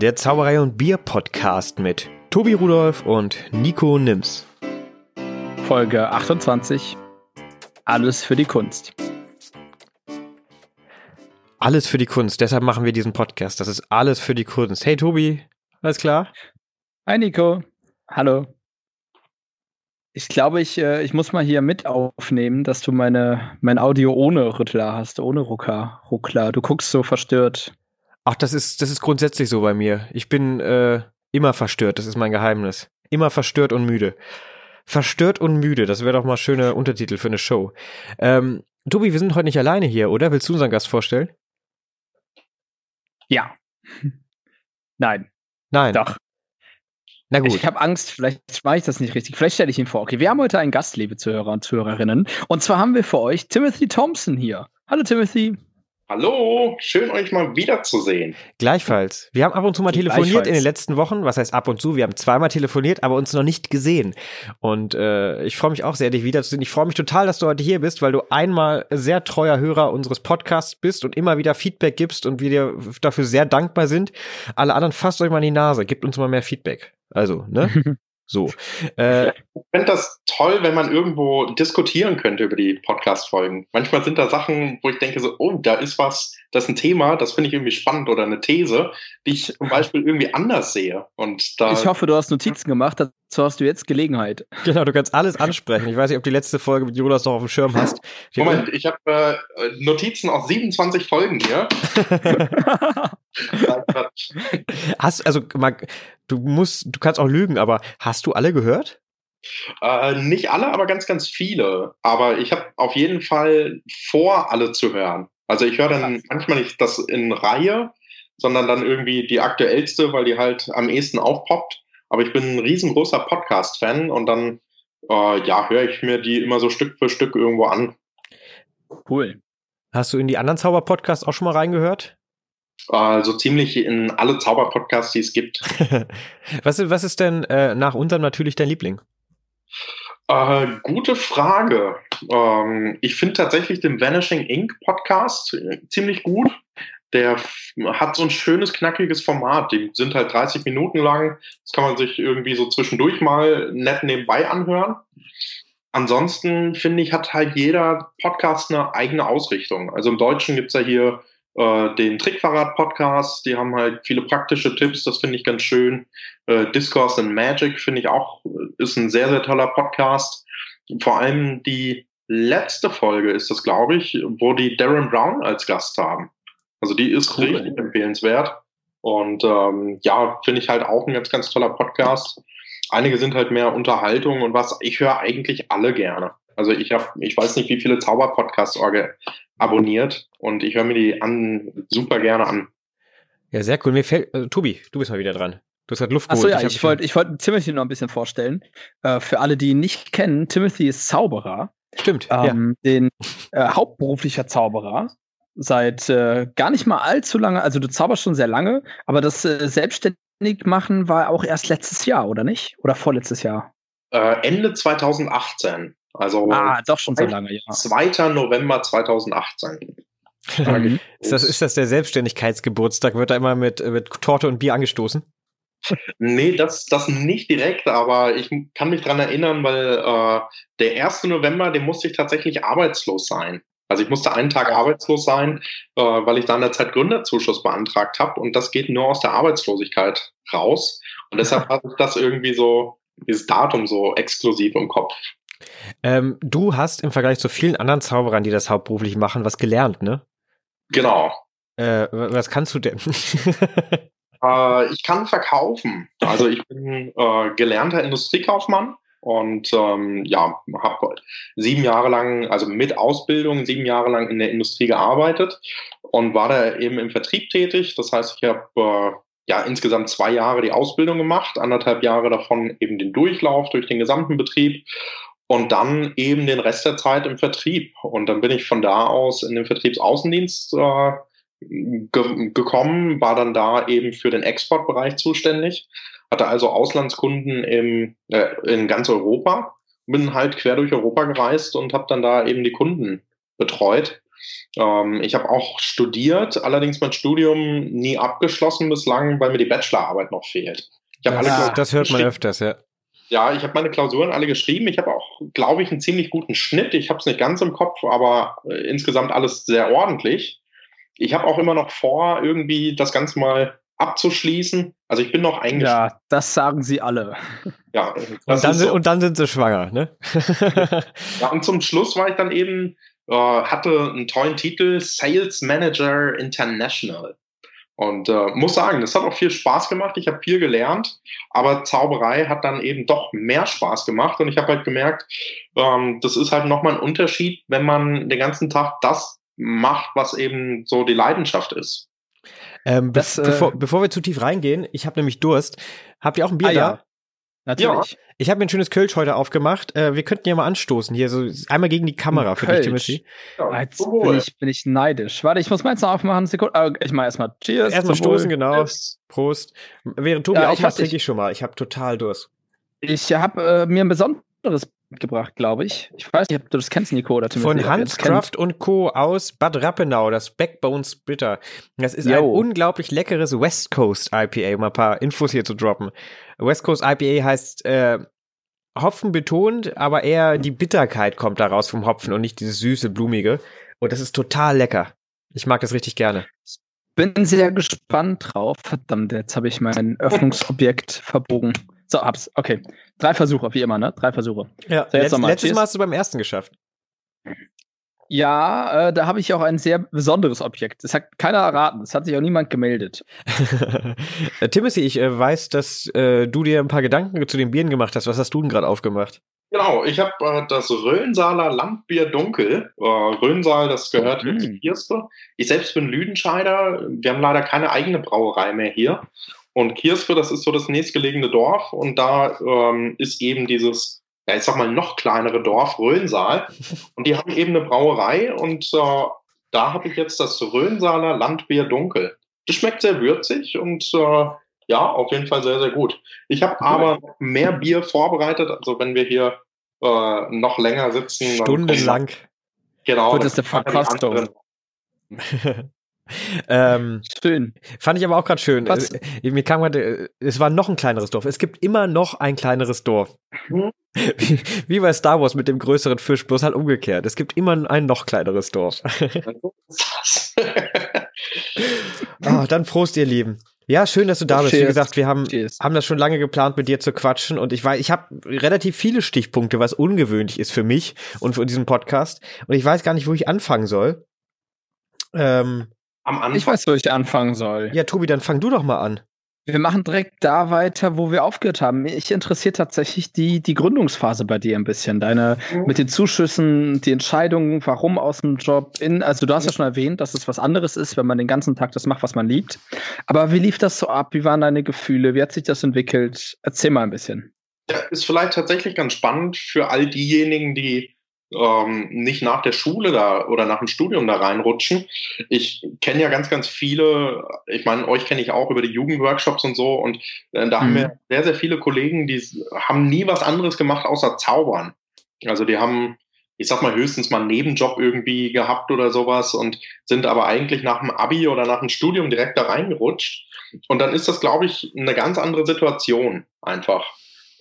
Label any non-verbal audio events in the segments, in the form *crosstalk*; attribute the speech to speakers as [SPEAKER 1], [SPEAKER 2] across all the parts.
[SPEAKER 1] der Zauberei und Bier Podcast mit Tobi Rudolf und Nico Nims.
[SPEAKER 2] Folge 28. Alles für die Kunst.
[SPEAKER 1] Alles für die Kunst, deshalb machen wir diesen Podcast. Das ist alles für die Kunst. Hey Tobi, alles klar?
[SPEAKER 2] Hi Nico. Hallo. Ich glaube, ich, äh, ich muss mal hier mit aufnehmen, dass du meine, mein Audio ohne Rüttler hast, ohne Rucker, Ruckler. Du guckst so verstört.
[SPEAKER 1] Ach, das ist, das ist grundsätzlich so bei mir. Ich bin äh, immer verstört, das ist mein Geheimnis. Immer verstört und müde. Verstört und müde, das wäre doch mal schöne Untertitel für eine Show. Ähm, Tobi, wir sind heute nicht alleine hier, oder? Willst du unseren Gast vorstellen?
[SPEAKER 2] Ja. Nein.
[SPEAKER 1] Nein.
[SPEAKER 2] Doch.
[SPEAKER 1] Na gut.
[SPEAKER 2] Ich habe Angst, vielleicht mache ich das nicht richtig. Vielleicht stelle ich ihn vor. Okay, wir haben heute einen Gast, liebe Zuhörer und Zuhörerinnen. Und zwar haben wir für euch Timothy Thompson hier. Hallo Timothy.
[SPEAKER 3] Hallo, schön euch mal wiederzusehen.
[SPEAKER 1] Gleichfalls. Wir haben ab und zu mal telefoniert in den letzten Wochen. Was heißt ab und zu? Wir haben zweimal telefoniert, aber uns noch nicht gesehen. Und äh, ich freue mich auch sehr, dich wiederzusehen. Ich freue mich total, dass du heute hier bist, weil du einmal sehr treuer Hörer unseres Podcasts bist und immer wieder Feedback gibst und wir dir dafür sehr dankbar sind. Alle anderen fasst euch mal in die Nase, gebt uns mal mehr Feedback. Also, ne? *laughs* So.
[SPEAKER 3] Äh, ich finde das toll, wenn man irgendwo diskutieren könnte über die Podcast-Folgen. Manchmal sind da Sachen, wo ich denke so, oh, da ist was, das ist ein Thema, das finde ich irgendwie spannend oder eine These, die ich zum Beispiel irgendwie anders sehe. Und da
[SPEAKER 2] ich hoffe, du hast Notizen gemacht, dazu hast du jetzt Gelegenheit.
[SPEAKER 1] Genau, du kannst alles ansprechen. Ich weiß nicht, ob die letzte Folge mit Jonas noch auf dem Schirm hast.
[SPEAKER 3] Ich Moment, ich habe äh, Notizen aus 27 Folgen hier. *laughs*
[SPEAKER 1] hast, also, du musst, du kannst auch lügen, aber hast du alle gehört?
[SPEAKER 3] Äh, nicht alle, aber ganz, ganz viele. Aber ich habe auf jeden Fall vor, alle zu hören. Also ich höre dann manchmal nicht das in Reihe, sondern dann irgendwie die aktuellste, weil die halt am ehesten aufpoppt. Aber ich bin ein riesengroßer Podcast-Fan und dann äh, ja, höre ich mir die immer so Stück für Stück irgendwo an.
[SPEAKER 1] Cool. Hast du in die anderen Zauber-Podcasts auch schon mal reingehört?
[SPEAKER 3] Also ziemlich in alle Zauber-Podcasts, die es gibt. *laughs*
[SPEAKER 1] was, was ist denn äh, nach unserem natürlich dein Liebling?
[SPEAKER 3] Äh, gute Frage. Ähm, ich finde tatsächlich den Vanishing Ink Podcast ziemlich gut. Der hat so ein schönes, knackiges Format. Die sind halt 30 Minuten lang. Das kann man sich irgendwie so zwischendurch mal nett nebenbei anhören. Ansonsten finde ich, hat halt jeder Podcast eine eigene Ausrichtung. Also im Deutschen gibt's ja hier äh, den Trickverrat-Podcast, die haben halt viele praktische Tipps, das finde ich ganz schön. Äh, Discourse and Magic finde ich auch, ist ein sehr, sehr toller Podcast. Vor allem die letzte Folge ist das, glaube ich, wo die Darren Brown als Gast haben. Also die ist cool. richtig empfehlenswert. Und ähm, ja, finde ich halt auch ein ganz, ganz toller Podcast. Einige sind halt mehr Unterhaltung und was. Ich höre eigentlich alle gerne. Also ich habe, ich weiß nicht, wie viele Zauber-Podcasts abonniert und ich höre mir die an super gerne an.
[SPEAKER 1] Ja, sehr cool. Mir fällt, äh, Tobi, du bist mal wieder dran. Du hast halt Luft
[SPEAKER 2] geholt. Achso, ja, ich, ich wollte ich wollt Timothy noch ein bisschen vorstellen. Äh, für alle, die ihn nicht kennen, Timothy ist Zauberer.
[SPEAKER 1] Stimmt.
[SPEAKER 2] Ähm, ja. Den äh, hauptberuflicher Zauberer. Seit äh, gar nicht mal allzu lange, also du zauberst schon sehr lange, aber das äh, selbstständig machen war auch erst letztes Jahr, oder nicht? Oder vorletztes Jahr?
[SPEAKER 3] Äh, Ende 2018. Also
[SPEAKER 2] ah, doch schon so lange, ja.
[SPEAKER 3] 2. November 2018.
[SPEAKER 1] ist, das, ist das der Selbstständigkeitsgeburtstag? Wird da immer mit, mit Torte und Bier angestoßen?
[SPEAKER 3] Nee, das, das nicht direkt, aber ich kann mich dran erinnern, weil äh, der 1. November, den musste ich tatsächlich arbeitslos sein. Also ich musste einen Tag arbeitslos sein, äh, weil ich da in der Zeit Gründerzuschuss beantragt habe und das geht nur aus der Arbeitslosigkeit raus. Und deshalb *laughs* hatte ich das irgendwie so, dieses Datum so exklusiv im Kopf.
[SPEAKER 1] Ähm, du hast im Vergleich zu vielen anderen Zauberern, die das hauptberuflich machen, was gelernt, ne?
[SPEAKER 3] Genau.
[SPEAKER 1] Äh, was kannst du denn? *laughs*
[SPEAKER 3] äh, ich kann verkaufen. Also ich bin äh, gelernter Industriekaufmann und ähm, ja, habe sieben Jahre lang, also mit Ausbildung, sieben Jahre lang in der Industrie gearbeitet und war da eben im Vertrieb tätig. Das heißt, ich habe äh, ja insgesamt zwei Jahre die Ausbildung gemacht, anderthalb Jahre davon eben den Durchlauf durch den gesamten Betrieb und dann eben den Rest der Zeit im Vertrieb. Und dann bin ich von da aus in den Vertriebsaußendienst äh, ge gekommen, war dann da eben für den Exportbereich zuständig, hatte also Auslandskunden im, äh, in ganz Europa, bin halt quer durch Europa gereist und habe dann da eben die Kunden betreut. Ähm, ich habe auch studiert, allerdings mein Studium nie abgeschlossen bislang, weil mir die Bachelorarbeit noch fehlt.
[SPEAKER 1] Ich das, alle das hört man öfters, ja.
[SPEAKER 3] Ja, ich habe meine Klausuren alle geschrieben. Ich habe auch, glaube ich, einen ziemlich guten Schnitt. Ich habe es nicht ganz im Kopf, aber äh, insgesamt alles sehr ordentlich. Ich habe auch immer noch vor, irgendwie das Ganze mal abzuschließen. Also ich bin noch eigentlich. Ja,
[SPEAKER 2] das sagen sie alle.
[SPEAKER 1] Ja, und dann, so. und dann sind sie schwanger, ne?
[SPEAKER 3] ja, und zum Schluss war ich dann eben, äh, hatte einen tollen Titel, Sales Manager International. Und äh, muss sagen, das hat auch viel Spaß gemacht. Ich habe viel gelernt, aber Zauberei hat dann eben doch mehr Spaß gemacht. Und ich habe halt gemerkt, ähm, das ist halt nochmal ein Unterschied, wenn man den ganzen Tag das macht, was eben so die Leidenschaft ist.
[SPEAKER 1] Ähm, das, be äh, bevor, bevor wir zu tief reingehen, ich habe nämlich Durst. Habt ihr auch ein Bier ah, da? Ja.
[SPEAKER 2] Natürlich. Ja.
[SPEAKER 1] Ich habe mir ein schönes Kölsch heute aufgemacht. Äh, wir könnten ja mal anstoßen hier, so einmal gegen die Kamera für dich, Timothy.
[SPEAKER 2] Ja, Jetzt bin ich, bin ich neidisch. Warte, ich muss meins noch aufmachen. Sekunde. Äh, ich mache erstmal Cheers.
[SPEAKER 1] Erstmal stoßen, genau. Yes. Prost. Während Tobi ja, aufmacht, trinke ich schon mal. Ich habe total Durst.
[SPEAKER 2] Ich habe äh, mir ein besonderes mitgebracht, glaube ich. Ich weiß nicht, ob du das kennst, Nico oder
[SPEAKER 1] Timothy. Von Hans Kraft und Co. aus Bad Rappenau, das Backbones Bitter. Das ist Yo. ein unglaublich leckeres West Coast IPA, um ein paar Infos hier zu droppen. West Coast IPA heißt äh, Hopfen betont, aber eher die Bitterkeit kommt daraus vom Hopfen und nicht dieses süße, blumige. Und das ist total lecker. Ich mag das richtig gerne.
[SPEAKER 2] Bin sehr gespannt drauf. Verdammt, jetzt habe ich mein Öffnungsobjekt verbogen. So, hab's. Okay. Drei Versuche, wie immer, ne? Drei Versuche.
[SPEAKER 1] Ja, so, jetzt Letz, letztes Mal hast du beim ersten geschafft.
[SPEAKER 2] Ja, äh, da habe ich auch ein sehr besonderes Objekt. Das hat keiner erraten. Das hat sich auch niemand gemeldet. *laughs*
[SPEAKER 1] Äh, Timothy, ich äh, weiß, dass äh, du dir ein paar Gedanken zu den Bieren gemacht hast. Was hast du denn gerade aufgemacht?
[SPEAKER 3] Genau, ich habe äh, das Rhönsaler Landbier Dunkel. Äh, Rhönsaal, das gehört mhm. zu Kierspe. Ich selbst bin Lüdenscheider. Wir haben leider keine eigene Brauerei mehr hier. Und Kierspe, das ist so das nächstgelegene Dorf. Und da ähm, ist eben dieses, ja, ich sag mal, noch kleinere Dorf, Rhönsaal. *laughs* Und die haben eben eine Brauerei. Und äh, da habe ich jetzt das Rhönsaler Landbier Dunkel. Das schmeckt sehr würzig und äh, ja, auf jeden Fall sehr, sehr gut. Ich habe aber mehr Bier vorbereitet. Also wenn wir hier äh, noch länger sitzen.
[SPEAKER 1] Stundenlang.
[SPEAKER 2] Genau. Wird es eine Verkostung. *laughs*
[SPEAKER 1] ähm, schön. Fand ich aber auch gerade schön. Was? Äh, mir kam gerade, äh, es war noch ein kleineres Dorf. Es gibt immer noch ein kleineres Dorf. Hm? Wie, wie, bei Star Wars mit dem größeren Fisch, bloß halt umgekehrt. Es gibt immer ein noch kleineres Dorf. oh, *laughs* dann Prost, ihr Lieben. Ja, schön, dass du da bist. Wie gesagt, wir haben, haben das schon lange geplant, mit dir zu quatschen. Und ich weiß, ich habe relativ viele Stichpunkte, was ungewöhnlich ist für mich und für diesen Podcast. Und ich weiß gar nicht, wo ich anfangen soll.
[SPEAKER 2] Ähm, am Anfang. Ich weiß, wo ich anfangen soll.
[SPEAKER 1] Ja, Tobi, dann fang du doch mal an.
[SPEAKER 2] Wir machen direkt da weiter, wo wir aufgehört haben. Mich interessiert tatsächlich die, die Gründungsphase bei dir ein bisschen. Deine mhm. mit den Zuschüssen, die Entscheidungen, warum aus dem Job in. Also du hast ja schon erwähnt, dass es was anderes ist, wenn man den ganzen Tag das macht, was man liebt. Aber wie lief das so ab? Wie waren deine Gefühle? Wie hat sich das entwickelt? Erzähl mal ein bisschen.
[SPEAKER 3] Ja, ist vielleicht tatsächlich ganz spannend für all diejenigen, die ähm, nicht nach der Schule da oder nach dem Studium da reinrutschen. Ich kenne ja ganz, ganz viele, ich meine, euch kenne ich auch über die Jugendworkshops und so und äh, da mhm. haben wir sehr, sehr viele Kollegen, die haben nie was anderes gemacht außer zaubern. Also die haben, ich sag mal, höchstens mal einen Nebenjob irgendwie gehabt oder sowas und sind aber eigentlich nach dem Abi oder nach dem Studium direkt da reingerutscht. Und dann ist das, glaube ich, eine ganz andere Situation einfach.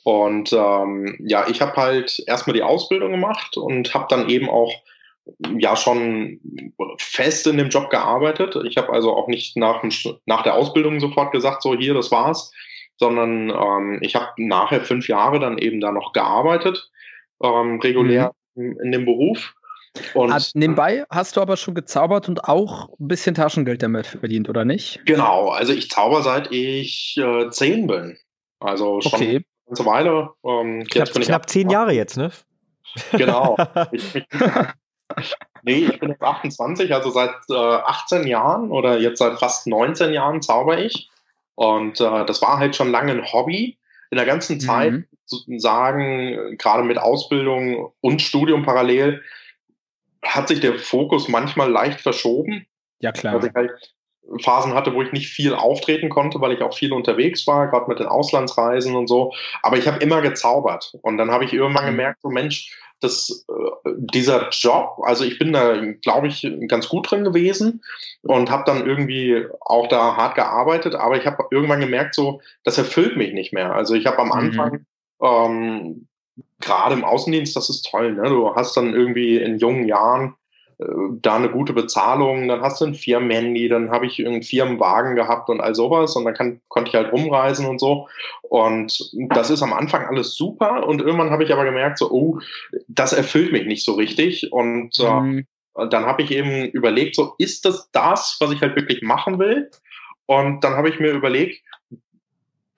[SPEAKER 3] Und ähm, ja, ich habe halt erstmal die Ausbildung gemacht und habe dann eben auch ja schon fest in dem Job gearbeitet. Ich habe also auch nicht nach, nach der Ausbildung sofort gesagt, so hier, das war's, sondern ähm, ich habe nachher fünf Jahre dann eben da noch gearbeitet, ähm, regulär mhm. in dem Beruf.
[SPEAKER 2] Und Hat, nebenbei hast du aber schon gezaubert und auch ein bisschen Taschengeld damit verdient, oder nicht?
[SPEAKER 3] Genau, also ich zauber seit ich äh, zehn bin. Also schon okay ganze Weile.
[SPEAKER 1] Ähm, knapp, knapp zehn Jahre jetzt, ne?
[SPEAKER 3] Genau. *laughs* ich, ich, nee, ich bin jetzt 28, also seit äh, 18 Jahren oder jetzt seit fast 19 Jahren zauber ich. Und äh, das war halt schon lange ein Hobby. In der ganzen mhm. Zeit mhm. sagen, gerade mit Ausbildung und Studium parallel, hat sich der Fokus manchmal leicht verschoben.
[SPEAKER 2] Ja, klar. Also
[SPEAKER 3] halt Phasen hatte, wo ich nicht viel auftreten konnte, weil ich auch viel unterwegs war, gerade mit den Auslandsreisen und so. Aber ich habe immer gezaubert. Und dann habe ich irgendwann mhm. gemerkt, so Mensch, dass äh, dieser Job, also ich bin da, glaube ich, ganz gut drin gewesen und habe dann irgendwie auch da hart gearbeitet, aber ich habe irgendwann gemerkt, so, das erfüllt mich nicht mehr. Also ich habe am mhm. Anfang ähm, gerade im Außendienst, das ist toll, ne? Du hast dann irgendwie in jungen Jahren da eine gute Bezahlung, dann hast du ein Firmenhandy, dann habe ich einen Firmenwagen gehabt und all sowas und dann kann, konnte ich halt rumreisen und so. Und das ist am Anfang alles super und irgendwann habe ich aber gemerkt, so, oh, das erfüllt mich nicht so richtig. Und äh, mhm. dann habe ich eben überlegt, so, ist das das, was ich halt wirklich machen will? Und dann habe ich mir überlegt,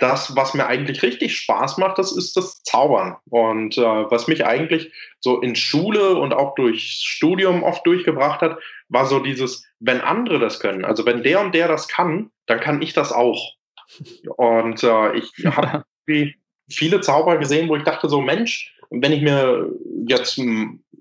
[SPEAKER 3] das, was mir eigentlich richtig Spaß macht, das ist das Zaubern. Und äh, was mich eigentlich so in Schule und auch durch Studium oft durchgebracht hat, war so dieses, wenn andere das können, also wenn der und der das kann, dann kann ich das auch. Und äh, ich *laughs* habe viele Zauber gesehen, wo ich dachte so, Mensch, wenn ich mir jetzt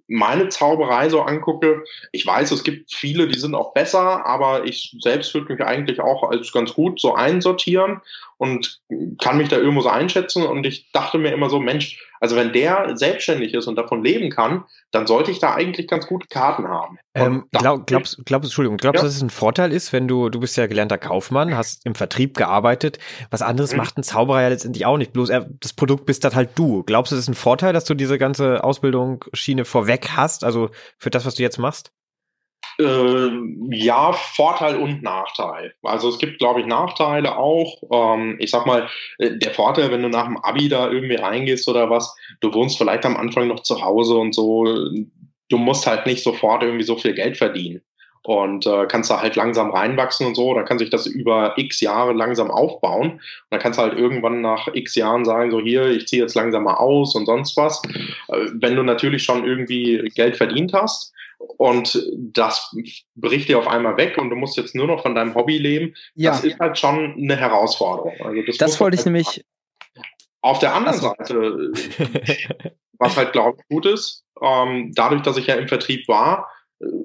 [SPEAKER 3] meine Zauberei so angucke, ich weiß, es gibt viele, die sind auch besser, aber ich selbst würde mich eigentlich auch als ganz gut so einsortieren und kann mich da irgendwo so einschätzen. Und ich dachte mir immer so, Mensch, also wenn der selbstständig ist und davon leben kann, dann sollte ich da eigentlich ganz gute Karten haben.
[SPEAKER 1] Ähm, glaub, glaubst, glaubst, Entschuldigung, glaubst du, ja. dass es ein Vorteil ist, wenn du, du bist ja gelernter Kaufmann, hast im Vertrieb gearbeitet, was anderes mhm. macht ein Zauberer ja letztendlich auch nicht, bloß er, das Produkt bist dann halt du. Glaubst du, es ist ein Vorteil, dass du diese ganze Ausbildung Schiene vorweg hast, also für das, was du jetzt machst?
[SPEAKER 3] Äh, ja, Vorteil und Nachteil. Also es gibt, glaube ich, Nachteile auch. Ähm, ich sag mal, äh, der Vorteil, wenn du nach dem Abi da irgendwie reingehst oder was, du wohnst vielleicht am Anfang noch zu Hause und so, du musst halt nicht sofort irgendwie so viel Geld verdienen. Und äh, kannst da halt langsam reinwachsen und so, dann kann sich das über x Jahre langsam aufbauen. Und dann kannst du halt irgendwann nach x Jahren sagen, so hier, ich ziehe jetzt langsam mal aus und sonst was. Äh, wenn du natürlich schon irgendwie Geld verdient hast, und das bricht dir auf einmal weg und du musst jetzt nur noch von deinem Hobby leben. Ja. Das ist halt schon eine Herausforderung.
[SPEAKER 2] Also das, das wollte ich halt nämlich.
[SPEAKER 3] Auf der anderen also. Seite, *laughs* was halt, glaube ich, gut ist, ähm, dadurch, dass ich ja im Vertrieb war,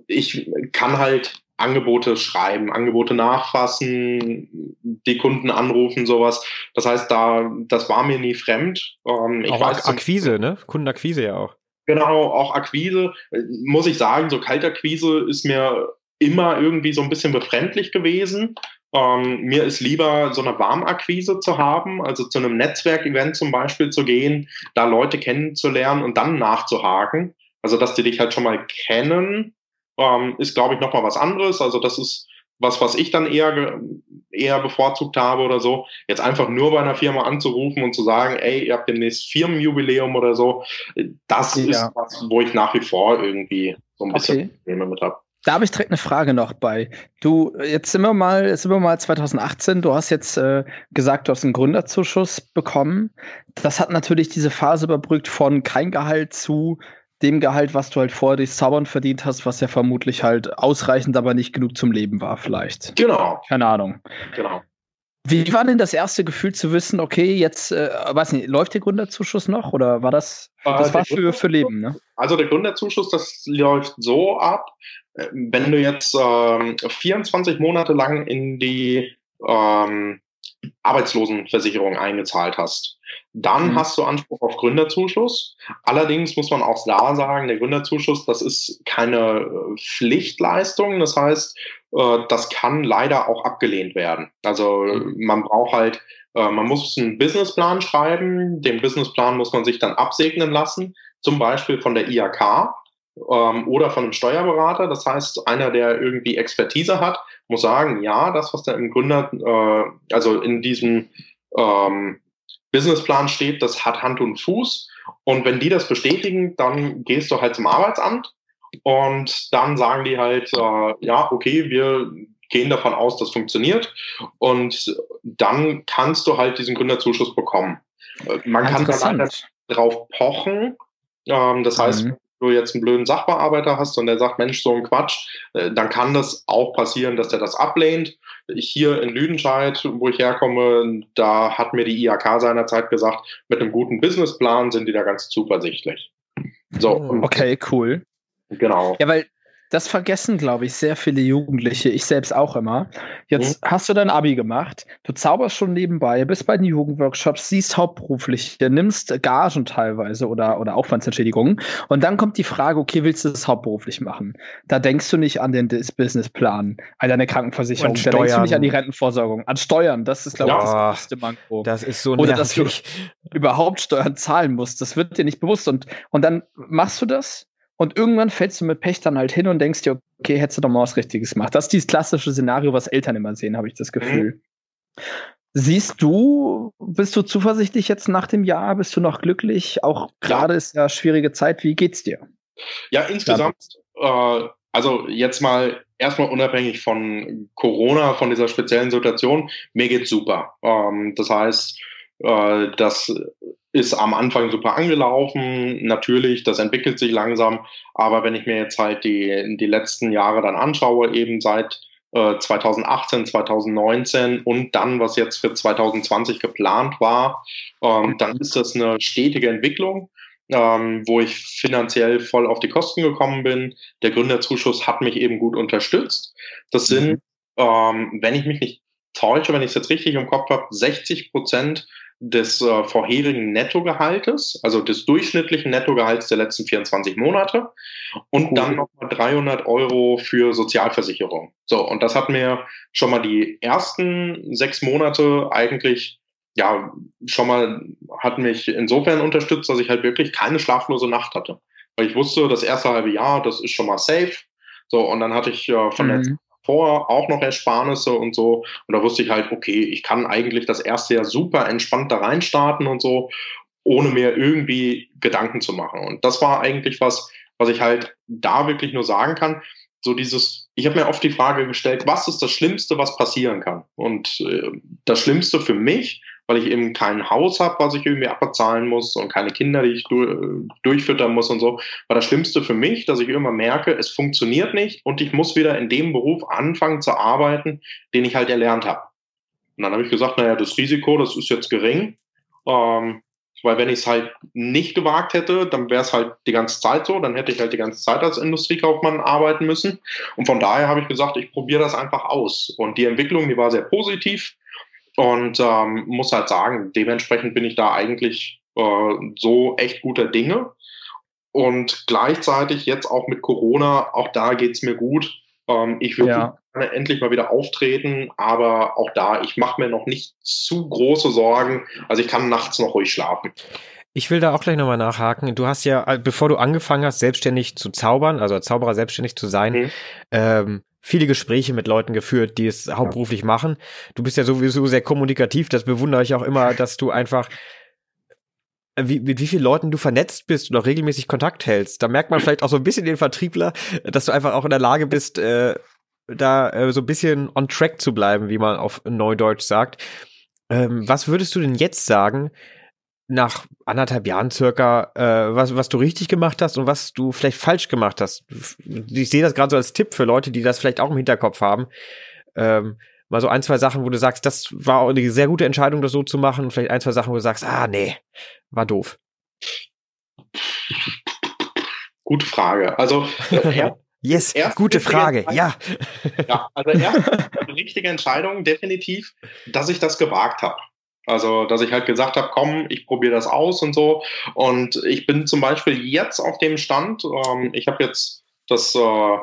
[SPEAKER 3] ich kann halt Angebote schreiben, Angebote nachfassen, die Kunden anrufen, sowas. Das heißt, da, das war mir nie fremd.
[SPEAKER 1] Ähm, ich auch weiß, Akquise, ne? Kundenakquise ja auch.
[SPEAKER 3] Genau, auch Akquise. Muss ich sagen, so Kaltakquise ist mir immer irgendwie so ein bisschen befremdlich gewesen. Ähm, mir ist lieber so eine Warmakquise zu haben, also zu einem Netzwerkevent zum Beispiel zu gehen, da Leute kennenzulernen und dann nachzuhaken. Also, dass die dich halt schon mal kennen, ähm, ist, glaube ich, nochmal was anderes. Also, das ist was, was ich dann eher, eher bevorzugt habe oder so, jetzt einfach nur bei einer Firma anzurufen und zu sagen, ey, ihr habt demnächst Firmenjubiläum oder so, das ja. ist was, wo ich nach wie vor irgendwie so ein bisschen okay. Probleme mit habe.
[SPEAKER 2] Da habe ich direkt eine Frage noch bei. Du, jetzt sind wir mal, jetzt sind wir mal 2018. Du hast jetzt äh, gesagt, du hast einen Gründerzuschuss bekommen. Das hat natürlich diese Phase überbrückt von kein Gehalt zu dem Gehalt, was du halt vorher durchs Zaubern verdient hast, was ja vermutlich halt ausreichend, aber nicht genug zum Leben war, vielleicht.
[SPEAKER 3] Genau.
[SPEAKER 2] Keine Ahnung.
[SPEAKER 3] Genau.
[SPEAKER 2] Wie war denn das erste Gefühl zu wissen, okay, jetzt, äh, weiß nicht, läuft der Gründerzuschuss noch oder war das, das äh, war für, für Leben, ne?
[SPEAKER 3] Also der Gründerzuschuss, das läuft so ab, äh, wenn du jetzt ähm, 24 Monate lang in die ähm, Arbeitslosenversicherung eingezahlt hast, dann mhm. hast du Anspruch auf Gründerzuschuss. Allerdings muss man auch da sagen, der Gründerzuschuss, das ist keine äh, Pflichtleistung. Das heißt, äh, das kann leider auch abgelehnt werden. Also mhm. man braucht halt, äh, man muss einen Businessplan schreiben. Den Businessplan muss man sich dann absegnen lassen, zum Beispiel von der IAK ähm, oder von einem Steuerberater. Das heißt, einer, der irgendwie Expertise hat, muss sagen, ja, das, was da im Gründer, also in diesem ähm, Businessplan steht, das hat Hand und Fuß. Und wenn die das bestätigen, dann gehst du halt zum Arbeitsamt und dann sagen die halt, äh, ja, okay, wir gehen davon aus, das funktioniert. Und dann kannst du halt diesen Gründerzuschuss bekommen. Äh, man kann dann drauf pochen. Ähm, das heißt, mhm du jetzt einen blöden Sachbearbeiter hast und der sagt, Mensch, so ein Quatsch, äh, dann kann das auch passieren, dass der das ablehnt. Hier in Lüdenscheid, wo ich herkomme, da hat mir die IAK seinerzeit gesagt, mit einem guten Businessplan sind die da ganz zuversichtlich.
[SPEAKER 2] So. Okay, cool.
[SPEAKER 3] Genau.
[SPEAKER 2] Ja, weil das vergessen, glaube ich, sehr viele Jugendliche, ich selbst auch immer. Jetzt mhm. hast du dein Abi gemacht, du zauberst schon nebenbei, bist bei den Jugendworkshops, siehst hauptberuflich, nimmst Gagen teilweise oder, oder Aufwandsentschädigungen und dann kommt die Frage, okay, willst du das hauptberuflich machen? Da denkst du nicht an den Businessplan, an deine Krankenversicherung, da denkst du nicht an die Rentenvorsorgung, an Steuern, das ist, glaube ich, das größte Manko.
[SPEAKER 1] Das ist so
[SPEAKER 2] nervig. Oder dass du überhaupt Steuern zahlen musst, das wird dir nicht bewusst und, und dann machst du das und irgendwann fällst du mit Pech dann halt hin und denkst dir, okay, hättest du doch mal was Richtiges gemacht. Das ist dieses klassische Szenario, was Eltern immer sehen, habe ich das Gefühl. Mhm. Siehst du, bist du zuversichtlich jetzt nach dem Jahr? Bist du noch glücklich? Auch gerade ja. ist ja schwierige Zeit. Wie geht's dir?
[SPEAKER 3] Ja, insgesamt, äh, also jetzt mal erstmal unabhängig von Corona, von dieser speziellen Situation, mir geht's super. Ähm, das heißt, äh, das ist am Anfang super angelaufen. Natürlich, das entwickelt sich langsam. Aber wenn ich mir jetzt halt die, die letzten Jahre dann anschaue, eben seit äh, 2018, 2019 und dann, was jetzt für 2020 geplant war, ähm, dann ist das eine stetige Entwicklung. Ähm, wo ich finanziell voll auf die Kosten gekommen bin. Der Gründerzuschuss hat mich eben gut unterstützt. Das sind, mhm. ähm, wenn ich mich nicht täusche, wenn ich es jetzt richtig im Kopf habe, 60 Prozent des äh, vorherigen Nettogehaltes, also des durchschnittlichen Nettogehalts der letzten 24 Monate und cool. dann nochmal 300 Euro für Sozialversicherung. So, und das hat mir schon mal die ersten sechs Monate eigentlich, ja, schon mal, hat mich insofern unterstützt, dass ich halt wirklich keine schlaflose Nacht hatte. Weil ich wusste, das erste halbe Jahr, das ist schon mal safe. So, und dann hatte ich äh, von mhm. der vor auch noch Ersparnisse und so. Und da wusste ich halt, okay, ich kann eigentlich das erste Jahr super entspannt da reinstarten und so, ohne mir irgendwie Gedanken zu machen. Und das war eigentlich was, was ich halt da wirklich nur sagen kann. So dieses, ich habe mir oft die Frage gestellt, was ist das Schlimmste, was passieren kann? Und äh, das Schlimmste für mich weil ich eben kein Haus habe, was ich irgendwie abbezahlen muss und keine Kinder, die ich du durchfüttern muss und so, war das Schlimmste für mich, dass ich immer merke, es funktioniert nicht und ich muss wieder in dem Beruf anfangen zu arbeiten, den ich halt erlernt habe. Und dann habe ich gesagt, naja, das Risiko, das ist jetzt gering, ähm, weil wenn ich es halt nicht gewagt hätte, dann wäre es halt die ganze Zeit so, dann hätte ich halt die ganze Zeit als Industriekaufmann arbeiten müssen. Und von daher habe ich gesagt, ich probiere das einfach aus. Und die Entwicklung, die war sehr positiv. Und ähm, muss halt sagen, dementsprechend bin ich da eigentlich äh, so echt guter Dinge. Und gleichzeitig jetzt auch mit Corona, auch da geht's mir gut. Ähm, ich würde ja. gerne endlich mal wieder auftreten, aber auch da, ich mache mir noch nicht zu große Sorgen. Also ich kann nachts noch ruhig schlafen.
[SPEAKER 1] Ich will da auch gleich nochmal nachhaken. Du hast ja, bevor du angefangen hast, selbstständig zu zaubern, also als Zauberer selbstständig zu sein, mhm. ähm, viele Gespräche mit Leuten geführt, die es hauptberuflich machen. Du bist ja sowieso sehr kommunikativ, das bewundere ich auch immer, *laughs* dass du einfach wie, mit wie vielen Leuten du vernetzt bist und auch regelmäßig Kontakt hältst. Da merkt man vielleicht auch so ein bisschen den Vertriebler, dass du einfach auch in der Lage bist, äh, da äh, so ein bisschen on track zu bleiben, wie man auf Neudeutsch sagt. Ähm, was würdest du denn jetzt sagen, nach anderthalb Jahren circa, äh, was, was du richtig gemacht hast und was du vielleicht falsch gemacht hast. Ich sehe das gerade so als Tipp für Leute, die das vielleicht auch im Hinterkopf haben. Ähm, mal so ein, zwei Sachen, wo du sagst, das war auch eine sehr gute Entscheidung, das so zu machen. Und vielleicht ein, zwei Sachen, wo du sagst, ah, nee, war doof.
[SPEAKER 3] Gute Frage. Also,
[SPEAKER 1] äh, *laughs* yes, gute Frage, ja.
[SPEAKER 3] ja, also erste richtige Entscheidung, definitiv, dass ich das gewagt habe. Also, dass ich halt gesagt habe, komm, ich probiere das aus und so. Und ich bin zum Beispiel jetzt auf dem Stand, ähm, ich habe jetzt das äh,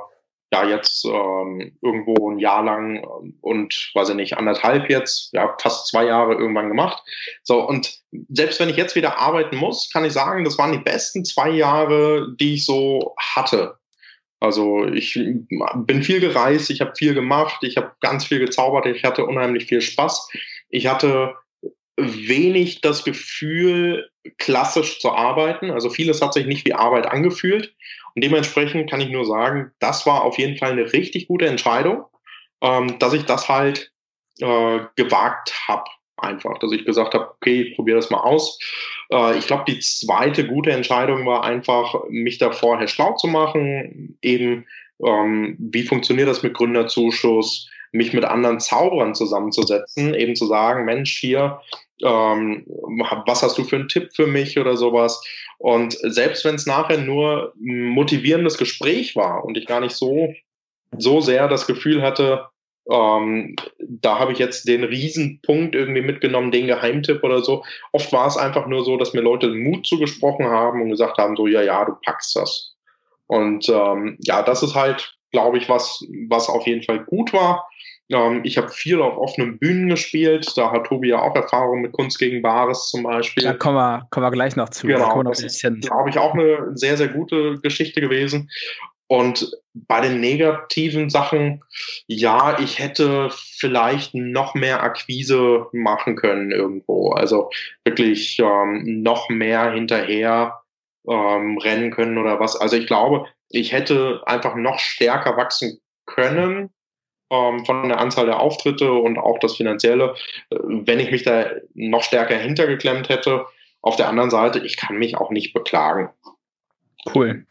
[SPEAKER 3] ja jetzt ähm, irgendwo ein Jahr lang und weiß ich nicht, anderthalb jetzt, ja, fast zwei Jahre irgendwann gemacht. So, und selbst wenn ich jetzt wieder arbeiten muss, kann ich sagen, das waren die besten zwei Jahre, die ich so hatte. Also ich bin viel gereist, ich habe viel gemacht, ich habe ganz viel gezaubert, ich hatte unheimlich viel Spaß. Ich hatte wenig das Gefühl, klassisch zu arbeiten. Also vieles hat sich nicht wie Arbeit angefühlt. Und dementsprechend kann ich nur sagen, das war auf jeden Fall eine richtig gute Entscheidung, ähm, dass ich das halt äh, gewagt habe. Einfach, dass ich gesagt habe, okay, ich probiere das mal aus. Äh, ich glaube, die zweite gute Entscheidung war einfach, mich da vorher schlau zu machen. Eben, ähm, wie funktioniert das mit Gründerzuschuss? mich mit anderen Zauberern zusammenzusetzen, eben zu sagen, Mensch, hier, ähm, was hast du für einen Tipp für mich oder sowas. Und selbst wenn es nachher nur ein motivierendes Gespräch war und ich gar nicht so, so sehr das Gefühl hatte, ähm, da habe ich jetzt den Riesenpunkt irgendwie mitgenommen, den Geheimtipp oder so. Oft war es einfach nur so, dass mir Leute Mut zugesprochen haben und gesagt haben, so, ja, ja, du packst das. Und ähm, ja, das ist halt, glaube ich, was, was auf jeden Fall gut war. Ähm, ich habe viel auf offenen Bühnen gespielt. Da hat Tobi ja auch Erfahrung mit Kunst gegen Bares zum Beispiel. Da
[SPEAKER 2] kommen wir, kommen wir gleich noch zu.
[SPEAKER 3] Genau, das ist, glaube ich, auch eine sehr, sehr gute Geschichte gewesen. Und bei den negativen Sachen, ja, ich hätte vielleicht noch mehr Akquise machen können irgendwo. Also wirklich ähm, noch mehr hinterher ähm, rennen können oder was. Also ich glaube, ich hätte einfach noch stärker wachsen können von der Anzahl der Auftritte und auch das Finanzielle, äh, wenn ich mich da noch stärker hintergeklemmt hätte. Auf der anderen Seite, ich kann mich auch nicht beklagen.
[SPEAKER 2] Cool.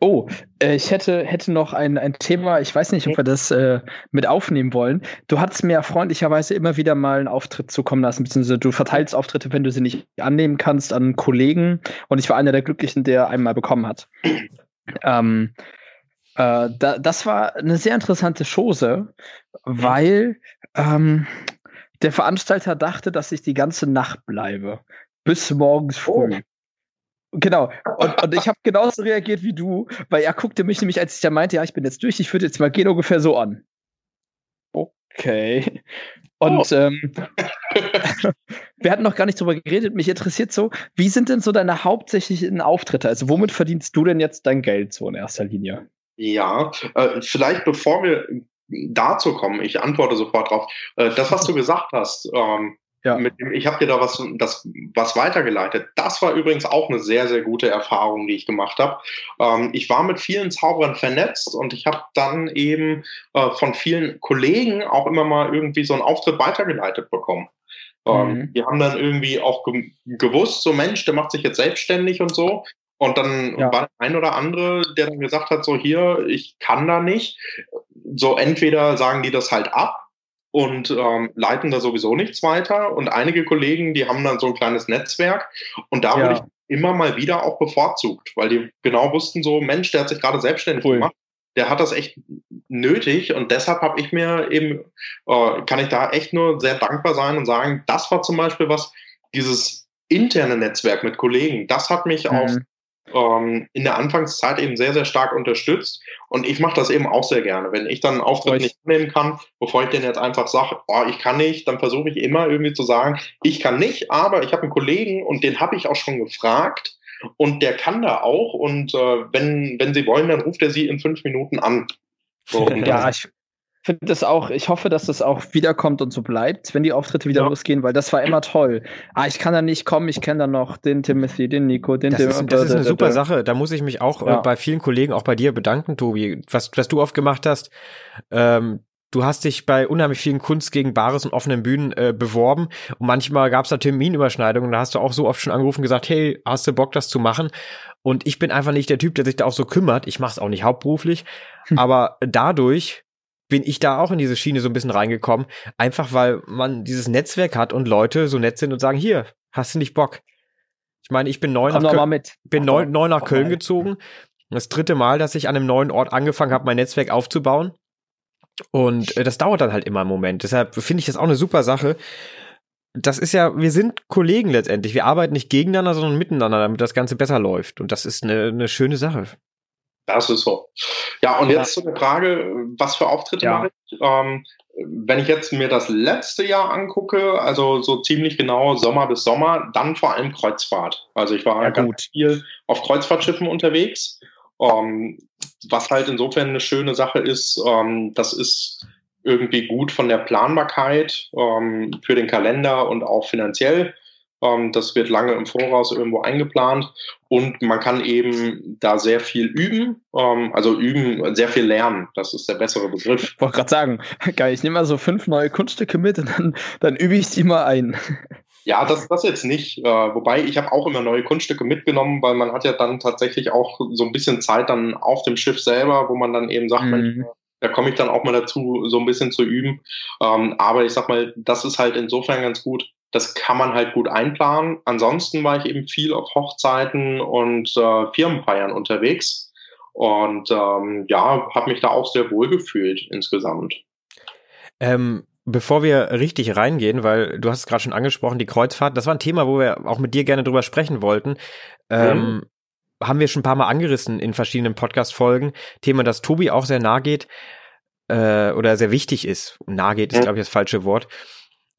[SPEAKER 2] Oh, äh, ich hätte, hätte noch ein, ein Thema, ich weiß nicht, ob wir das äh, mit aufnehmen wollen. Du hattest mir freundlicherweise immer wieder mal einen Auftritt zukommen lassen, beziehungsweise du verteilst Auftritte, wenn du sie nicht annehmen kannst, an Kollegen. Und ich war einer der Glücklichen, der einmal bekommen hat. *clears throat* Ähm, äh, da, das war eine sehr interessante Chose, weil ähm, der Veranstalter dachte, dass ich die ganze Nacht bleibe. Bis morgens früh. Oh. Genau. Und, und ich habe genauso reagiert wie du, weil er guckte mich nämlich, als ich da meinte, ja, ich bin jetzt durch, ich würde jetzt mal gehen, ungefähr so an. Okay. Und oh. ähm, *laughs* wir hatten noch gar nicht drüber geredet. Mich interessiert so, wie sind denn so deine hauptsächlichen Auftritte? Also womit verdienst du denn jetzt dein Geld so in erster Linie?
[SPEAKER 3] Ja, äh, vielleicht bevor wir dazu kommen, ich antworte sofort drauf. Äh, das, was du *laughs* gesagt hast, ähm, ja. Mit dem, ich habe dir da was, das, was weitergeleitet. Das war übrigens auch eine sehr, sehr gute Erfahrung, die ich gemacht habe. Ähm, ich war mit vielen Zauberern vernetzt und ich habe dann eben äh, von vielen Kollegen auch immer mal irgendwie so einen Auftritt weitergeleitet bekommen. Ähm, mhm. Die haben dann irgendwie auch ge gewusst, so Mensch, der macht sich jetzt selbstständig und so. Und dann ja. war ein oder andere, der dann gesagt hat, so hier, ich kann da nicht. So entweder sagen die das halt ab und ähm, leiten da sowieso nichts weiter. Und einige Kollegen, die haben dann so ein kleines Netzwerk und da ja. wurde ich immer mal wieder auch bevorzugt, weil die genau wussten so, Mensch, der hat sich gerade selbstständig cool. gemacht, der hat das echt nötig und deshalb habe ich mir eben, äh, kann ich da echt nur sehr dankbar sein und sagen, das war zum Beispiel was, dieses interne Netzwerk mit Kollegen, das hat mich mhm. auch ähm, in der Anfangszeit eben sehr, sehr stark unterstützt. Und ich mache das eben auch sehr gerne. Wenn ich dann einen Auftritt nicht nehmen kann, bevor ich den jetzt einfach sage, oh, ich kann nicht, dann versuche ich immer irgendwie zu sagen, ich kann nicht, aber ich habe einen Kollegen und den habe ich auch schon gefragt und der kann da auch. Und äh, wenn, wenn Sie wollen, dann ruft er Sie in fünf Minuten an.
[SPEAKER 2] So, *laughs* ja, ich, finde das auch, ich hoffe, dass das auch wiederkommt und so bleibt, wenn die Auftritte wieder ja. losgehen, weil das war immer toll. Ah, ich kann da nicht kommen, ich kenne da noch den Timothy, den Nico, den
[SPEAKER 1] Das,
[SPEAKER 2] Tim,
[SPEAKER 1] ist, das ist eine super Sache. Da muss ich mich auch äh, ja. bei vielen Kollegen, auch bei dir bedanken, Tobi. Was, was du oft gemacht hast, ähm, Du hast dich bei unheimlich vielen Kunst gegen Bares und offenen Bühnen äh, beworben und manchmal gab es da Terminüberschneidungen und da hast du auch so oft schon angerufen und gesagt, hey, hast du Bock, das zu machen? Und ich bin einfach nicht der Typ, der sich da auch so kümmert. Ich mache es auch nicht hauptberuflich, hm. aber dadurch bin ich da auch in diese Schiene so ein bisschen reingekommen. Einfach weil man dieses Netzwerk hat und Leute so nett sind und sagen, hier, hast du nicht Bock? Ich meine, ich bin neu nach, Köln, bin neu, neu nach Köln gezogen. Das dritte Mal, dass ich an einem neuen Ort angefangen habe, mein Netzwerk aufzubauen. Und äh, das dauert dann halt immer einen Moment. Deshalb finde ich das auch eine super Sache. Das ist ja, wir sind Kollegen letztendlich. Wir arbeiten nicht gegeneinander, sondern miteinander, damit das Ganze besser läuft. Und das ist eine, eine schöne Sache.
[SPEAKER 3] Das ist so. Ja, und jetzt zu der Frage, was für Auftritte ja. mache ich? Ähm, wenn ich jetzt mir das letzte Jahr angucke, also so ziemlich genau Sommer bis Sommer, dann vor allem Kreuzfahrt. Also ich war ja, ganz gut. viel auf Kreuzfahrtschiffen unterwegs, ähm, was halt insofern eine schöne Sache ist. Ähm, das ist irgendwie gut von der Planbarkeit ähm, für den Kalender und auch finanziell. Ähm, das wird lange im Voraus irgendwo eingeplant und man kann eben da sehr viel üben, ähm, also üben, sehr viel lernen. Das ist der bessere Begriff.
[SPEAKER 2] Ich wollte gerade sagen, *laughs* geil, ich nehme mal so fünf neue Kunststücke mit und dann, dann übe ich die mal ein. *laughs*
[SPEAKER 3] Ja, das, das jetzt nicht. Äh, wobei ich habe auch immer neue Kunststücke mitgenommen, weil man hat ja dann tatsächlich auch so ein bisschen Zeit dann auf dem Schiff selber, wo man dann eben sagt, mhm. Mensch, da komme ich dann auch mal dazu, so ein bisschen zu üben. Ähm, aber ich sag mal, das ist halt insofern ganz gut, Das kann man halt gut einplanen. Ansonsten war ich eben viel auf Hochzeiten und äh, Firmenfeiern unterwegs und ähm, ja, habe mich da auch sehr wohl gefühlt insgesamt.
[SPEAKER 1] Ähm, bevor wir richtig reingehen, weil du hast es gerade schon angesprochen, die Kreuzfahrt, das war ein Thema, wo wir auch mit dir gerne drüber sprechen wollten. Ähm, mhm. haben wir schon ein paar Mal angerissen in verschiedenen Podcast-Folgen. Thema, das Tobi auch sehr nahe geht äh, oder sehr wichtig ist. Nahe geht ist, mhm. glaube ich, das falsche Wort.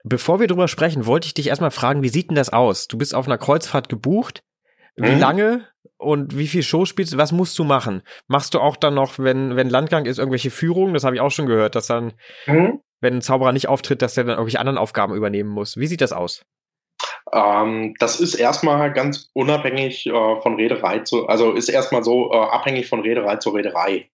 [SPEAKER 1] Bevor wir drüber sprechen, wollte ich dich erstmal fragen, wie sieht denn das aus? Du bist auf einer Kreuzfahrt gebucht. Wie mhm. lange und wie viel Show spielst du? Was musst du machen? Machst du auch dann noch, wenn, wenn Landgang ist, irgendwelche Führungen? Das habe ich auch schon gehört, dass dann, mhm. wenn ein Zauberer nicht auftritt, dass der dann irgendwelche anderen Aufgaben übernehmen muss. Wie sieht das aus?
[SPEAKER 3] Ähm, das ist erstmal ganz unabhängig äh, von Rederei zu, also ist erstmal so äh, abhängig von Rederei zu Rederei.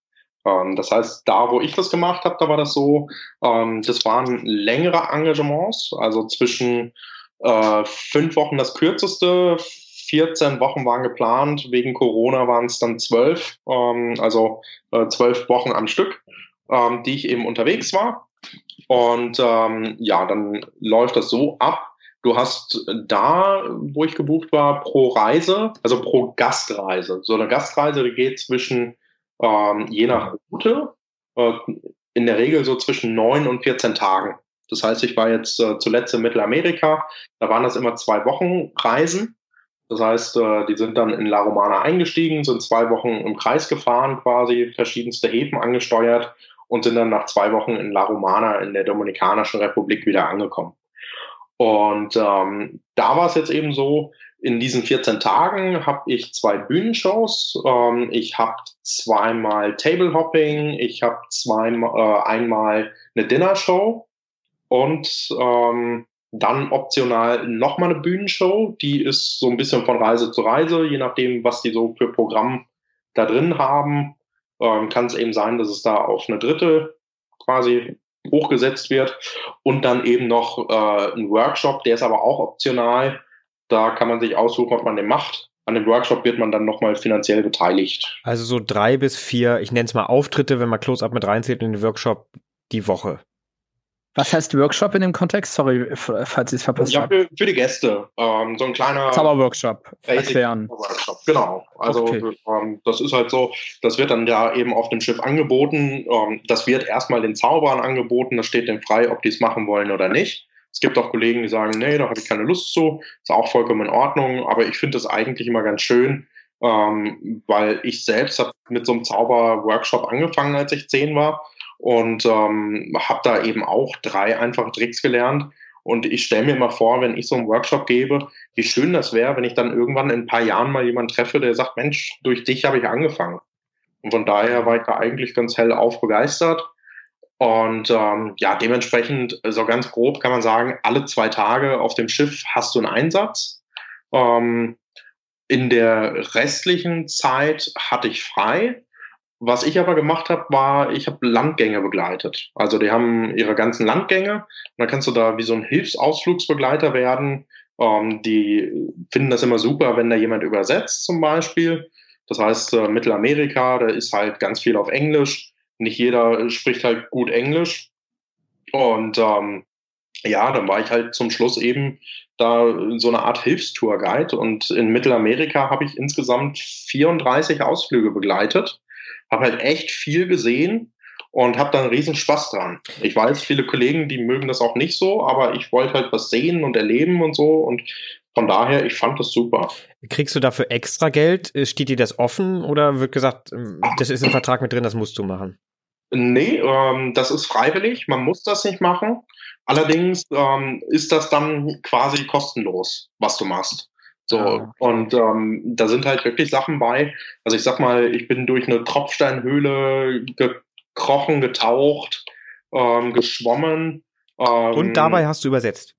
[SPEAKER 3] Ähm, das heißt, da, wo ich das gemacht habe, da war das so, ähm, das waren längere Engagements, also zwischen äh, fünf Wochen das kürzeste, 14 Wochen waren geplant, wegen Corona waren es dann zwölf, ähm, also äh, zwölf Wochen am Stück, ähm, die ich eben unterwegs war. Und ähm, ja, dann läuft das so ab. Du hast da, wo ich gebucht war, pro Reise, also pro Gastreise. So eine Gastreise die geht zwischen, ähm, je nach Route, äh, in der Regel so zwischen neun und 14 Tagen. Das heißt, ich war jetzt äh, zuletzt in Mittelamerika, da waren das immer zwei Wochen Reisen das heißt, äh, die sind dann in La Romana eingestiegen, sind zwei Wochen im Kreis gefahren, quasi verschiedenste Häfen angesteuert und sind dann nach zwei Wochen in La Romana in der Dominikanischen Republik wieder angekommen. Und ähm, da war es jetzt eben so, in diesen 14 Tagen habe ich zwei Bühnenshows, ähm, ich habe zweimal Tablehopping, ich habe zweimal äh, einmal eine Dinnershow und ähm, dann optional nochmal eine Bühnenshow, die ist so ein bisschen von Reise zu Reise, je nachdem, was die so für Programm da drin haben. Ähm, Kann es eben sein, dass es da auf eine dritte quasi hochgesetzt wird und dann eben noch äh, ein Workshop, der ist aber auch optional. Da kann man sich aussuchen, ob man den macht. An dem Workshop wird man dann nochmal finanziell beteiligt.
[SPEAKER 1] Also so drei bis vier, ich nenne es mal Auftritte, wenn man Close-Up mit reinzieht in den Workshop die Woche.
[SPEAKER 2] Was heißt Workshop in dem Kontext? Sorry, falls ich es verpasst
[SPEAKER 3] habe. Ja, für, für, die Gäste. Ähm, so ein kleiner
[SPEAKER 2] Zauberworkshop. Erklären.
[SPEAKER 3] Workshop, genau. Also okay. ähm, das ist halt so, das wird dann ja eben auf dem Schiff angeboten. Ähm, das wird erstmal den Zauberern angeboten, das steht denen frei, ob die es machen wollen oder nicht. Es gibt auch Kollegen, die sagen, nee, da habe ich keine Lust zu. Ist auch vollkommen in Ordnung, aber ich finde das eigentlich immer ganz schön, ähm, weil ich selbst habe mit so einem Zauberworkshop angefangen, als ich zehn war und ähm, habe da eben auch drei einfache Tricks gelernt. Und ich stelle mir immer vor, wenn ich so einen Workshop gebe, wie schön das wäre, wenn ich dann irgendwann in ein paar Jahren mal jemanden treffe, der sagt, Mensch, durch dich habe ich angefangen. Und von daher war ich da eigentlich ganz hell aufbegeistert. Und ähm, ja, dementsprechend, so ganz grob kann man sagen, alle zwei Tage auf dem Schiff hast du einen Einsatz. Ähm, in der restlichen Zeit hatte ich frei. Was ich aber gemacht habe, war, ich habe Landgänge begleitet. Also die haben ihre ganzen Landgänge. Und dann kannst du da wie so ein Hilfsausflugsbegleiter werden. Ähm, die finden das immer super, wenn da jemand übersetzt zum Beispiel. Das heißt, äh, Mittelamerika, da ist halt ganz viel auf Englisch. Nicht jeder spricht halt gut Englisch. Und ähm, ja, dann war ich halt zum Schluss eben da so eine Art Hilfstourguide. Und in Mittelamerika habe ich insgesamt 34 Ausflüge begleitet habe halt echt viel gesehen und habe da einen riesen Spaß dran. Ich weiß, viele Kollegen, die mögen das auch nicht so, aber ich wollte halt was sehen und erleben und so und von daher, ich fand das super.
[SPEAKER 1] Kriegst du dafür extra Geld? Steht dir das offen oder wird gesagt, ähm, das ist im Vertrag mit drin, das musst du machen?
[SPEAKER 3] Nee, ähm, das ist freiwillig, man muss das nicht machen. Allerdings ähm, ist das dann quasi kostenlos, was du machst. So, ja. und ähm, da sind halt wirklich Sachen bei. Also ich sag mal, ich bin durch eine Tropfsteinhöhle gekrochen, getaucht, ähm, geschwommen.
[SPEAKER 1] Ähm, und dabei hast du übersetzt?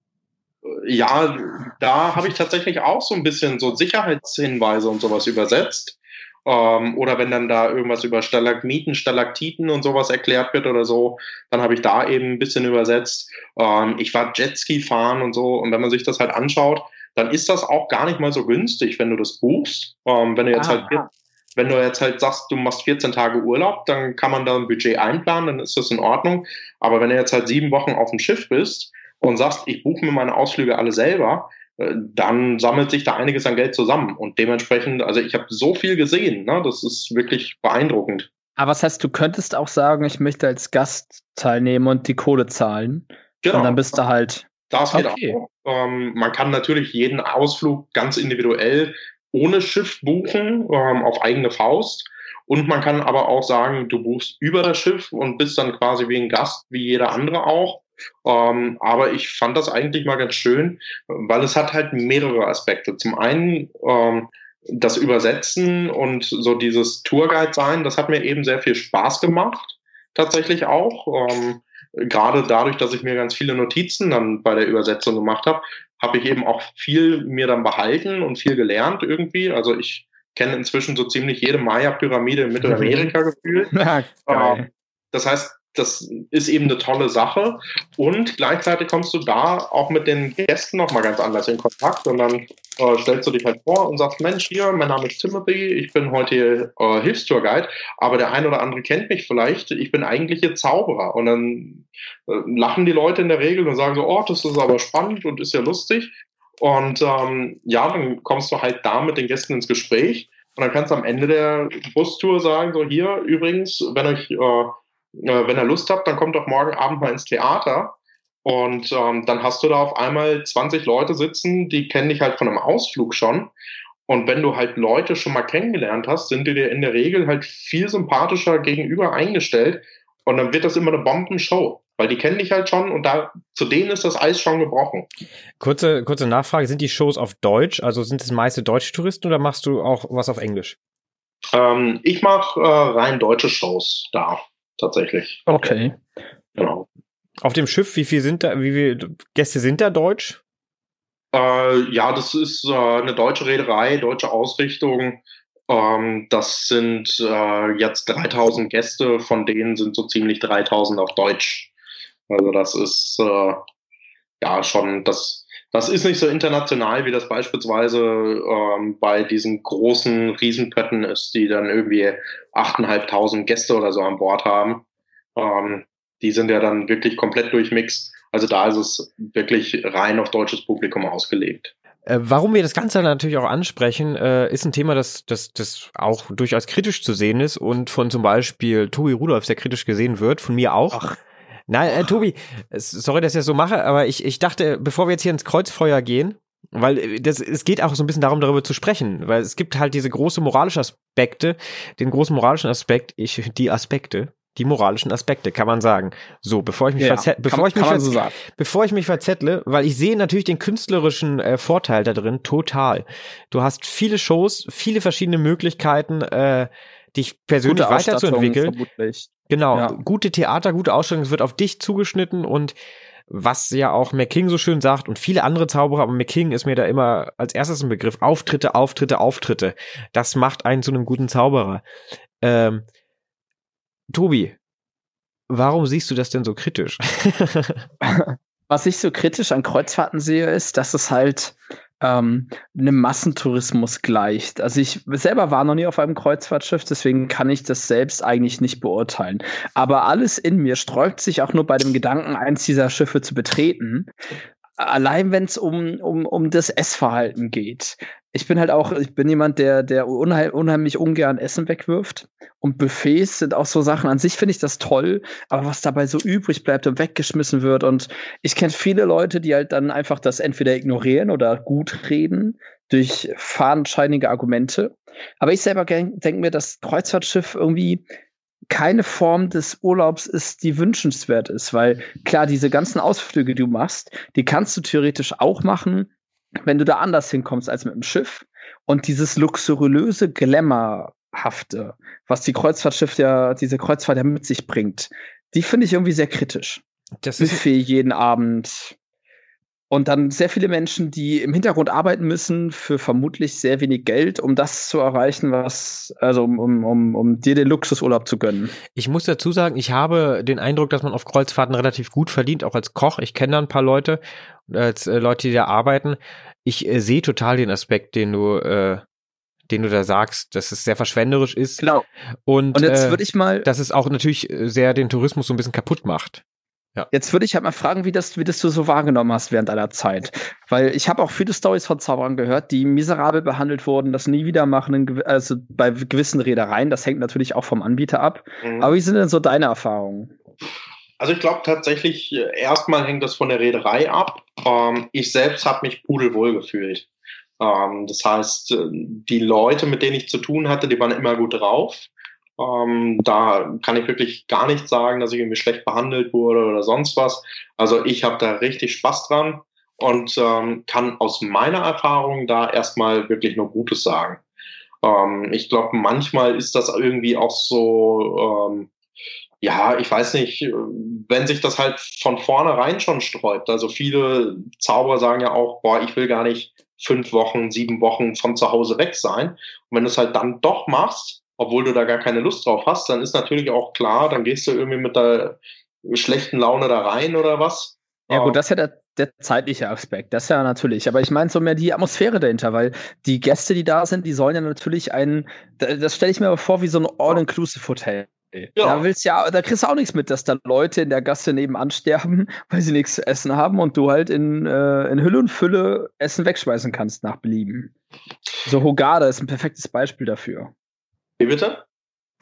[SPEAKER 3] Ja, da habe ich tatsächlich auch so ein bisschen so Sicherheitshinweise und sowas übersetzt. Ähm, oder wenn dann da irgendwas über Stalagmiten, Stalaktiten und sowas erklärt wird oder so, dann habe ich da eben ein bisschen übersetzt. Ähm, ich war Jetski fahren und so. Und wenn man sich das halt anschaut, dann ist das auch gar nicht mal so günstig, wenn du das buchst. Ähm, wenn du jetzt ah, halt, wenn du jetzt halt sagst, du machst 14 Tage Urlaub, dann kann man da ein Budget einplanen, dann ist das in Ordnung. Aber wenn du jetzt halt sieben Wochen auf dem Schiff bist, und sagst, ich buche mir meine Ausflüge alle selber, dann sammelt sich da einiges an Geld zusammen. Und dementsprechend, also ich habe so viel gesehen, ne? das ist wirklich beeindruckend.
[SPEAKER 2] Aber was heißt, du könntest auch sagen, ich möchte als Gast teilnehmen und die Kohle zahlen. Genau. Und dann bist du halt.
[SPEAKER 3] Das geht okay. auch. Ähm, man kann natürlich jeden Ausflug ganz individuell ohne Schiff buchen, ähm, auf eigene Faust. Und man kann aber auch sagen, du buchst über das Schiff und bist dann quasi wie ein Gast, wie jeder andere auch. Ähm, aber ich fand das eigentlich mal ganz schön, weil es hat halt mehrere Aspekte. Zum einen ähm, das Übersetzen und so dieses Tourguide sein, das hat mir eben sehr viel Spaß gemacht, tatsächlich auch. Ähm, gerade dadurch, dass ich mir ganz viele Notizen dann bei der Übersetzung gemacht habe, habe ich eben auch viel mir dann behalten und viel gelernt irgendwie. Also ich kenne inzwischen so ziemlich jede Maya-Pyramide in Mittelamerika gefühlt. *laughs* Ja, ähm, das heißt, das ist eben eine tolle Sache. Und gleichzeitig kommst du da auch mit den Gästen nochmal ganz anders in Kontakt. Und dann äh, stellst du dich halt vor und sagst, Mensch, hier, mein Name ist Timothy, ich bin heute äh, Hilfstourguide, aber der ein oder andere kennt mich vielleicht, ich bin eigentlich hier Zauberer. Und dann äh, lachen die Leute in der Regel und sagen so, oh, das ist aber spannend und ist ja lustig. Und ähm, ja, dann kommst du halt da mit den Gästen ins Gespräch. Und dann kannst du am Ende der Bustour sagen, so hier übrigens, wenn euch äh, äh, wenn ihr Lust habt, dann kommt doch morgen Abend mal ins Theater. Und ähm, dann hast du da auf einmal 20 Leute sitzen, die kennen dich halt von einem Ausflug schon. Und wenn du halt Leute schon mal kennengelernt hast, sind die dir in der Regel halt viel sympathischer gegenüber eingestellt. Und dann wird das immer eine Bombenshow. Weil die kennen dich halt schon und da zu denen ist das Eis schon gebrochen.
[SPEAKER 1] Kurze, kurze Nachfrage, sind die Shows auf Deutsch? Also sind es meiste deutsche Touristen oder machst du auch was auf Englisch?
[SPEAKER 3] Ähm, ich mache äh, rein deutsche Shows da tatsächlich.
[SPEAKER 2] Okay.
[SPEAKER 3] Genau.
[SPEAKER 1] Auf dem Schiff, wie viel sind da, wie viele Gäste sind da deutsch?
[SPEAKER 3] Äh, ja, das ist äh, eine deutsche Reederei, deutsche Ausrichtung. Ähm, das sind äh, jetzt 3000 Gäste, von denen sind so ziemlich 3000 auf Deutsch. Also das ist äh, ja schon, das, das ist nicht so international, wie das beispielsweise ähm, bei diesen großen Riesenpötten ist, die dann irgendwie 8.500 Gäste oder so an Bord haben. Ähm, die sind ja dann wirklich komplett durchmixed. Also da ist es wirklich rein auf deutsches Publikum ausgelegt.
[SPEAKER 1] Äh, warum wir das Ganze natürlich auch ansprechen, äh, ist ein Thema, das, das, das auch durchaus kritisch zu sehen ist und von zum Beispiel Tobi Rudolf sehr kritisch gesehen wird, von mir auch. Ach. Nein, äh, Tobi, sorry, dass ich das so mache, aber ich, ich dachte, bevor wir jetzt hier ins Kreuzfeuer gehen, weil äh, das, es geht auch so ein bisschen darum, darüber zu sprechen, weil es gibt halt diese große moralische Aspekte, den großen moralischen Aspekt, ich, die Aspekte, die moralischen Aspekte, kann man sagen. So, bevor ich mich, ja, bevor, ich mich so bevor ich mich verzettle, weil ich sehe natürlich den künstlerischen äh, Vorteil da drin total. Du hast viele Shows, viele verschiedene Möglichkeiten, äh, dich persönlich weiterzuentwickeln. Vermutlich. Genau, ja. gute Theater, gute Ausstellungen, es wird auf dich zugeschnitten und was ja auch McKing so schön sagt und viele andere Zauberer, aber McKing ist mir da immer als erstes ein Begriff. Auftritte, Auftritte, Auftritte. Das macht einen zu einem guten Zauberer. Ähm, Tobi, warum siehst du das denn so kritisch? *laughs* *laughs*
[SPEAKER 2] Was ich so kritisch an Kreuzfahrten sehe, ist, dass es halt ähm, einem Massentourismus gleicht. Also ich selber war noch nie auf einem Kreuzfahrtschiff, deswegen kann ich das selbst eigentlich nicht beurteilen. Aber alles in mir sträubt sich auch nur bei dem Gedanken, eins dieser Schiffe zu betreten. Allein wenn es um, um, um das Essverhalten geht ich bin halt auch, ich bin jemand, der, der unheim, unheimlich ungern Essen wegwirft. Und Buffets sind auch so Sachen. An sich finde ich das toll, aber was dabei so übrig bleibt und weggeschmissen wird. Und ich kenne viele Leute, die halt dann einfach das entweder ignorieren oder gut reden durch fadenscheinige Argumente. Aber ich selber denke mir, dass Kreuzfahrtschiff irgendwie keine Form des Urlaubs ist, die wünschenswert ist, weil klar, diese ganzen Ausflüge, die du machst, die kannst du theoretisch auch machen, wenn du da anders hinkommst als mit dem Schiff und dieses luxuriöse Glamourhafte, was die Kreuzfahrtschiff ja, diese Kreuzfahrt ja mit sich bringt, die finde ich irgendwie sehr kritisch. Das Buffet jeden Abend. Und dann sehr viele Menschen, die im Hintergrund arbeiten müssen für vermutlich sehr wenig Geld, um das zu erreichen, was, also um, um, um, um dir den Luxusurlaub zu gönnen.
[SPEAKER 1] Ich muss dazu sagen, ich habe den Eindruck, dass man auf Kreuzfahrten relativ gut verdient, auch als Koch. Ich kenne da ein paar Leute, als äh, Leute, die da arbeiten. Ich äh, sehe total den Aspekt, den du, äh, den du da sagst, dass es sehr verschwenderisch ist.
[SPEAKER 2] Genau.
[SPEAKER 1] Und,
[SPEAKER 2] Und jetzt äh, würde ich mal,
[SPEAKER 1] dass es auch natürlich äh, sehr den Tourismus so ein bisschen kaputt macht.
[SPEAKER 2] Ja. Jetzt würde ich halt mal fragen, wie das, wie das du so wahrgenommen hast während deiner Zeit. Weil ich habe auch viele Stories von Zauberern gehört, die miserabel behandelt wurden, das nie wieder machen, also bei gewissen Reedereien. Das hängt natürlich auch vom Anbieter ab. Mhm. Aber wie sind denn so deine Erfahrungen?
[SPEAKER 3] Also ich glaube tatsächlich, äh, erstmal hängt das von der Reederei ab. Ähm, ich selbst habe mich pudelwohl gefühlt. Ähm, das heißt, äh, die Leute, mit denen ich zu tun hatte, die waren immer gut drauf. Ähm, da kann ich wirklich gar nicht sagen, dass ich irgendwie schlecht behandelt wurde oder sonst was. Also ich habe da richtig Spaß dran und ähm, kann aus meiner Erfahrung da erstmal wirklich nur Gutes sagen. Ähm, ich glaube, manchmal ist das irgendwie auch so, ähm, ja, ich weiß nicht, wenn sich das halt von vornherein schon sträubt. Also viele Zauberer sagen ja auch, boah, ich will gar nicht fünf Wochen, sieben Wochen von zu Hause weg sein. Und wenn du es halt dann doch machst, obwohl du da gar keine Lust drauf hast, dann ist natürlich auch klar, dann gehst du irgendwie mit der schlechten Laune da rein oder was.
[SPEAKER 2] Ja, gut, das ist ja der, der zeitliche Aspekt, das ist ja natürlich. Aber ich meine so mehr die Atmosphäre dahinter, weil die Gäste, die da sind, die sollen ja natürlich einen, das stelle ich mir aber vor, wie so ein All-Inclusive-Hotel. Ja. Da willst ja, da kriegst du auch nichts mit, dass da Leute in der Gasse nebenan sterben, *laughs* weil sie nichts zu essen haben und du halt in, äh, in Hülle und Fülle Essen wegschmeißen kannst nach Belieben. So Hogada ist ein perfektes Beispiel dafür.
[SPEAKER 3] Wie bitte?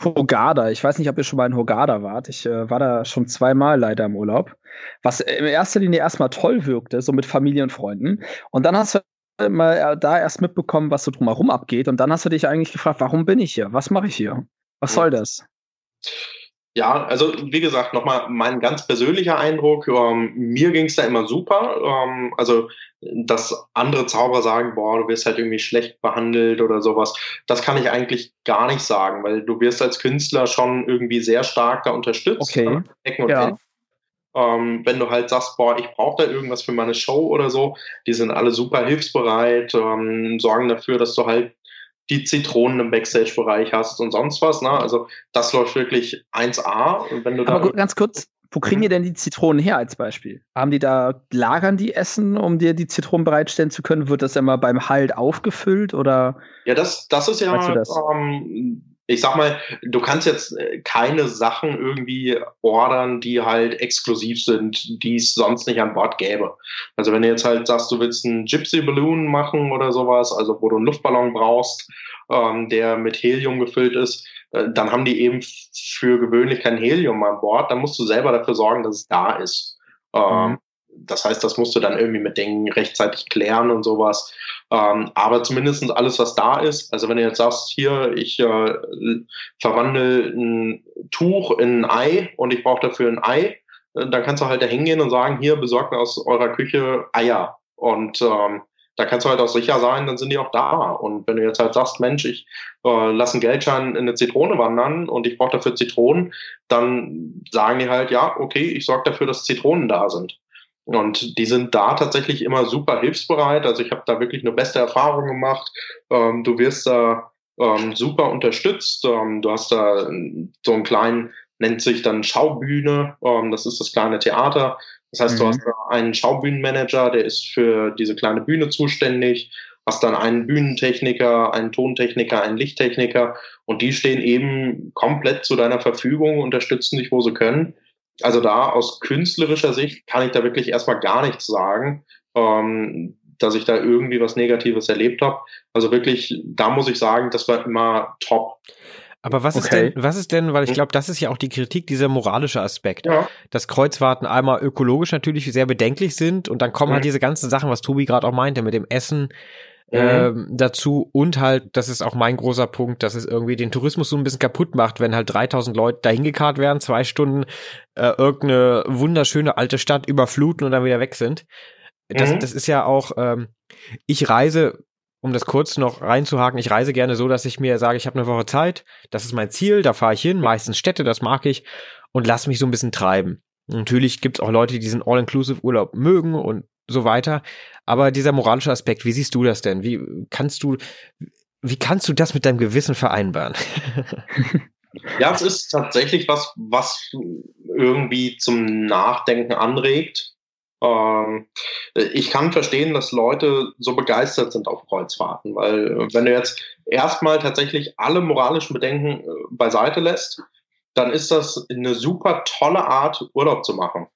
[SPEAKER 2] Hogada. Ich weiß nicht, ob ihr schon mal in Hogada wart. Ich äh, war da schon zweimal leider im Urlaub. Was in erster Linie erstmal toll wirkte, so mit Familie und Freunden. Und dann hast du mal äh, da erst mitbekommen, was so drumherum abgeht. Und dann hast du dich eigentlich gefragt, warum bin ich hier? Was mache ich hier? Was soll das?
[SPEAKER 3] Ja, also wie gesagt, nochmal mein ganz persönlicher Eindruck. Ähm, mir ging es da immer super. Ähm, also, dass andere Zauberer sagen, boah, du wirst halt irgendwie schlecht behandelt oder sowas, das kann ich eigentlich gar nicht sagen, weil du wirst als Künstler schon irgendwie sehr stark da unterstützt.
[SPEAKER 2] Okay. Ja.
[SPEAKER 3] Ähm, wenn du halt sagst, boah, ich brauche da irgendwas für meine Show oder so, die sind alle super hilfsbereit, ähm, sorgen dafür, dass du halt die Zitronen im Backstage-Bereich hast und sonst was. Ne? Also das läuft wirklich 1A. Und wenn du
[SPEAKER 2] Aber ganz kurz, wo kriegen mhm. ihr denn die Zitronen her als Beispiel? Haben die da, lagern die Essen, um dir die Zitronen bereitstellen zu können? Wird das immer beim Halt aufgefüllt oder?
[SPEAKER 3] Ja, das, das ist ja, das? Ähm, ich sag mal, du kannst jetzt äh, keine Sachen irgendwie ordern, die halt exklusiv sind, die es sonst nicht an Bord gäbe. Also wenn du jetzt halt sagst, du willst einen Gypsy Balloon machen oder sowas, also wo du einen Luftballon brauchst, ähm, der mit Helium gefüllt ist, äh, dann haben die eben für gewöhnlich kein Helium an Bord. Dann musst du selber dafür sorgen, dass es da ist. Ähm, mhm. Das heißt, das musst du dann irgendwie mit denen rechtzeitig klären und sowas. Ähm, aber zumindest alles, was da ist, also wenn du jetzt sagst, hier, ich äh, verwandle ein Tuch in ein Ei und ich brauche dafür ein Ei, äh, dann kannst du halt da hingehen und sagen, hier, besorgt mir aus eurer Küche Eier. Und ähm, da kannst du halt auch sicher sein, dann sind die auch da. Und wenn du jetzt halt sagst, Mensch, ich äh, lasse einen Geldschein in eine Zitrone wandern und ich brauche dafür Zitronen, dann sagen die halt, ja, okay, ich sorge dafür, dass Zitronen da sind. Und die sind da tatsächlich immer super hilfsbereit. Also ich habe da wirklich eine beste Erfahrung gemacht. Ähm, du wirst da ähm, super unterstützt. Ähm, du hast da so einen kleinen, nennt sich dann Schaubühne. Ähm, das ist das kleine Theater. Das heißt, mhm. du hast da einen Schaubühnenmanager, der ist für diese kleine Bühne zuständig. Hast dann einen Bühnentechniker, einen Tontechniker, einen Lichttechniker. Und die stehen eben komplett zu deiner Verfügung, unterstützen dich, wo sie können. Also da aus künstlerischer Sicht kann ich da wirklich erstmal gar nichts sagen, ähm, dass ich da irgendwie was Negatives erlebt habe. Also wirklich, da muss ich sagen, das war immer top.
[SPEAKER 1] Aber was okay. ist denn, was ist denn, weil ich hm? glaube, das ist ja auch die Kritik, dieser moralische Aspekt, ja. dass Kreuzfahrten einmal ökologisch natürlich sehr bedenklich sind und dann kommen mhm. halt hm. diese ganzen Sachen, was Tobi gerade auch meinte, mit dem Essen. Ähm, dazu und halt, das ist auch mein großer Punkt, dass es irgendwie den Tourismus so ein bisschen kaputt macht, wenn halt 3000 Leute dahin gekarrt werden, zwei Stunden äh, irgendeine wunderschöne alte Stadt überfluten und dann wieder weg sind. Das, mhm. das ist ja auch, ähm, ich reise, um das kurz noch reinzuhaken, ich reise gerne so, dass ich mir sage, ich habe eine Woche Zeit, das ist mein Ziel, da fahre ich hin, meistens Städte, das mag ich und lass mich so ein bisschen treiben. Natürlich gibt's auch Leute, die diesen All-Inclusive-Urlaub mögen und so weiter. Aber dieser moralische Aspekt, wie siehst du das denn? Wie kannst du, wie kannst du das mit deinem Gewissen vereinbaren? *laughs*
[SPEAKER 3] ja, es ist tatsächlich was, was irgendwie zum Nachdenken anregt. Ähm, ich kann verstehen, dass Leute so begeistert sind auf Kreuzfahrten, weil wenn du jetzt erstmal tatsächlich alle moralischen Bedenken äh, beiseite lässt, dann ist das eine super tolle Art, Urlaub zu machen.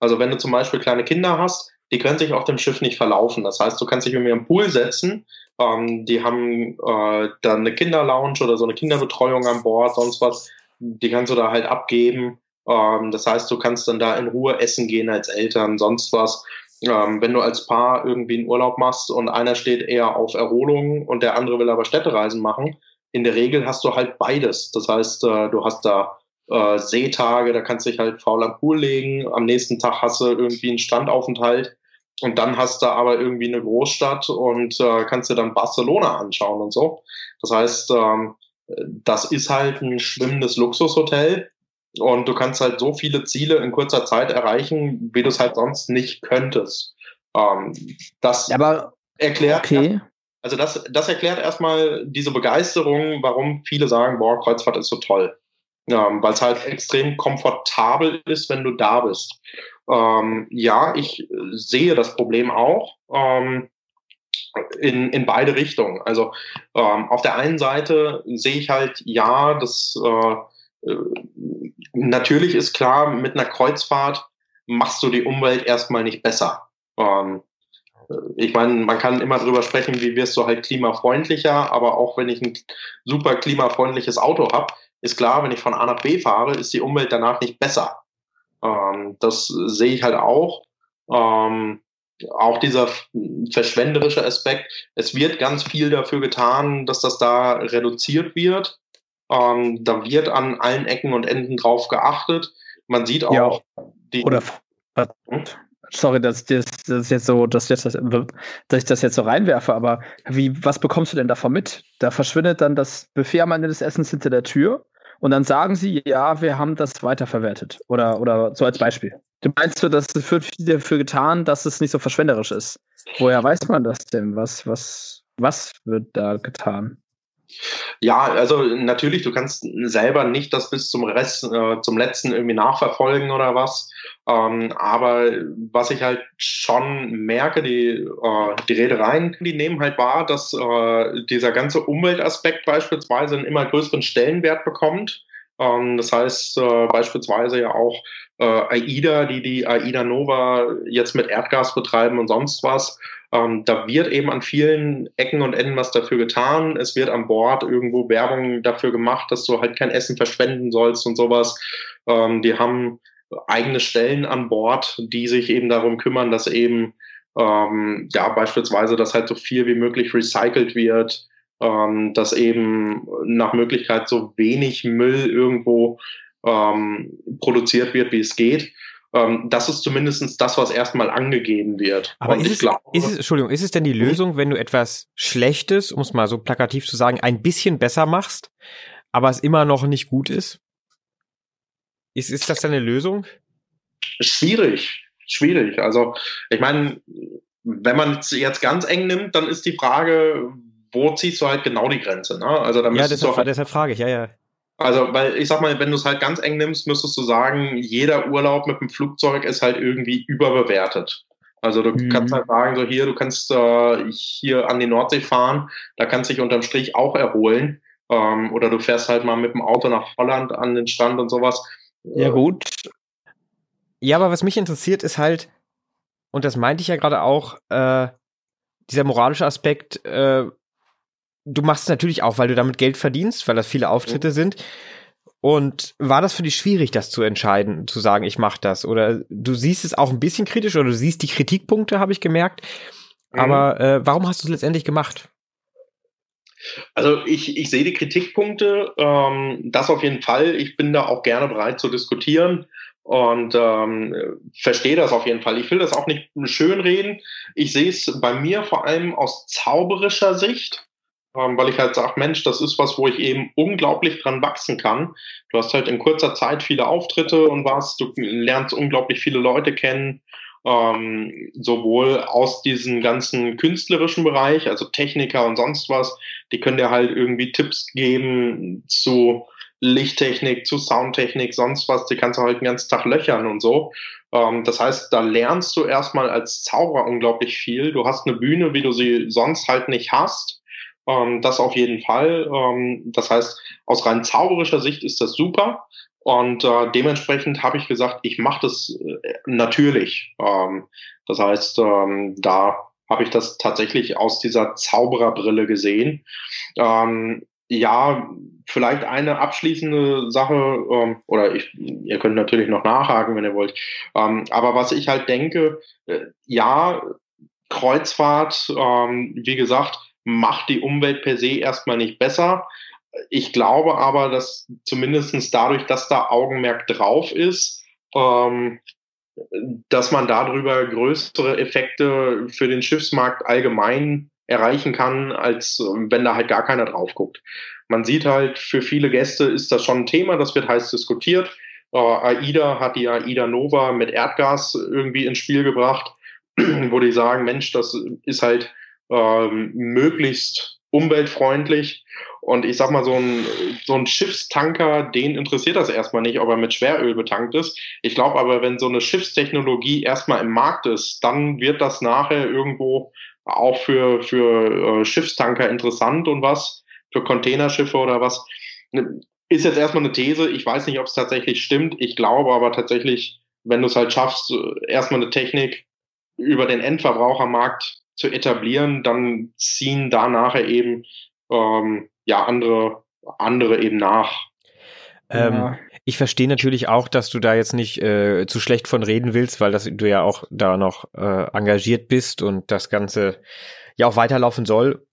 [SPEAKER 3] Also wenn du zum Beispiel kleine Kinder hast, die können sich auf dem Schiff nicht verlaufen. Das heißt, du kannst dich mit mir im Pool setzen. Ähm, die haben äh, dann eine Kinderlounge oder so eine Kinderbetreuung an Bord, sonst was. Die kannst du da halt abgeben. Ähm, das heißt, du kannst dann da in Ruhe essen gehen als Eltern, sonst was. Ähm, wenn du als Paar irgendwie einen Urlaub machst und einer steht eher auf Erholung und der andere will aber Städtereisen machen, in der Regel hast du halt beides. Das heißt, äh, du hast da äh, Seetage, da kannst du dich halt faul am Pool legen. Am nächsten Tag hast du irgendwie einen Strandaufenthalt. Und dann hast du aber irgendwie eine Großstadt und äh, kannst dir dann Barcelona anschauen und so. Das heißt, ähm, das ist halt ein schwimmendes Luxushotel. Und du kannst halt so viele Ziele in kurzer Zeit erreichen, wie du es halt sonst nicht könntest. Ähm, das
[SPEAKER 2] aber
[SPEAKER 3] erklärt,
[SPEAKER 2] okay.
[SPEAKER 3] also das, das erklärt erstmal diese Begeisterung, warum viele sagen, boah, Kreuzfahrt ist so toll. Ähm, Weil es halt extrem komfortabel ist, wenn du da bist. Ähm, ja, ich sehe das Problem auch. Ähm, in, in beide Richtungen. Also ähm, auf der einen Seite sehe ich halt, ja, das äh, äh, natürlich ist klar, mit einer Kreuzfahrt machst du die Umwelt erstmal nicht besser. Ähm, ich meine, man kann immer drüber sprechen, wie wirst du halt klimafreundlicher, aber auch wenn ich ein super klimafreundliches Auto habe, ist klar, wenn ich von A nach B fahre, ist die Umwelt danach nicht besser. Ähm, das sehe ich halt auch. Ähm, auch dieser verschwenderische Aspekt. Es wird ganz viel dafür getan, dass das da reduziert wird. Ähm, da wird an allen Ecken und Enden drauf geachtet. Man sieht auch
[SPEAKER 2] ja, die. Oder hm? sorry, dass das, das jetzt so, dass, das, dass ich das jetzt so reinwerfe, aber wie, was bekommst du denn davon mit? Da verschwindet dann das Buffet am Ende des Essens hinter der Tür und dann sagen sie, ja, wir haben das weiterverwertet. Oder, oder so als Beispiel. Du meinst dass es wird viel dafür getan, dass es nicht so verschwenderisch ist. Woher weiß man das denn? Was, was, was wird da getan?
[SPEAKER 3] Ja, also natürlich, du kannst selber nicht das bis zum Rest, äh, zum letzten irgendwie nachverfolgen oder was. Ähm, aber was ich halt schon merke, die, äh, die Reedereien, die nehmen halt wahr, dass äh, dieser ganze Umweltaspekt beispielsweise einen immer größeren Stellenwert bekommt. Ähm, das heißt äh, beispielsweise ja auch äh, AIDA, die die AIDA Nova jetzt mit Erdgas betreiben und sonst was. Ähm, da wird eben an vielen Ecken und Enden was dafür getan. Es wird an Bord irgendwo Werbung dafür gemacht, dass du halt kein Essen verschwenden sollst und sowas. Ähm, die haben eigene Stellen an Bord, die sich eben darum kümmern, dass eben ähm, ja beispielsweise, dass halt so viel wie möglich recycelt wird, ähm, dass eben nach Möglichkeit so wenig Müll irgendwo ähm, produziert wird, wie es geht. Ähm, das ist zumindest das, was erstmal angegeben wird.
[SPEAKER 1] Aber ist es, glaube, ist es, Entschuldigung, ist es denn die mhm. Lösung, wenn du etwas Schlechtes, um es mal so plakativ zu sagen, ein bisschen besser machst, aber es immer noch nicht gut ist? Ist, ist das eine Lösung?
[SPEAKER 3] Schwierig, schwierig. Also ich meine, wenn man es jetzt ganz eng nimmt, dann ist die Frage, wo ziehst du halt genau die Grenze? Ne? Also
[SPEAKER 1] da ja, deshalb, halt, deshalb frage ich, ja, ja.
[SPEAKER 3] Also, weil ich sag mal, wenn du es halt ganz eng nimmst, müsstest du sagen, jeder Urlaub mit dem Flugzeug ist halt irgendwie überbewertet. Also du mhm. kannst halt sagen, so hier, du kannst äh, hier an die Nordsee fahren, da kannst du dich unterm Strich auch erholen. Ähm, oder du fährst halt mal mit dem Auto nach Holland an den Strand und sowas.
[SPEAKER 2] Ja, gut.
[SPEAKER 1] Ja, aber was mich interessiert, ist halt, und das meinte ich ja gerade auch, äh, dieser moralische Aspekt, äh, du machst es natürlich auch, weil du damit Geld verdienst, weil das viele Auftritte mhm. sind. Und war das für dich schwierig, das zu entscheiden, zu sagen, ich mache das? Oder du siehst es auch ein bisschen kritisch oder du siehst die Kritikpunkte, habe ich gemerkt. Mhm. Aber äh, warum hast du es letztendlich gemacht?
[SPEAKER 3] Also ich, ich sehe die Kritikpunkte, ähm, das auf jeden Fall. Ich bin da auch gerne bereit zu diskutieren und ähm, verstehe das auf jeden Fall. Ich will das auch nicht schönreden. Ich sehe es bei mir vor allem aus zauberischer Sicht weil ich halt sage, Mensch, das ist was, wo ich eben unglaublich dran wachsen kann. Du hast halt in kurzer Zeit viele Auftritte und was, du lernst unglaublich viele Leute kennen, ähm, sowohl aus diesem ganzen künstlerischen Bereich, also Techniker und sonst was, die können dir halt irgendwie Tipps geben zu Lichttechnik, zu Soundtechnik, sonst was, die kannst du halt den ganzen Tag löchern und so. Ähm, das heißt, da lernst du erstmal als Zauberer unglaublich viel. Du hast eine Bühne, wie du sie sonst halt nicht hast. Ähm, das auf jeden Fall. Ähm, das heißt, aus rein zauberischer Sicht ist das super. Und äh, dementsprechend habe ich gesagt, ich mache das äh, natürlich. Ähm, das heißt, ähm, da habe ich das tatsächlich aus dieser Zaubererbrille gesehen. Ähm, ja, vielleicht eine abschließende Sache, ähm, oder ich, ihr könnt natürlich noch nachhaken, wenn ihr wollt. Ähm, aber was ich halt denke, äh, ja, Kreuzfahrt, ähm, wie gesagt, macht die Umwelt per se erstmal nicht besser. Ich glaube aber, dass zumindestens dadurch, dass da Augenmerk drauf ist, ähm, dass man darüber größere Effekte für den Schiffsmarkt allgemein erreichen kann, als wenn da halt gar keiner drauf guckt. Man sieht halt, für viele Gäste ist das schon ein Thema, das wird heiß diskutiert. Äh, AIDA hat die AIDA Nova mit Erdgas irgendwie ins Spiel gebracht, *clears throat* wo die sagen, Mensch, das ist halt ähm, möglichst umweltfreundlich. Und ich sag mal, so ein, so ein Schiffstanker, den interessiert das erstmal nicht, ob er mit Schweröl betankt ist. Ich glaube aber, wenn so eine Schiffstechnologie erstmal im Markt ist, dann wird das nachher irgendwo auch für, für äh, Schiffstanker interessant und was, für Containerschiffe oder was. Ist jetzt erstmal eine These. Ich weiß nicht, ob es tatsächlich stimmt. Ich glaube aber tatsächlich, wenn du es halt schaffst, erstmal eine Technik über den Endverbrauchermarkt zu etablieren, dann ziehen da nachher eben ähm, ja andere, andere eben nach.
[SPEAKER 1] Ähm, ja. Ich verstehe natürlich auch, dass du da jetzt nicht äh, zu schlecht von reden willst, weil das, du ja auch da noch äh, engagiert bist und das Ganze ja auch weiterlaufen soll.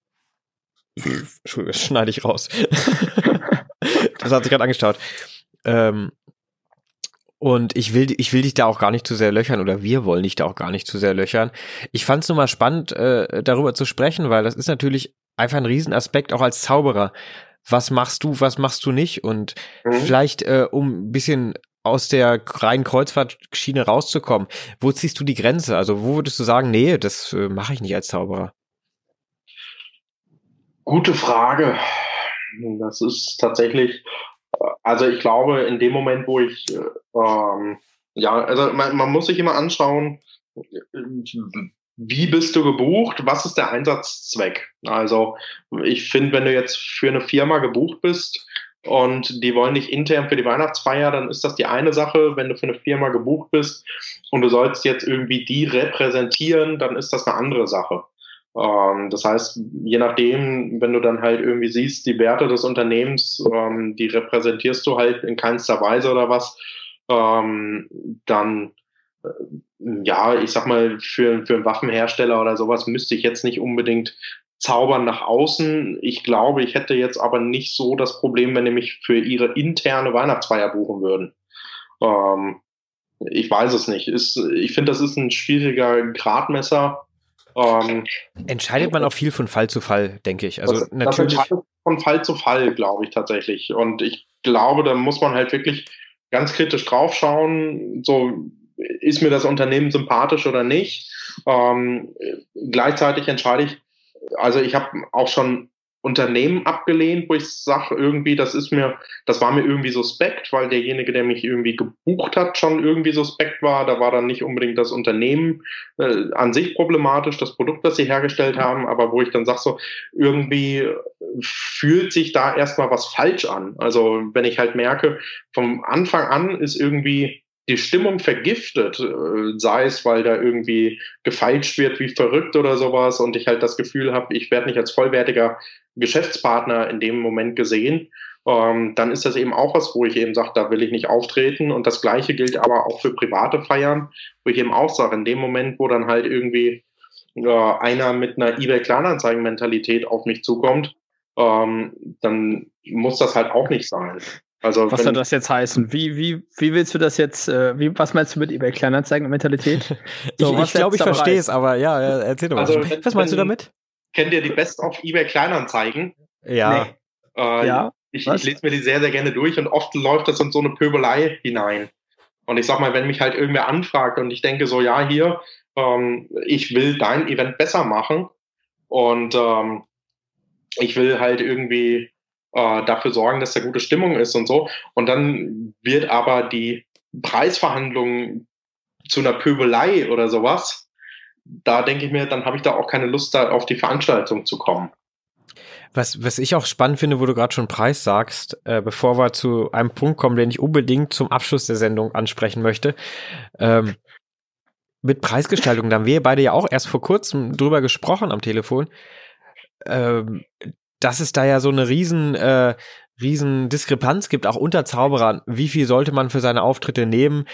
[SPEAKER 1] Entschuldigung, das schneide ich raus. *laughs* das hat sich gerade angeschaut. Ähm, und ich will, ich will dich da auch gar nicht zu sehr löchern oder wir wollen dich da auch gar nicht zu sehr löchern. Ich fand es nur mal spannend, äh, darüber zu sprechen, weil das ist natürlich einfach ein Riesenaspekt auch als Zauberer. Was machst du, was machst du nicht? Und mhm. vielleicht, äh, um ein bisschen aus der reinen Kreuzfahrtschiene rauszukommen, wo ziehst du die Grenze? Also wo würdest du sagen, nee, das äh, mache ich nicht als Zauberer?
[SPEAKER 3] Gute Frage. Das ist tatsächlich also ich glaube, in dem Moment, wo ich, ähm, ja, also man, man muss sich immer anschauen, wie bist du gebucht? Was ist der Einsatzzweck? Also ich finde, wenn du jetzt für eine Firma gebucht bist und die wollen dich intern für die Weihnachtsfeier, dann ist das die eine Sache. Wenn du für eine Firma gebucht bist und du sollst jetzt irgendwie die repräsentieren, dann ist das eine andere Sache. Ähm, das heißt, je nachdem, wenn du dann halt irgendwie siehst, die Werte des Unternehmens, ähm, die repräsentierst du halt in keinster Weise oder was, ähm, dann äh, ja, ich sag mal, für, für einen Waffenhersteller oder sowas müsste ich jetzt nicht unbedingt zaubern nach außen. Ich glaube, ich hätte jetzt aber nicht so das Problem, wenn mich für ihre interne Weihnachtsfeier buchen würden. Ähm, ich weiß es nicht. Ist, ich finde, das ist ein schwieriger Gradmesser.
[SPEAKER 1] Ähm, Entscheidet man auch viel von Fall zu Fall, denke ich. Also das, natürlich. Das
[SPEAKER 3] von Fall zu Fall, glaube ich tatsächlich. Und ich glaube, da muss man halt wirklich ganz kritisch draufschauen. So ist mir das Unternehmen sympathisch oder nicht. Ähm, gleichzeitig entscheide ich, also ich habe auch schon Unternehmen abgelehnt, wo ich sage, irgendwie, das ist mir, das war mir irgendwie suspekt, weil derjenige, der mich irgendwie gebucht hat, schon irgendwie suspekt war. Da war dann nicht unbedingt das Unternehmen äh, an sich problematisch, das Produkt, das sie hergestellt haben, aber wo ich dann sage, so, irgendwie fühlt sich da erstmal was falsch an. Also wenn ich halt merke, vom Anfang an ist irgendwie die Stimmung vergiftet, äh, sei es, weil da irgendwie gefeilscht wird wie verrückt oder sowas und ich halt das Gefühl habe, ich werde nicht als vollwertiger Geschäftspartner in dem Moment gesehen, ähm, dann ist das eben auch was, wo ich eben sage, da will ich nicht auftreten. Und das Gleiche gilt aber auch für private Feiern, wo ich eben auch sage, in dem Moment, wo dann halt irgendwie äh, einer mit einer eBay-Kleinanzeigen-Mentalität auf mich zukommt, ähm, dann muss das halt auch nicht sein.
[SPEAKER 2] Also was soll das jetzt heißen? Wie, wie, wie willst du das jetzt, äh, wie, was meinst du mit eBay Kleinanzeigen-Mentalität? *laughs*
[SPEAKER 1] So, ich, ich glaube, ich verstehe es, aber ja, erzähl doch mal. Also, was, was meinst du damit?
[SPEAKER 3] Kennt ihr die Best of eBay Kleinanzeigen?
[SPEAKER 1] Ja. Nee.
[SPEAKER 3] Äh, ja. Ich, ich, lese mir die sehr, sehr gerne durch und oft läuft das in so eine Pöbelei hinein. Und ich sag mal, wenn mich halt irgendwer anfragt und ich denke so, ja, hier, ähm, ich will dein Event besser machen und ähm, ich will halt irgendwie äh, dafür sorgen, dass da gute Stimmung ist und so. Und dann wird aber die Preisverhandlung zu einer Pöbelei oder sowas. Da denke ich mir, dann habe ich da auch keine Lust, da auf die Veranstaltung zu kommen.
[SPEAKER 1] Was, was ich auch spannend finde, wo du gerade schon Preis sagst, äh, bevor wir zu einem Punkt kommen, den ich unbedingt zum Abschluss der Sendung ansprechen möchte. Ähm, mit Preisgestaltung, da haben wir beide ja auch erst vor kurzem drüber gesprochen am Telefon, ähm, dass es da ja so eine riesen, äh, riesen Diskrepanz gibt, auch unter Zauberern. Wie viel sollte man für seine Auftritte nehmen?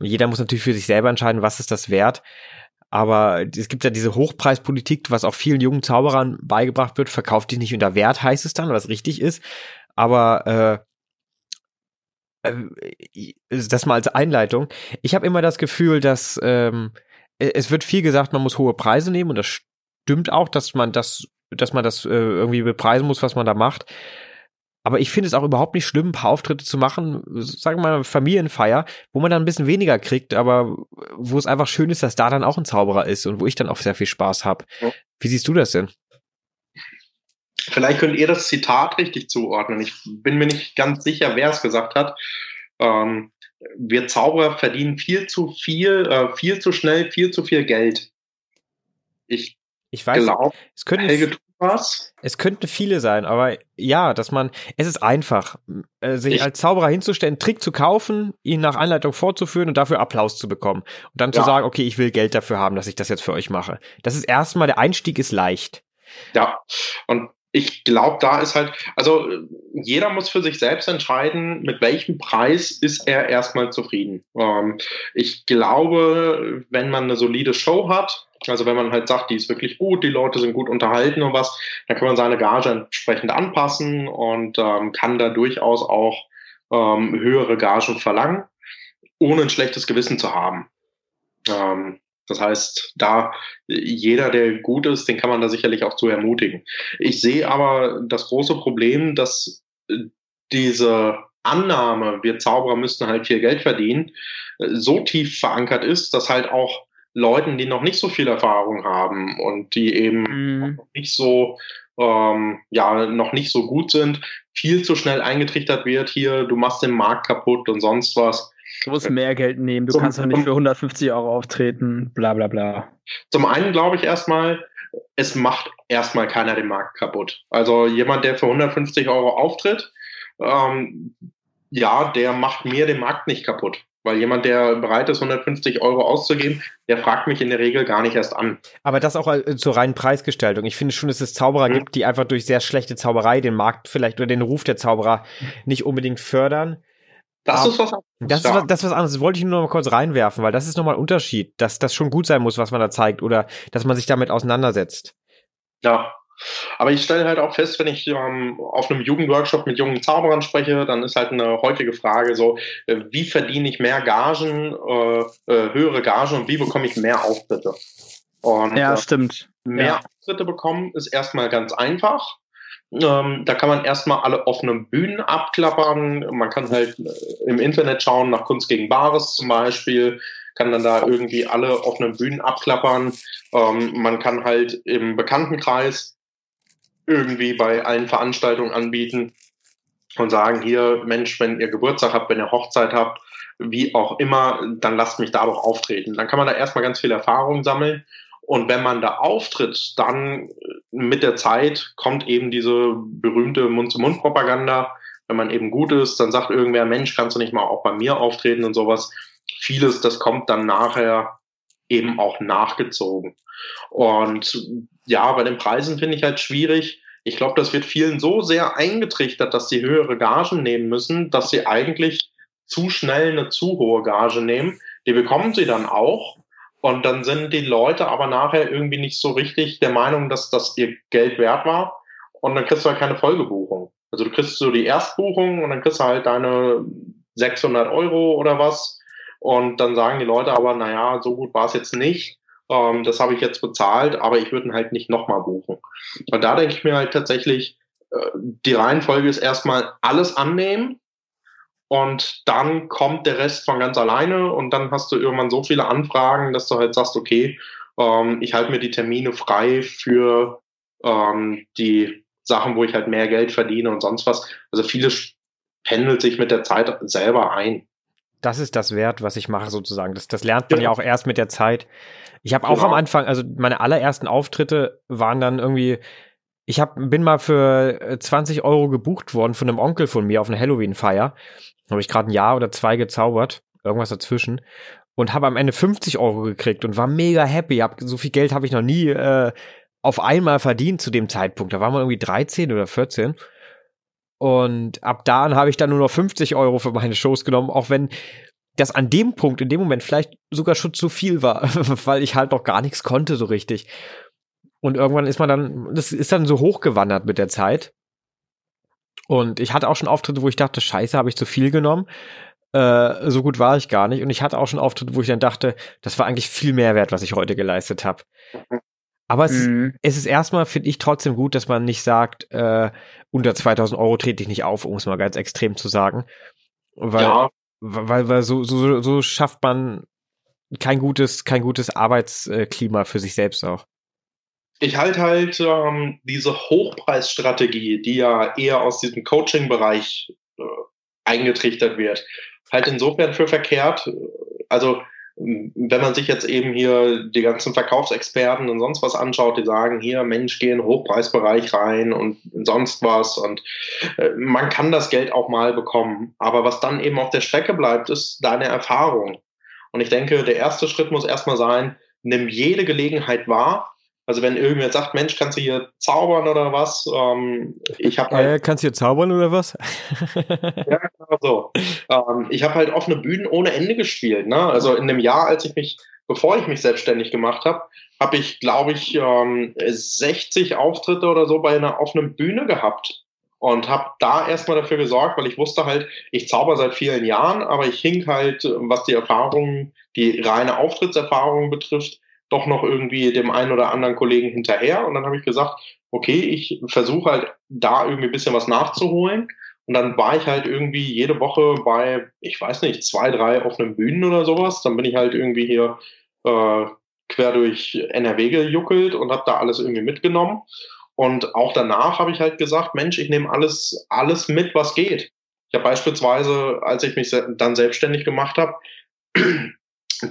[SPEAKER 1] Jeder muss natürlich für sich selber entscheiden, was ist das wert. Aber es gibt ja diese Hochpreispolitik, was auch vielen jungen Zauberern beigebracht wird, verkauft die nicht unter Wert, heißt es dann, was richtig ist. Aber äh, äh, das mal als Einleitung. Ich habe immer das Gefühl, dass ähm, es wird viel gesagt, man muss hohe Preise nehmen und das stimmt auch, dass man das, dass man das äh, irgendwie bepreisen muss, was man da macht. Aber ich finde es auch überhaupt nicht schlimm, ein paar Auftritte zu machen, sagen wir mal Familienfeier, wo man dann ein bisschen weniger kriegt, aber wo es einfach schön ist, dass da dann auch ein Zauberer ist und wo ich dann auch sehr viel Spaß habe. Wie siehst du das denn?
[SPEAKER 3] Vielleicht könnt ihr das Zitat richtig zuordnen. Ich bin mir nicht ganz sicher, wer es gesagt hat. Ähm, wir Zauberer verdienen viel zu viel, äh, viel zu schnell, viel zu viel Geld.
[SPEAKER 1] Ich, ich weiß, glaub, es könnte Helge was? Es könnten viele sein, aber ja, dass man, es ist einfach, äh, sich ich, als Zauberer hinzustellen, Trick zu kaufen, ihn nach Anleitung vorzuführen und dafür Applaus zu bekommen. Und dann ja. zu sagen, okay, ich will Geld dafür haben, dass ich das jetzt für euch mache. Das ist erstmal, der Einstieg ist leicht.
[SPEAKER 3] Ja, und ich glaube, da ist halt, also jeder muss für sich selbst entscheiden, mit welchem Preis ist er erstmal zufrieden. Ähm, ich glaube, wenn man eine solide Show hat, also wenn man halt sagt, die ist wirklich gut, die Leute sind gut unterhalten und was, dann kann man seine Gage entsprechend anpassen und ähm, kann da durchaus auch ähm, höhere Gagen verlangen, ohne ein schlechtes Gewissen zu haben. Ähm, das heißt, da jeder, der gut ist, den kann man da sicherlich auch zu ermutigen. Ich sehe aber das große Problem, dass äh, diese Annahme, wir Zauberer müssten halt viel Geld verdienen, äh, so tief verankert ist, dass halt auch Leuten, die noch nicht so viel Erfahrung haben und die eben mhm. nicht so ähm, ja noch nicht so gut sind, viel zu schnell eingetrichtert wird. Hier, du machst den Markt kaputt und sonst was.
[SPEAKER 2] Du musst mehr Geld nehmen, du zum, kannst doch nicht für 150 Euro auftreten, bla bla bla.
[SPEAKER 3] Zum einen glaube ich erstmal, es macht erstmal keiner den Markt kaputt. Also jemand, der für 150 Euro auftritt, ähm, ja, der macht mir den Markt nicht kaputt. Weil jemand, der bereit ist, 150 Euro auszugeben, der fragt mich in der Regel gar nicht erst an.
[SPEAKER 1] Aber das auch äh, zur reinen Preisgestaltung. Ich finde schon, dass es Zauberer mhm. gibt, die einfach durch sehr schlechte Zauberei den Markt vielleicht oder den Ruf der Zauberer nicht unbedingt fördern.
[SPEAKER 3] Das Aber ist was anderes.
[SPEAKER 1] Das ist, was, das ist was anderes. Das wollte ich nur noch mal kurz reinwerfen, weil das ist nochmal ein Unterschied, dass das schon gut sein muss, was man da zeigt oder dass man sich damit auseinandersetzt.
[SPEAKER 3] Ja. Aber ich stelle halt auch fest, wenn ich ähm, auf einem Jugendworkshop mit jungen Zauberern spreche, dann ist halt eine häufige Frage so, äh, wie verdiene ich mehr Gagen, äh, äh, höhere Gagen und wie bekomme ich mehr Auftritte?
[SPEAKER 2] Und, ja, äh, stimmt.
[SPEAKER 3] Mehr ja. Auftritte bekommen ist erstmal ganz einfach. Ähm, da kann man erstmal alle offenen Bühnen abklappern. Man kann halt äh, im Internet schauen nach Kunst gegen Bares zum Beispiel, kann dann da irgendwie alle offenen Bühnen abklappern. Ähm, man kann halt im Bekanntenkreis irgendwie bei allen Veranstaltungen anbieten und sagen, hier, Mensch, wenn ihr Geburtstag habt, wenn ihr Hochzeit habt, wie auch immer, dann lasst mich da doch auftreten. Dann kann man da erstmal ganz viel Erfahrung sammeln und wenn man da auftritt, dann mit der Zeit kommt eben diese berühmte Mund-zu-Mund-Propaganda. Wenn man eben gut ist, dann sagt irgendwer, Mensch, kannst du nicht mal auch bei mir auftreten und sowas. Vieles, das kommt dann nachher eben auch nachgezogen. Und ja, bei den Preisen finde ich halt schwierig. Ich glaube, das wird vielen so sehr eingetrichtert, dass sie höhere Gagen nehmen müssen, dass sie eigentlich zu schnell eine zu hohe Gage nehmen. Die bekommen sie dann auch, und dann sind die Leute aber nachher irgendwie nicht so richtig der Meinung, dass das ihr Geld wert war. Und dann kriegst du halt keine Folgebuchung. Also du kriegst so die Erstbuchung und dann kriegst du halt deine 600 Euro oder was. Und dann sagen die Leute aber, naja, so gut war es jetzt nicht. Ähm, das habe ich jetzt bezahlt, aber ich würde ihn halt nicht nochmal buchen. Und da denke ich mir halt tatsächlich, äh, die Reihenfolge ist erstmal alles annehmen und dann kommt der Rest von ganz alleine und dann hast du irgendwann so viele Anfragen, dass du halt sagst, okay, ähm, ich halte mir die Termine frei für ähm, die Sachen, wo ich halt mehr Geld verdiene und sonst was. Also vieles pendelt sich mit der Zeit selber ein.
[SPEAKER 1] Das ist das Wert, was ich mache sozusagen. Das, das lernt man ja. ja auch erst mit der Zeit. Ich habe auch genau. am Anfang, also meine allerersten Auftritte waren dann irgendwie ich hab, bin mal für 20 äh, Euro gebucht worden von einem Onkel von mir auf eine Halloween-Feier. Habe ich gerade ein Jahr oder zwei gezaubert, irgendwas dazwischen. Und habe am Ende 50 Euro gekriegt und war mega happy. Hab, so viel Geld habe ich noch nie äh, auf einmal verdient zu dem Zeitpunkt. Da war man irgendwie 13 oder 14. Und ab da habe ich dann nur noch 50 Euro für meine Shows genommen, auch wenn das an dem Punkt, in dem Moment vielleicht sogar schon zu viel war, *laughs* weil ich halt noch gar nichts konnte so richtig. Und irgendwann ist man dann, das ist dann so hochgewandert mit der Zeit. Und ich hatte auch schon Auftritte, wo ich dachte, scheiße, habe ich zu viel genommen. Äh, so gut war ich gar nicht. Und ich hatte auch schon Auftritte, wo ich dann dachte, das war eigentlich viel mehr wert, was ich heute geleistet habe. Aber es, mhm. es ist erstmal, finde ich, trotzdem gut, dass man nicht sagt, äh, unter 2000 Euro trete ich nicht auf, um es mal ganz extrem zu sagen. Weil, ja. Weil, weil so, so, so schafft man kein gutes, kein gutes Arbeitsklima für sich selbst auch.
[SPEAKER 3] Ich halte halt ähm, diese Hochpreisstrategie, die ja eher aus diesem Coaching-Bereich äh, eingetrichtert wird, halt insofern für verkehrt. Also wenn man sich jetzt eben hier die ganzen Verkaufsexperten und sonst was anschaut, die sagen, hier, Mensch, geh in den Hochpreisbereich rein und sonst was und äh, man kann das Geld auch mal bekommen. Aber was dann eben auf der Strecke bleibt, ist deine Erfahrung. Und ich denke, der erste Schritt muss erstmal sein, nimm jede Gelegenheit wahr, also wenn irgendwer sagt, Mensch, kannst du hier zaubern oder was? Ähm, ich habe
[SPEAKER 1] halt, äh, kannst du hier zaubern oder was? *laughs*
[SPEAKER 3] ja, genau so. Ähm, ich habe halt offene Bühnen ohne Ende gespielt. Ne? Also in dem Jahr, als ich mich, bevor ich mich selbstständig gemacht habe, habe ich, glaube ich, ähm, 60 Auftritte oder so bei einer offenen Bühne gehabt und habe da erstmal dafür gesorgt, weil ich wusste halt, ich zauber seit vielen Jahren, aber ich hink halt, was die Erfahrung, die reine Auftrittserfahrung betrifft, doch noch irgendwie dem einen oder anderen Kollegen hinterher. Und dann habe ich gesagt, okay, ich versuche halt da irgendwie ein bisschen was nachzuholen. Und dann war ich halt irgendwie jede Woche bei, ich weiß nicht, zwei, drei offenen Bühnen oder sowas. Dann bin ich halt irgendwie hier äh, quer durch NRW gejuckelt und habe da alles irgendwie mitgenommen. Und auch danach habe ich halt gesagt, Mensch, ich nehme alles, alles mit, was geht. Habe beispielsweise, als ich mich dann selbstständig gemacht habe,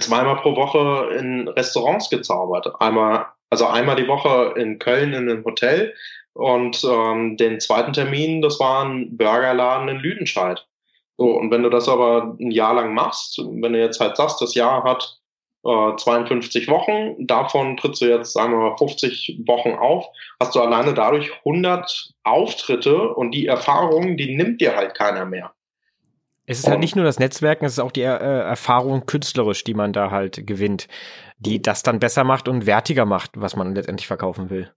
[SPEAKER 3] zweimal pro Woche in Restaurants gezaubert. Einmal, also einmal die Woche in Köln in einem Hotel und ähm, den zweiten Termin, das war ein Burgerladen in Lüdenscheid. So, und wenn du das aber ein Jahr lang machst, wenn du jetzt halt sagst, das Jahr hat äh, 52 Wochen, davon trittst du jetzt, sagen wir mal, 50 Wochen auf, hast du alleine dadurch 100 Auftritte und die Erfahrung, die nimmt dir halt keiner mehr.
[SPEAKER 1] Es ist halt nicht nur das Netzwerken, es ist auch die äh, Erfahrung künstlerisch, die man da halt gewinnt, die das dann besser macht und wertiger macht, was man letztendlich verkaufen will.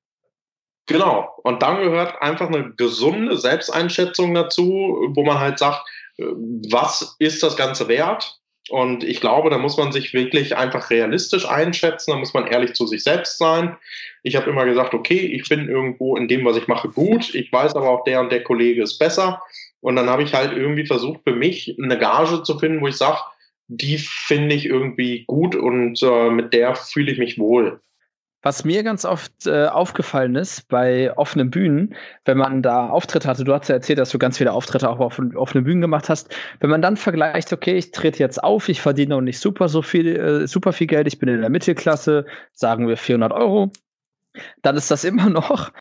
[SPEAKER 3] Genau. Und dann gehört einfach eine gesunde Selbsteinschätzung dazu, wo man halt sagt, äh, was ist das Ganze wert? Und ich glaube, da muss man sich wirklich einfach realistisch einschätzen, da muss man ehrlich zu sich selbst sein. Ich habe immer gesagt, okay, ich bin irgendwo in dem, was ich mache, gut. Ich weiß aber auch, der und der Kollege ist besser. Und dann habe ich halt irgendwie versucht, für mich eine Gage zu finden, wo ich sage, die finde ich irgendwie gut und äh, mit der fühle ich mich wohl.
[SPEAKER 2] Was mir ganz oft äh, aufgefallen ist bei offenen Bühnen, wenn man da Auftritte hatte, du hast ja erzählt, dass du ganz viele Auftritte auch auf offenen Bühnen gemacht hast, wenn man dann vergleicht, okay, ich trete jetzt auf, ich verdiene noch nicht super so viel, äh, super viel Geld, ich bin in der Mittelklasse, sagen wir 400 Euro, dann ist das immer *laughs* noch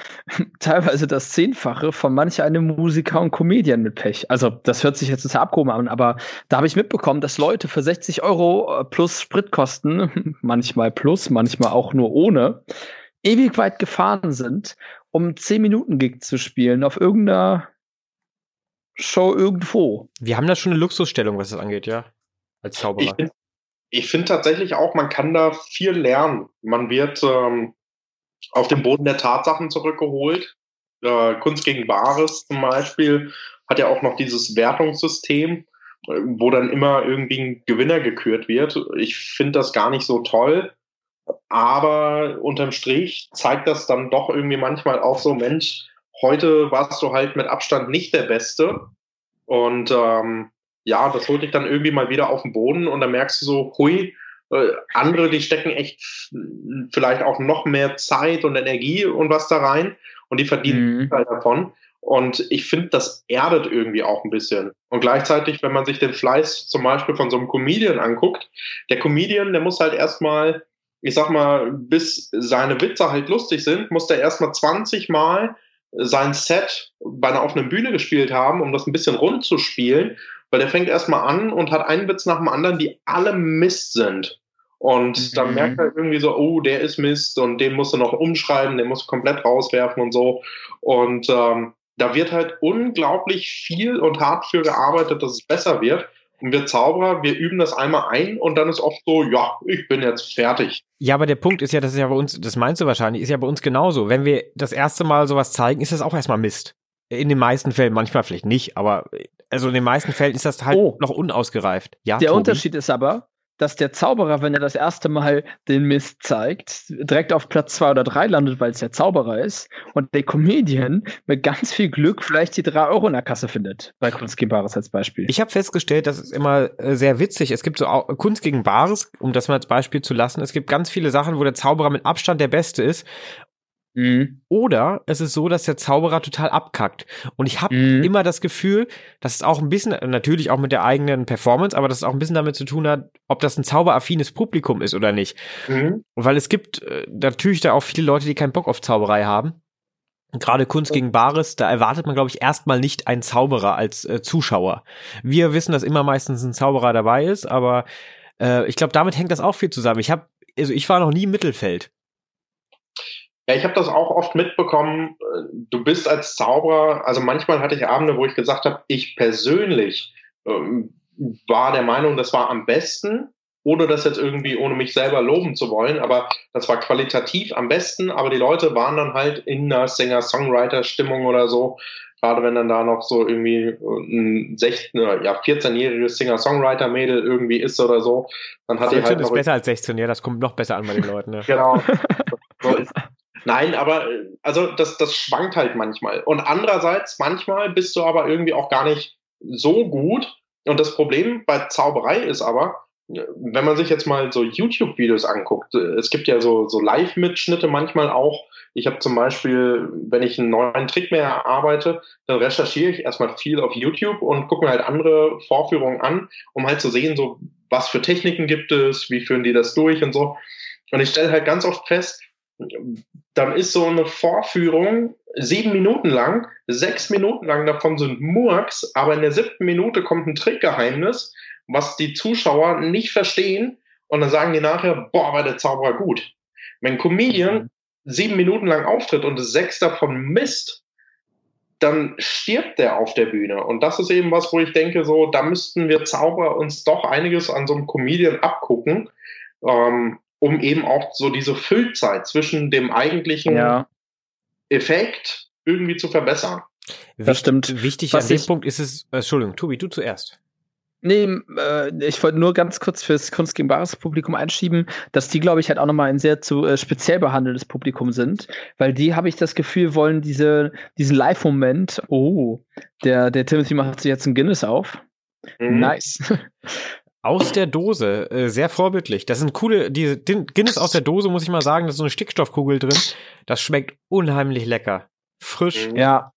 [SPEAKER 2] teilweise das Zehnfache von manch einem Musiker und Comedian mit Pech. Also, das hört sich jetzt total abgehoben an, aber da habe ich mitbekommen, dass Leute für 60 Euro äh, plus Spritkosten, *laughs* manchmal plus, manchmal auch nur ohne, ewig weit gefahren sind, um 10 Minuten Gig zu spielen auf irgendeiner Show irgendwo.
[SPEAKER 1] Wir haben da schon eine Luxusstellung, was das angeht, ja. Als Zauberer.
[SPEAKER 3] Ich, ich finde tatsächlich auch, man kann da viel lernen. Man wird ähm, auf den Boden der Tatsachen zurückgeholt. Äh, Kunst gegen Bares zum Beispiel hat ja auch noch dieses Wertungssystem, äh, wo dann immer irgendwie ein Gewinner gekürt wird. Ich finde das gar nicht so toll. Aber unterm Strich zeigt das dann doch irgendwie manchmal auch so, Mensch, heute warst du halt mit Abstand nicht der Beste. Und ähm, ja, das holt dich dann irgendwie mal wieder auf den Boden und dann merkst du so, hui, äh, andere, die stecken echt vielleicht auch noch mehr Zeit und Energie und was da rein und die verdienen mhm. halt davon. Und ich finde, das erdet irgendwie auch ein bisschen. Und gleichzeitig, wenn man sich den Fleiß zum Beispiel von so einem Comedian anguckt, der Comedian, der muss halt erstmal, ich sag mal, bis seine Witze halt lustig sind, muss der erstmal 20 Mal sein Set bei einer offenen Bühne gespielt haben, um das ein bisschen rund zu spielen, weil der fängt erstmal an und hat einen Witz nach dem anderen, die alle Mist sind. Und mhm. dann merkt er irgendwie so, oh, der ist Mist und den musst du noch umschreiben, den musst du komplett rauswerfen und so. Und ähm, da wird halt unglaublich viel und hart für gearbeitet, dass es besser wird. Und wir Zauberer, wir üben das einmal ein und dann ist oft so, ja, ich bin jetzt fertig.
[SPEAKER 1] Ja, aber der Punkt ist ja, das ist ja bei uns, das meinst du wahrscheinlich, ist ja bei uns genauso. Wenn wir das erste Mal sowas zeigen, ist das auch erstmal Mist. In den meisten Fällen, manchmal vielleicht nicht, aber also in den meisten Fällen ist das halt oh. noch unausgereift. Ja,
[SPEAKER 2] der Tobi? Unterschied ist aber, dass der Zauberer, wenn er das erste Mal den Mist zeigt, direkt auf Platz zwei oder drei landet, weil es der Zauberer ist, und der Comedian mit ganz viel Glück vielleicht die drei Euro in der Kasse findet, bei Kunst gegen Bares als Beispiel.
[SPEAKER 1] Ich habe festgestellt, das ist immer äh, sehr witzig. Es gibt so Kunst gegen Bares, um das mal als Beispiel zu lassen. Es gibt ganz viele Sachen, wo der Zauberer mit Abstand der Beste ist Mhm. Oder es ist so, dass der Zauberer total abkackt. Und ich habe mhm. immer das Gefühl, dass es auch ein bisschen, natürlich auch mit der eigenen Performance, aber dass es auch ein bisschen damit zu tun hat, ob das ein zauberaffines Publikum ist oder nicht. Mhm. Weil es gibt äh, natürlich da auch viele Leute, die keinen Bock auf Zauberei haben. Gerade Kunst gegen Bares, da erwartet man, glaube ich, erstmal nicht einen Zauberer als äh, Zuschauer. Wir wissen, dass immer meistens ein Zauberer dabei ist, aber äh, ich glaube, damit hängt das auch viel zusammen. Ich habe, also ich war noch nie im Mittelfeld.
[SPEAKER 3] Ja, ich habe das auch oft mitbekommen. Du bist als Zauberer, also manchmal hatte ich Abende, wo ich gesagt habe, ich persönlich ähm, war der Meinung, das war am besten, ohne das jetzt irgendwie, ohne mich selber loben zu wollen, aber das war qualitativ am besten, aber die Leute waren dann halt in einer Singer-Songwriter-Stimmung oder so. Gerade wenn dann da noch so irgendwie ein 16, ja, 14-jähriges Singer-Songwriter-Mädel irgendwie ist oder so, dann 14 ich halt.
[SPEAKER 1] ist besser als 16, ja, das kommt noch besser an bei den Leuten. Ja.
[SPEAKER 3] genau. So ist, Nein, aber also das, das schwankt halt manchmal. Und andererseits, manchmal bist du aber irgendwie auch gar nicht so gut. Und das Problem bei Zauberei ist aber, wenn man sich jetzt mal so YouTube-Videos anguckt, es gibt ja so, so Live-Mitschnitte manchmal auch. Ich habe zum Beispiel, wenn ich einen neuen Trick mehr erarbeite, dann recherchiere ich erstmal viel auf YouTube und gucke mir halt andere Vorführungen an, um halt zu sehen, so was für Techniken gibt es, wie führen die das durch und so. Und ich stelle halt ganz oft fest, dann ist so eine Vorführung sieben Minuten lang, sechs Minuten lang davon sind Murks, aber in der siebten Minute kommt ein Trickgeheimnis, was die Zuschauer nicht verstehen und dann sagen die nachher, boah, war der Zauberer gut. Wenn ein Comedian mhm. sieben Minuten lang auftritt und sechs davon misst, dann stirbt der auf der Bühne. Und das ist eben was, wo ich denke, so, da müssten wir Zauberer uns doch einiges an so einem Comedian abgucken. Ähm, um eben auch so diese Füllzeit zwischen dem eigentlichen ja. Effekt irgendwie zu verbessern.
[SPEAKER 1] Das stimmt. Wichtig Was an dem Punkt ist es, äh, Entschuldigung, Tobi, du zuerst.
[SPEAKER 2] Nee, äh, ich wollte nur ganz kurz fürs Kunst gegen Bares Publikum einschieben, dass die, glaube ich, halt auch nochmal ein sehr zu äh, speziell behandeltes Publikum sind, weil die, habe ich das Gefühl, wollen diese, diesen Live-Moment, oh, der, der Timothy macht sich jetzt ein Guinness auf. Mhm. Nice. *laughs*
[SPEAKER 1] Aus der Dose, äh, sehr vorbildlich. Das sind coole, diese Guinness aus der Dose, muss ich mal sagen, da ist so eine Stickstoffkugel drin. Das schmeckt unheimlich lecker. Frisch.
[SPEAKER 2] Mhm. Ja,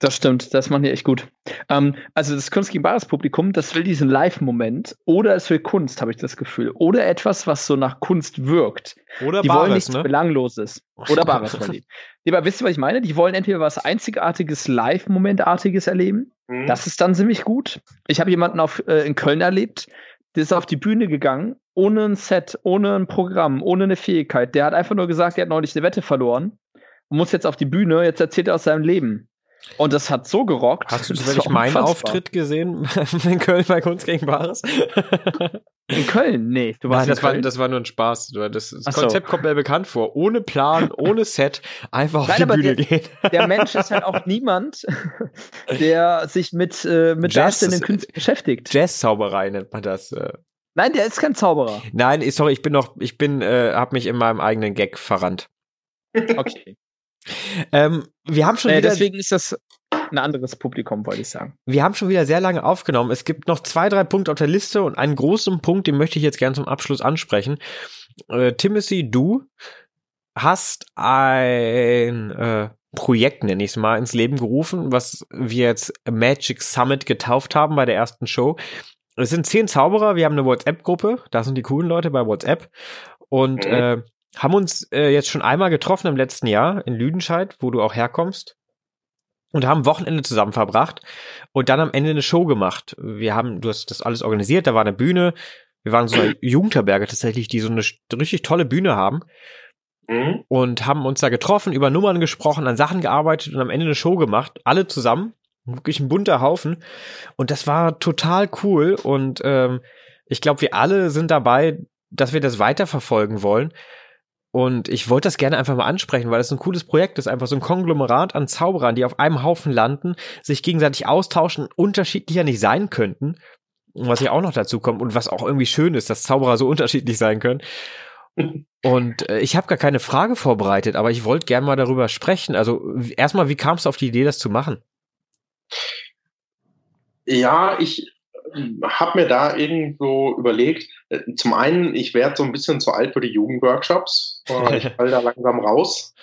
[SPEAKER 2] das stimmt, das machen die echt gut. Ähm, also das Kunst gegen Bares Publikum, das will diesen Live-Moment oder es will Kunst, habe ich das Gefühl. Oder etwas, was so nach Kunst wirkt.
[SPEAKER 1] Oder
[SPEAKER 2] die
[SPEAKER 1] Bares,
[SPEAKER 2] wollen nichts
[SPEAKER 1] ne?
[SPEAKER 2] Belangloses. Oder Bares die. Aber *laughs* wisst ihr, was ich meine? Die wollen entweder was Einzigartiges, Live-Momentartiges erleben. Mhm. Das ist dann ziemlich gut. Ich habe jemanden auf, äh, in Köln erlebt, der ist auf die Bühne gegangen, ohne ein Set, ohne ein Programm, ohne eine Fähigkeit. Der hat einfach nur gesagt, er hat neulich eine Wette verloren und muss jetzt auf die Bühne, jetzt erzählt er aus seinem Leben. Und das hat so gerockt.
[SPEAKER 1] Hast du zufällig *laughs* meinen Auftritt gesehen *laughs* in Köln bei Kunst gegen Bares? *laughs*
[SPEAKER 2] In Köln? Nee,
[SPEAKER 1] du warst Nein, das, War, das war nur ein Spaß. Das, das Konzept so. kommt mir bekannt vor. Ohne Plan, ohne Set, einfach auf Nein, die Bühne
[SPEAKER 2] der,
[SPEAKER 1] gehen.
[SPEAKER 2] Der Mensch ist halt auch niemand, *laughs* der sich mit, äh, mit darstellenden Künsten beschäftigt.
[SPEAKER 1] Jazz-Zauberei nennt man das. Äh.
[SPEAKER 2] Nein, der ist kein Zauberer.
[SPEAKER 1] Nein, sorry, ich bin noch, ich bin, äh, hab mich in meinem eigenen Gag verrannt.
[SPEAKER 2] Okay.
[SPEAKER 1] Ähm, wir haben schon
[SPEAKER 2] äh,
[SPEAKER 1] wieder,
[SPEAKER 2] deswegen ist das ein anderes Publikum, wollte ich sagen.
[SPEAKER 1] Wir haben schon wieder sehr lange aufgenommen. Es gibt noch zwei, drei Punkte auf der Liste und einen großen Punkt, den möchte ich jetzt gerne zum Abschluss ansprechen. Äh, Timothy, du hast ein äh, Projekt, nenne ich es mal, ins Leben gerufen, was wir jetzt Magic Summit getauft haben bei der ersten Show. Es sind zehn Zauberer, wir haben eine WhatsApp-Gruppe, da sind die coolen Leute bei WhatsApp. Und mhm. äh, haben uns äh, jetzt schon einmal getroffen im letzten Jahr in Lüdenscheid, wo du auch herkommst. Und haben Wochenende zusammen verbracht und dann am Ende eine Show gemacht. Wir haben, du hast das alles organisiert, da war eine Bühne. Wir waren so eine *clears throat* Jugendherberge tatsächlich, die so eine richtig tolle Bühne haben. Mhm. Und haben uns da getroffen, über Nummern gesprochen, an Sachen gearbeitet und am Ende eine Show gemacht. Alle zusammen. Wirklich ein bunter Haufen. Und das war total cool. Und ähm, ich glaube, wir alle sind dabei, dass wir das weiterverfolgen wollen. Und ich wollte das gerne einfach mal ansprechen, weil es ein cooles Projekt ist, einfach so ein Konglomerat an Zauberern, die auf einem Haufen landen, sich gegenseitig austauschen, unterschiedlicher nicht sein könnten. Was ja auch noch dazu kommt und was auch irgendwie schön ist, dass Zauberer so unterschiedlich sein können. Und äh, ich habe gar keine Frage vorbereitet, aber ich wollte gerne mal darüber sprechen. Also erstmal, wie kamst du auf die Idee, das zu machen?
[SPEAKER 3] Ja, ich habe mir da irgendwo überlegt, äh, zum einen, ich werde so ein bisschen zu alt für die Jugendworkshops. *laughs* Ich falle da langsam raus.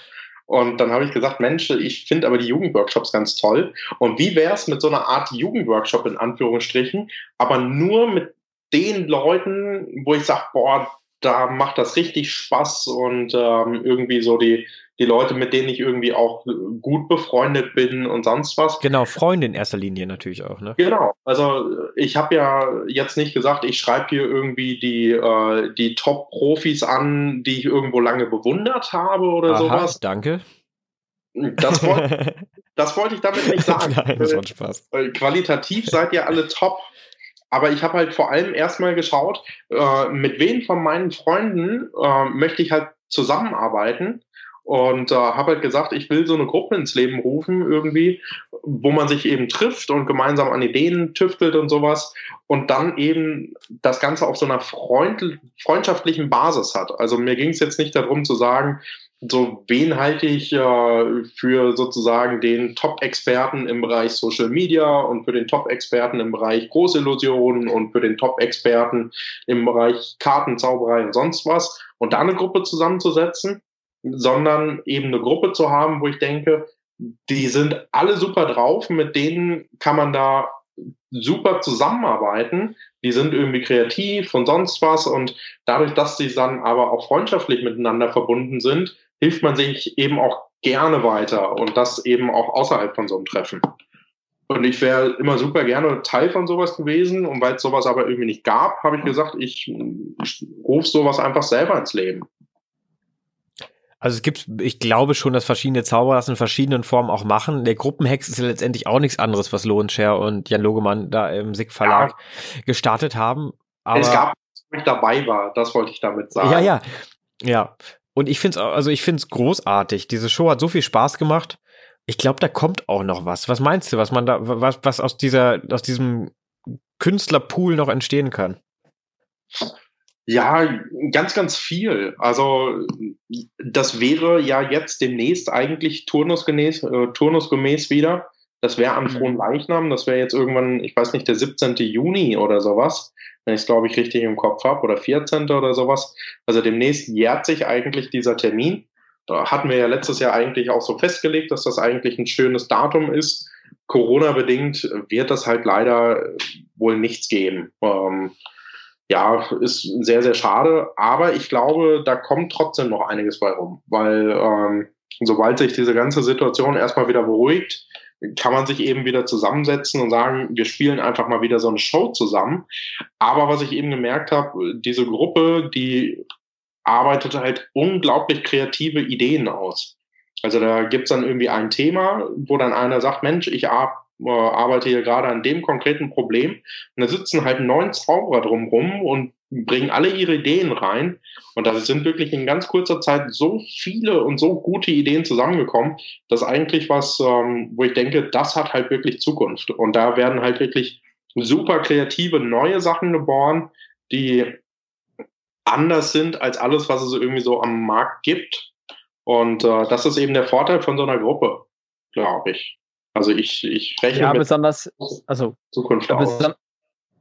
[SPEAKER 3] Und dann habe ich gesagt, Mensch, ich finde aber die Jugendworkshops ganz toll. Und wie wäre es mit so einer Art Jugendworkshop in Anführungsstrichen, aber nur mit den Leuten, wo ich sage, boah, da macht das richtig Spaß und ähm, irgendwie so die, die Leute, mit denen ich irgendwie auch gut befreundet bin und sonst was.
[SPEAKER 1] Genau, Freunde in erster Linie natürlich auch, ne?
[SPEAKER 3] Genau. Also ich habe ja jetzt nicht gesagt, ich schreibe hier irgendwie die, äh, die Top-Profis an, die ich irgendwo lange bewundert habe oder Aha, sowas.
[SPEAKER 1] Danke.
[SPEAKER 3] Das wollte, *laughs* das wollte ich damit nicht sagen. *laughs*
[SPEAKER 1] Nein, das macht Spaß.
[SPEAKER 3] Qualitativ seid ihr alle top. Aber ich habe halt vor allem erstmal geschaut, äh, mit wem von meinen Freunden äh, möchte ich halt zusammenarbeiten und äh, habe halt gesagt, ich will so eine Gruppe ins Leben rufen irgendwie, wo man sich eben trifft und gemeinsam an Ideen tüftelt und sowas und dann eben das Ganze auf so einer Freund freundschaftlichen Basis hat. Also mir ging es jetzt nicht darum zu sagen, so wen halte ich äh, für sozusagen den Top-Experten im Bereich Social Media und für den Top-Experten im Bereich Großillusionen und für den Top-Experten im Bereich Kartenzauberei und sonst was und da eine Gruppe zusammenzusetzen, sondern eben eine Gruppe zu haben, wo ich denke, die sind alle super drauf, mit denen kann man da super zusammenarbeiten. Die sind irgendwie kreativ und sonst was. Und dadurch, dass sie dann aber auch freundschaftlich miteinander verbunden sind, hilft man sich eben auch gerne weiter und das eben auch außerhalb von so einem Treffen. Und ich wäre immer super gerne Teil von sowas gewesen. Und weil es sowas aber irgendwie nicht gab, habe ich gesagt, ich, rufe sowas einfach selber ins Leben.
[SPEAKER 1] Also es gibt, ich glaube schon, dass verschiedene Zauberer das in verschiedenen Formen auch machen. Der Gruppenhex ist ja letztendlich auch nichts anderes, was Lohenscher und Jan Logemann da im SIG Verlag ja. gestartet haben.
[SPEAKER 3] Aber es gab, wo ich dabei war, das wollte ich damit sagen.
[SPEAKER 1] Ja, ja. Ja. Und ich finde es, also ich finde es großartig. Diese Show hat so viel Spaß gemacht. Ich glaube, da kommt auch noch was. Was meinst du, was man da, was, was aus dieser, aus diesem Künstlerpool noch entstehen kann?
[SPEAKER 3] Ja, ganz, ganz viel. Also das wäre ja jetzt demnächst eigentlich turnusgemäß, äh, turnusgemäß wieder. Das wäre an mhm. Frohen Leichnam, das wäre jetzt irgendwann, ich weiß nicht, der 17. Juni oder sowas, wenn ich es, glaube ich, richtig im Kopf habe, oder 14. oder sowas. Also demnächst jährt sich eigentlich dieser Termin. Da hatten wir ja letztes Jahr eigentlich auch so festgelegt, dass das eigentlich ein schönes Datum ist. Corona-bedingt wird das halt leider wohl nichts geben. Ähm, ja, ist sehr, sehr schade. Aber ich glaube, da kommt trotzdem noch einiges bei rum, weil ähm, sobald sich diese ganze Situation erstmal wieder beruhigt, kann man sich eben wieder zusammensetzen und sagen, wir spielen einfach mal wieder so eine Show zusammen. Aber was ich eben gemerkt habe, diese Gruppe, die arbeitet halt unglaublich kreative Ideen aus. Also da gibt's dann irgendwie ein Thema, wo dann einer sagt, Mensch, ich äh, arbeite hier gerade an dem konkreten Problem. Und da sitzen halt neun Zauberer drumrum und bringen alle ihre Ideen rein. Und da sind wirklich in ganz kurzer Zeit so viele und so gute Ideen zusammengekommen, dass eigentlich was, ähm, wo ich denke, das hat halt wirklich Zukunft. Und da werden halt wirklich super kreative neue Sachen geboren, die anders sind als alles, was es irgendwie so am Markt gibt. Und äh, das ist eben der Vorteil von so einer Gruppe, glaube ich. Also ich, ich rechne
[SPEAKER 2] ja, mit besonders, also
[SPEAKER 3] Zukunft
[SPEAKER 2] beson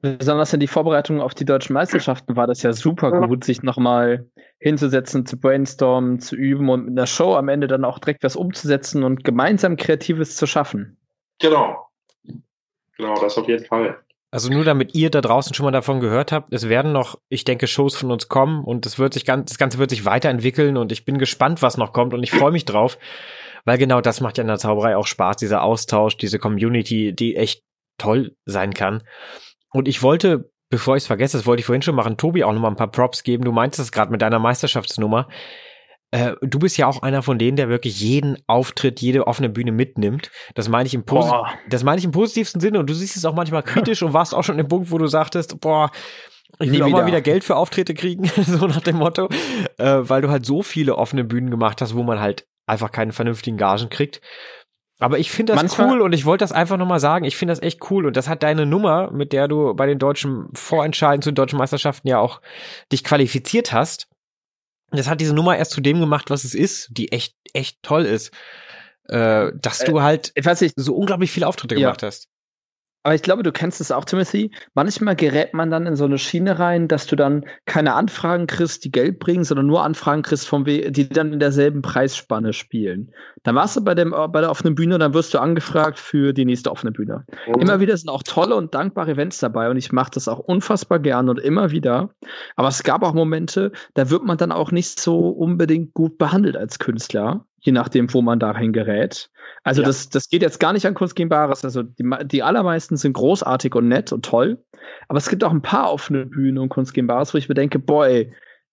[SPEAKER 2] besonders in die Vorbereitung auf die deutschen Meisterschaften war das ja super ja. gut, sich nochmal hinzusetzen, zu brainstormen, zu üben und mit einer Show am Ende dann auch direkt was umzusetzen und gemeinsam Kreatives zu schaffen.
[SPEAKER 3] Genau. Genau, das auf jeden Fall.
[SPEAKER 1] Also nur damit ihr da draußen schon mal davon gehört habt, es werden noch, ich denke, Shows von uns kommen und es wird sich ganz, das Ganze wird sich weiterentwickeln und ich bin gespannt, was noch kommt und ich freue mich drauf, weil genau das macht ja in der Zauberei auch Spaß, dieser Austausch, diese Community, die echt toll sein kann. Und ich wollte, bevor ich es vergesse, das wollte ich vorhin schon machen, Tobi auch noch mal ein paar Props geben. Du meintest es gerade mit deiner Meisterschaftsnummer. Äh, du bist ja auch einer von denen, der wirklich jeden Auftritt, jede offene Bühne mitnimmt. Das meine ich im, Posi boah. das meine ich im positivsten Sinne und du siehst es auch manchmal kritisch und warst auch schon im Punkt, wo du sagtest, boah, ich will auch wieder. mal wieder Geld für Auftritte kriegen, *laughs* so nach dem Motto, äh, weil du halt so viele offene Bühnen gemacht hast, wo man halt einfach keine vernünftigen Gagen kriegt. Aber ich finde das Manchmal cool und ich wollte das einfach nochmal sagen. Ich finde das echt cool und das hat deine Nummer, mit der du bei den deutschen Vorentscheiden zu den deutschen Meisterschaften ja auch dich qualifiziert hast das hat diese Nummer erst zu dem gemacht, was es ist, die echt, echt toll ist. Äh, dass äh, du halt
[SPEAKER 2] nicht,
[SPEAKER 1] so unglaublich viele Auftritte ja. gemacht hast.
[SPEAKER 2] Aber ich glaube, du kennst es auch, Timothy. Manchmal gerät man dann in so eine Schiene rein, dass du dann keine Anfragen kriegst, die Geld bringen, sondern nur Anfragen kriegst, vom We die dann in derselben Preisspanne spielen. Dann warst du bei, dem, bei der offenen Bühne, dann wirst du angefragt für die nächste offene Bühne. Mhm. Immer wieder sind auch tolle und dankbare Events dabei und ich mache das auch unfassbar gern und immer wieder. Aber es gab auch Momente, da wird man dann auch nicht so unbedingt gut behandelt als Künstler je nachdem, wo man dahin gerät. Also ja. das, das geht jetzt gar nicht an Kunst gegen Bares. Also die, die allermeisten sind großartig und nett und toll. Aber es gibt auch ein paar offene Bühnen und Kunst gegen Bares, wo ich mir denke, boy,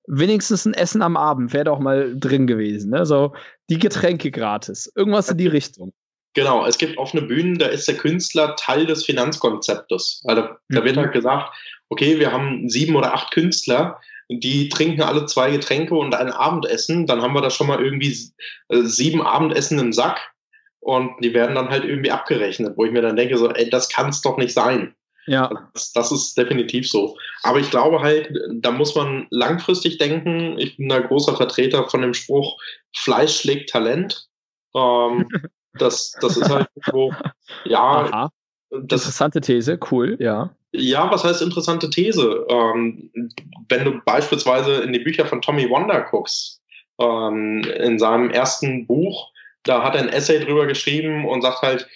[SPEAKER 2] wenigstens ein Essen am Abend wäre doch mal drin gewesen. Ne? So die Getränke gratis. Irgendwas in die Richtung.
[SPEAKER 3] Genau, es gibt offene Bühnen, da ist der Künstler Teil des Finanzkonzeptes. Also da wird mhm. halt gesagt, okay, wir haben sieben oder acht Künstler, die trinken alle zwei Getränke und ein Abendessen, dann haben wir da schon mal irgendwie äh, sieben Abendessen im Sack und die werden dann halt irgendwie abgerechnet, wo ich mir dann denke, so, ey, das kann es doch nicht sein.
[SPEAKER 2] Ja.
[SPEAKER 3] Das, das, ist definitiv so. Aber ich glaube halt, da muss man langfristig denken. Ich bin da großer Vertreter von dem Spruch, Fleisch schlägt Talent. Ähm, *laughs* das, das ist halt so, ja. Aha.
[SPEAKER 2] Das, Interessante These, cool, ja.
[SPEAKER 3] Ja, was heißt interessante These? Ähm, wenn du beispielsweise in die Bücher von Tommy Wonder guckst, ähm, in seinem ersten Buch, da hat er ein Essay drüber geschrieben und sagt halt,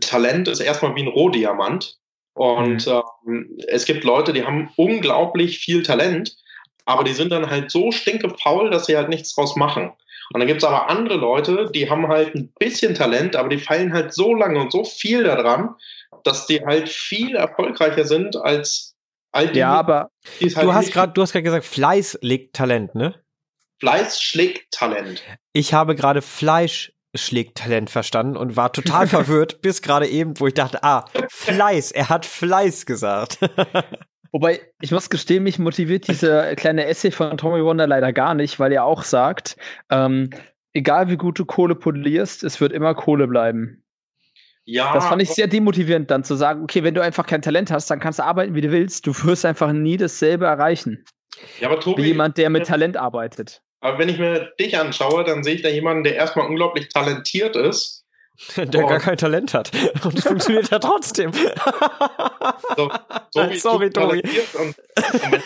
[SPEAKER 3] Talent ist erstmal wie ein Rohdiamant. Und mhm. ähm, es gibt Leute, die haben unglaublich viel Talent, aber die sind dann halt so stinkefaul, dass sie halt nichts draus machen. Und dann gibt es aber andere Leute, die haben halt ein bisschen Talent, aber die fallen halt so lange und so viel daran, dass die halt viel erfolgreicher sind als all die.
[SPEAKER 2] Ja, aber
[SPEAKER 1] halt du hast gerade, du hast gerade gesagt, Fleiß legt Talent, ne?
[SPEAKER 3] Fleiß schlägt Talent.
[SPEAKER 1] Ich habe gerade Fleisch schlägt Talent verstanden und war total *laughs* verwirrt, bis gerade eben, wo ich dachte, ah, Fleiß, er hat Fleiß gesagt. *laughs*
[SPEAKER 2] Wobei, ich muss gestehen, mich motiviert diese kleine Essay von Tommy Wonder leider gar nicht, weil er auch sagt, ähm, egal wie gut du Kohle polierst, es wird immer Kohle bleiben. Ja. Das fand ich sehr demotivierend, dann zu sagen, okay, wenn du einfach kein Talent hast, dann kannst du arbeiten, wie du willst. Du wirst einfach nie dasselbe erreichen. Ja, aber Tobi, wie jemand, der mit Talent arbeitet.
[SPEAKER 3] Aber wenn ich mir dich anschaue, dann sehe ich da jemanden, der erstmal unglaublich talentiert ist. *laughs*
[SPEAKER 1] Der gar kein Talent hat. *laughs* Und es funktioniert ja trotzdem.
[SPEAKER 3] So, *laughs* so Sorry, Tobi. Und, und wenn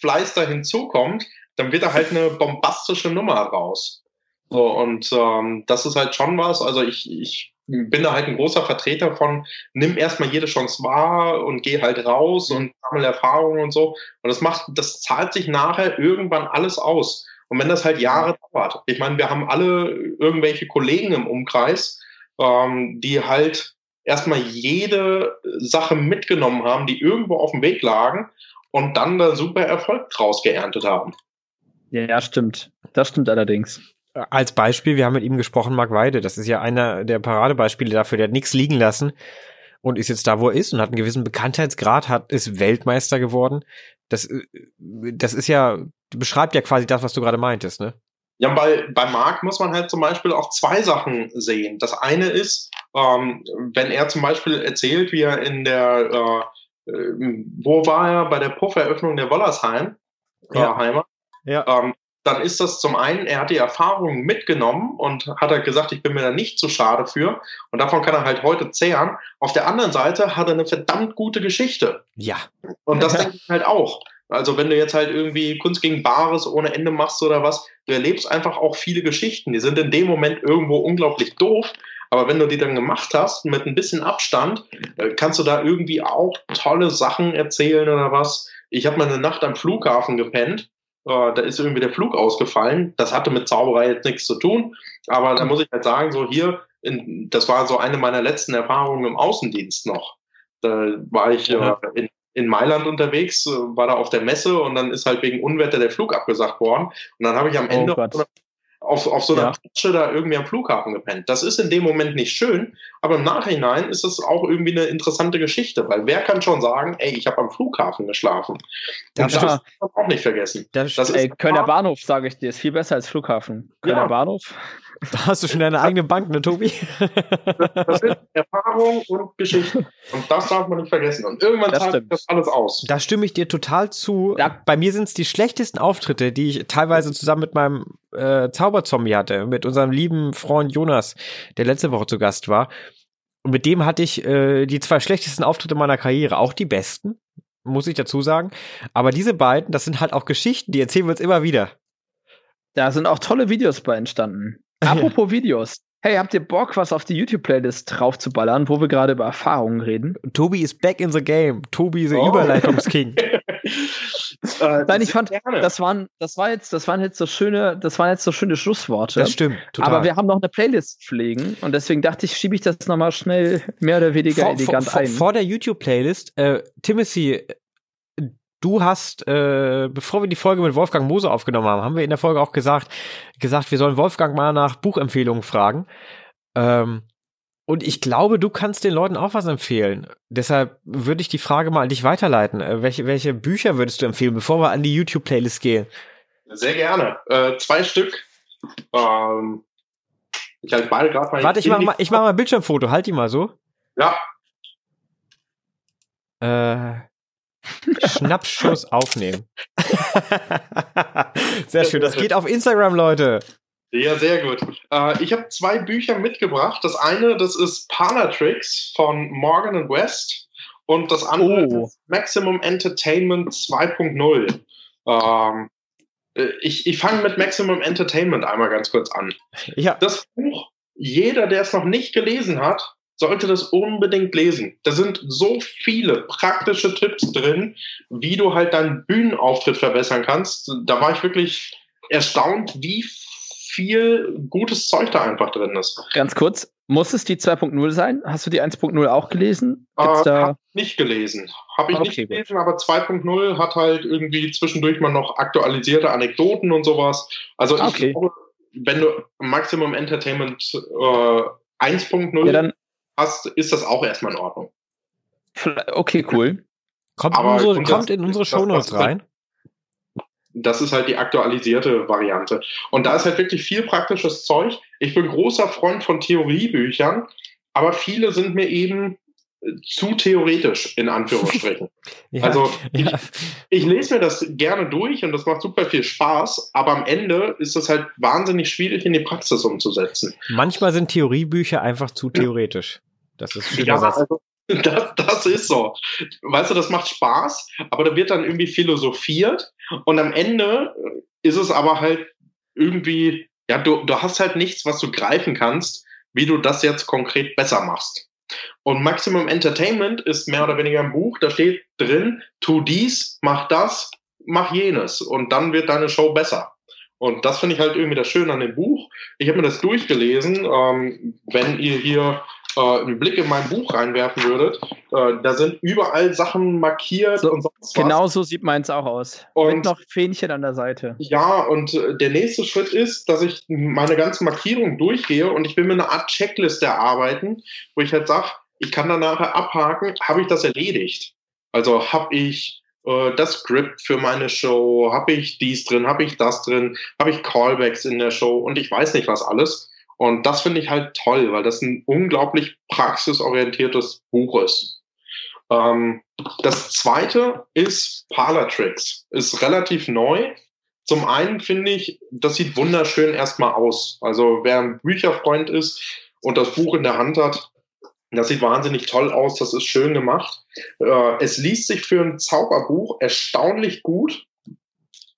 [SPEAKER 3] Fleiß da hinzukommt, dann wird da halt eine bombastische Nummer raus. So, und ähm, das ist halt schon was. Also ich, ich bin da halt ein großer Vertreter von, nimm erstmal jede Chance wahr und geh halt raus und sammle Erfahrungen und so. Und das macht, das zahlt sich nachher irgendwann alles aus. Und wenn das halt Jahre dauert, ich meine, wir haben alle irgendwelche Kollegen im Umkreis, ähm, die halt erstmal jede Sache mitgenommen haben, die irgendwo auf dem Weg lagen und dann da super Erfolg draus geerntet haben.
[SPEAKER 2] Ja, stimmt. Das stimmt allerdings
[SPEAKER 1] als Beispiel, wir haben mit ihm gesprochen, Marc Weide, das ist ja einer der Paradebeispiele dafür, der hat nichts liegen lassen und ist jetzt da, wo er ist und hat einen gewissen Bekanntheitsgrad, hat, ist Weltmeister geworden. Das, äh, das ist ja, beschreibt ja quasi das, was du gerade meintest, ne?
[SPEAKER 3] Ja, bei, bei Marc muss man halt zum Beispiel auch zwei Sachen sehen. Das eine ist, ähm, wenn er zum Beispiel erzählt, wie er in der, äh, äh wo war er bei der Pufferöffnung der Wollersheim, ja. Heimer, ja. Ähm, dann ist das zum einen, er hat die Erfahrung mitgenommen und hat halt gesagt, ich bin mir da nicht zu schade für. Und davon kann er halt heute zehren. Auf der anderen Seite hat er eine verdammt gute Geschichte.
[SPEAKER 1] Ja.
[SPEAKER 3] Und das *laughs* denke ich halt auch. Also wenn du jetzt halt irgendwie Kunst gegen Bares ohne Ende machst oder was, du erlebst einfach auch viele Geschichten. Die sind in dem Moment irgendwo unglaublich doof, Aber wenn du die dann gemacht hast, mit ein bisschen Abstand, äh, kannst du da irgendwie auch tolle Sachen erzählen oder was. Ich habe mal eine Nacht am Flughafen gepennt. Äh, da ist irgendwie der Flug ausgefallen. Das hatte mit Zauberei jetzt nichts zu tun. Aber da muss ich halt sagen, so hier, in, das war so eine meiner letzten Erfahrungen im Außendienst noch. Da war ich ja. äh, in, in Mailand unterwegs, äh, war da auf der Messe und dann ist halt wegen Unwetter der Flug abgesagt worden. Und dann habe ich am oh Ende oh auf, auf so einer ja. Pritsche da irgendwie am Flughafen gepennt. Das ist in dem Moment nicht schön, aber im Nachhinein ist es auch irgendwie eine interessante Geschichte, weil wer kann schon sagen, ey, ich habe am Flughafen geschlafen.
[SPEAKER 2] Das, das darf man auch nicht vergessen. Das, das ey, Kölner Bahnhof, sage ich dir, ist viel besser als Flughafen. Kölner ja. Bahnhof.
[SPEAKER 1] Da hast du schon deine eigene Bank, ne, Tobi?
[SPEAKER 3] Das sind Erfahrung und Geschichte. Und das darf man nicht vergessen. Und irgendwann zahlt das alles aus.
[SPEAKER 1] Da stimme ich dir total zu. Ja. Bei mir sind es die schlechtesten Auftritte, die ich teilweise zusammen mit meinem äh, Zauberzombie hatte, mit unserem lieben Freund Jonas, der letzte Woche zu Gast war. Und mit dem hatte ich äh, die zwei schlechtesten Auftritte meiner Karriere, auch die besten, muss ich dazu sagen. Aber diese beiden, das sind halt auch Geschichten, die erzählen wir uns immer wieder.
[SPEAKER 2] Da sind auch tolle Videos bei entstanden. Apropos Videos. Hey, habt ihr Bock, was auf die YouTube-Playlist draufzuballern, wo wir gerade über Erfahrungen reden?
[SPEAKER 1] Tobi ist back in the game. Tobi ist der oh. Überleitungsking. *laughs*
[SPEAKER 2] äh, Nein, ich fand, das waren, das war jetzt, das waren jetzt so schöne, das waren jetzt so schöne Schlussworte.
[SPEAKER 1] Das stimmt,
[SPEAKER 2] total. Aber wir haben noch eine Playlist pflegen und deswegen dachte ich, schiebe ich das nochmal schnell mehr oder weniger vor, elegant
[SPEAKER 1] vor,
[SPEAKER 2] ein.
[SPEAKER 1] Vor der YouTube-Playlist, äh, Timothy, du hast, äh, bevor wir die Folge mit Wolfgang Moser aufgenommen haben, haben wir in der Folge auch gesagt, gesagt, wir sollen Wolfgang mal nach Buchempfehlungen fragen. Ähm, und ich glaube, du kannst den Leuten auch was empfehlen. Deshalb würde ich die Frage mal an dich weiterleiten. Äh, welche, welche Bücher würdest du empfehlen, bevor wir an die YouTube-Playlist gehen?
[SPEAKER 3] Sehr gerne. Äh, zwei Stück. Ähm,
[SPEAKER 1] ich halte beide gerade mal. Warte, ich mache mal, ich mach mal ein Bildschirmfoto. Halt die mal so.
[SPEAKER 3] Ja.
[SPEAKER 1] Äh, Schnappschuss aufnehmen. *laughs* sehr schön. Das geht auf Instagram, Leute.
[SPEAKER 3] Ja, sehr gut. Äh, ich habe zwei Bücher mitgebracht. Das eine, das ist Parlor-Tricks von Morgan West und das andere oh. ist Maximum Entertainment 2.0. Ähm, äh, ich ich fange mit Maximum Entertainment einmal ganz kurz an. Ja. Das Buch, jeder, der es noch nicht gelesen hat, sollte das unbedingt lesen. Da sind so viele praktische Tipps drin, wie du halt deinen Bühnenauftritt verbessern kannst. Da war ich wirklich erstaunt, wie viel gutes Zeug da einfach drin ist.
[SPEAKER 2] Ganz kurz, muss es die 2.0 sein? Hast du die 1.0 auch gelesen?
[SPEAKER 3] Gibt's äh. Hab nicht gelesen. Habe ich okay, nicht gelesen, gut. aber 2.0 hat halt irgendwie zwischendurch mal noch aktualisierte Anekdoten und sowas. Also ich okay. glaube, wenn du Maximum Entertainment äh, 1.0 ja, hast, ist das auch erstmal in Ordnung.
[SPEAKER 2] Okay, cool.
[SPEAKER 1] Kommt, unsere, kommt in unsere Shownotes rein.
[SPEAKER 3] Das ist halt die aktualisierte Variante. Und da ist halt wirklich viel praktisches Zeug. Ich bin großer Freund von Theoriebüchern, aber viele sind mir eben zu theoretisch, in Anführungsstrichen. *laughs* ja, also ich, ja. ich, lese mir das gerne durch und das macht super viel Spaß, aber am Ende ist es halt wahnsinnig schwierig in die Praxis umzusetzen.
[SPEAKER 1] Manchmal sind Theoriebücher einfach zu theoretisch. Das ist
[SPEAKER 3] ja, also, *laughs* das, das ist so. Weißt du, das macht Spaß, aber da wird dann irgendwie philosophiert und am Ende ist es aber halt irgendwie, ja, du, du hast halt nichts, was du greifen kannst, wie du das jetzt konkret besser machst. Und Maximum Entertainment ist mehr oder weniger ein Buch, da steht drin, tu dies, mach das, mach jenes und dann wird deine Show besser. Und das finde ich halt irgendwie das Schöne an dem Buch. Ich habe mir das durchgelesen. Ähm, wenn ihr hier äh, einen Blick in mein Buch reinwerfen würdet, äh, da sind überall Sachen markiert
[SPEAKER 2] so, und sonst was. Genau so sieht meins auch aus. Und Mit noch Fähnchen an der Seite.
[SPEAKER 3] Ja, und äh, der nächste Schritt ist, dass ich meine ganzen Markierungen durchgehe und ich will mir eine Art Checkliste erarbeiten, wo ich halt sage, ich kann dann nachher abhaken, habe ich das erledigt? Also habe ich äh, das Skript für meine Show, habe ich dies drin, habe ich das drin, habe ich Callbacks in der Show und ich weiß nicht was alles. Und das finde ich halt toll, weil das ein unglaublich praxisorientiertes Buch ist. Ähm, das zweite ist Parlor Tricks. Ist relativ neu. Zum einen finde ich, das sieht wunderschön erstmal aus. Also wer ein Bücherfreund ist und das Buch in der Hand hat, das sieht wahnsinnig toll aus. Das ist schön gemacht. Äh, es liest sich für ein Zauberbuch erstaunlich gut.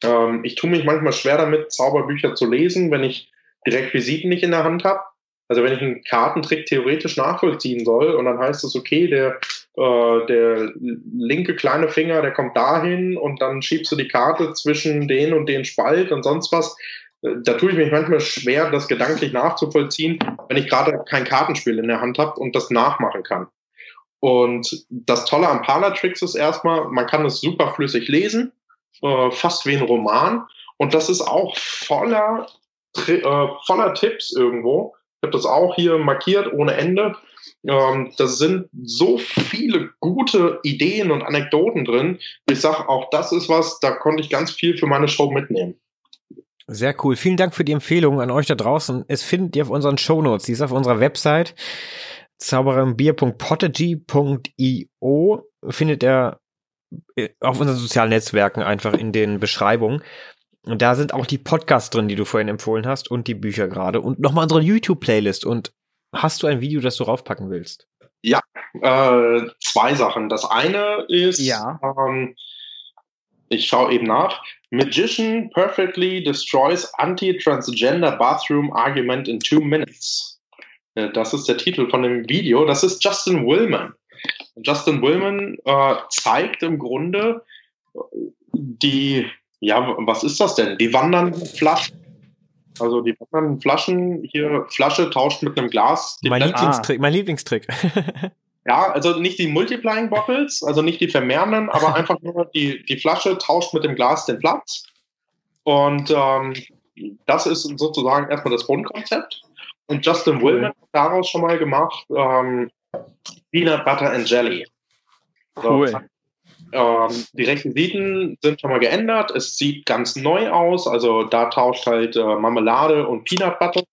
[SPEAKER 3] Ähm, ich tue mich manchmal schwer damit, Zauberbücher zu lesen, wenn ich direkt Visiten nicht in der Hand habe. Also wenn ich einen Kartentrick theoretisch nachvollziehen soll und dann heißt es, okay, der, äh, der linke kleine Finger, der kommt dahin und dann schiebst du die Karte zwischen den und den Spalt und sonst was. Äh, da tue ich mich manchmal schwer, das gedanklich nachzuvollziehen, wenn ich gerade kein Kartenspiel in der Hand habe und das nachmachen kann. Und das Tolle am Parler-Tricks ist erstmal, man kann es super flüssig lesen, äh, fast wie ein Roman. Und das ist auch voller, äh, voller Tipps irgendwo habe das auch hier markiert ohne Ende. Ähm, da sind so viele gute Ideen und Anekdoten drin. Ich sage, auch das ist was, da konnte ich ganz viel für meine Show mitnehmen.
[SPEAKER 1] Sehr cool. Vielen Dank für die Empfehlung an euch da draußen. Es findet ihr auf unseren Shownotes. Die ist auf unserer Website zaubererbier.potagy.io findet ihr äh, auf unseren sozialen Netzwerken einfach in den Beschreibungen. Und da sind auch die Podcasts drin, die du vorhin empfohlen hast und die Bücher gerade und nochmal unsere YouTube-Playlist. Und hast du ein Video, das du raufpacken willst?
[SPEAKER 3] Ja, äh, zwei Sachen. Das eine ist,
[SPEAKER 2] ja.
[SPEAKER 3] ähm, ich schaue eben nach. Magician perfectly destroys anti-transgender bathroom argument in two minutes. Äh, das ist der Titel von dem Video. Das ist Justin Willman. Justin Willman äh, zeigt im Grunde die ja, was ist das denn? Die wandernden Flaschen. Also die wandernden Flaschen, hier Flasche tauscht mit einem Glas.
[SPEAKER 1] Mein Lieblingstrick, ah. mein Lieblingstrick.
[SPEAKER 3] ja, also nicht die Multiplying Bottles, also nicht die vermehrenden, aber *laughs* einfach nur die, die Flasche tauscht mit dem Glas den Platz. Und ähm, das ist sozusagen erstmal das Grundkonzept. Und Justin cool. Willman hat daraus schon mal gemacht ähm, Peanut Butter and Jelly.
[SPEAKER 2] So, cool.
[SPEAKER 3] Ähm, die Requisiten sind schon mal geändert. Es sieht ganz neu aus. Also da tauscht halt äh, Marmelade und Peanut Butter,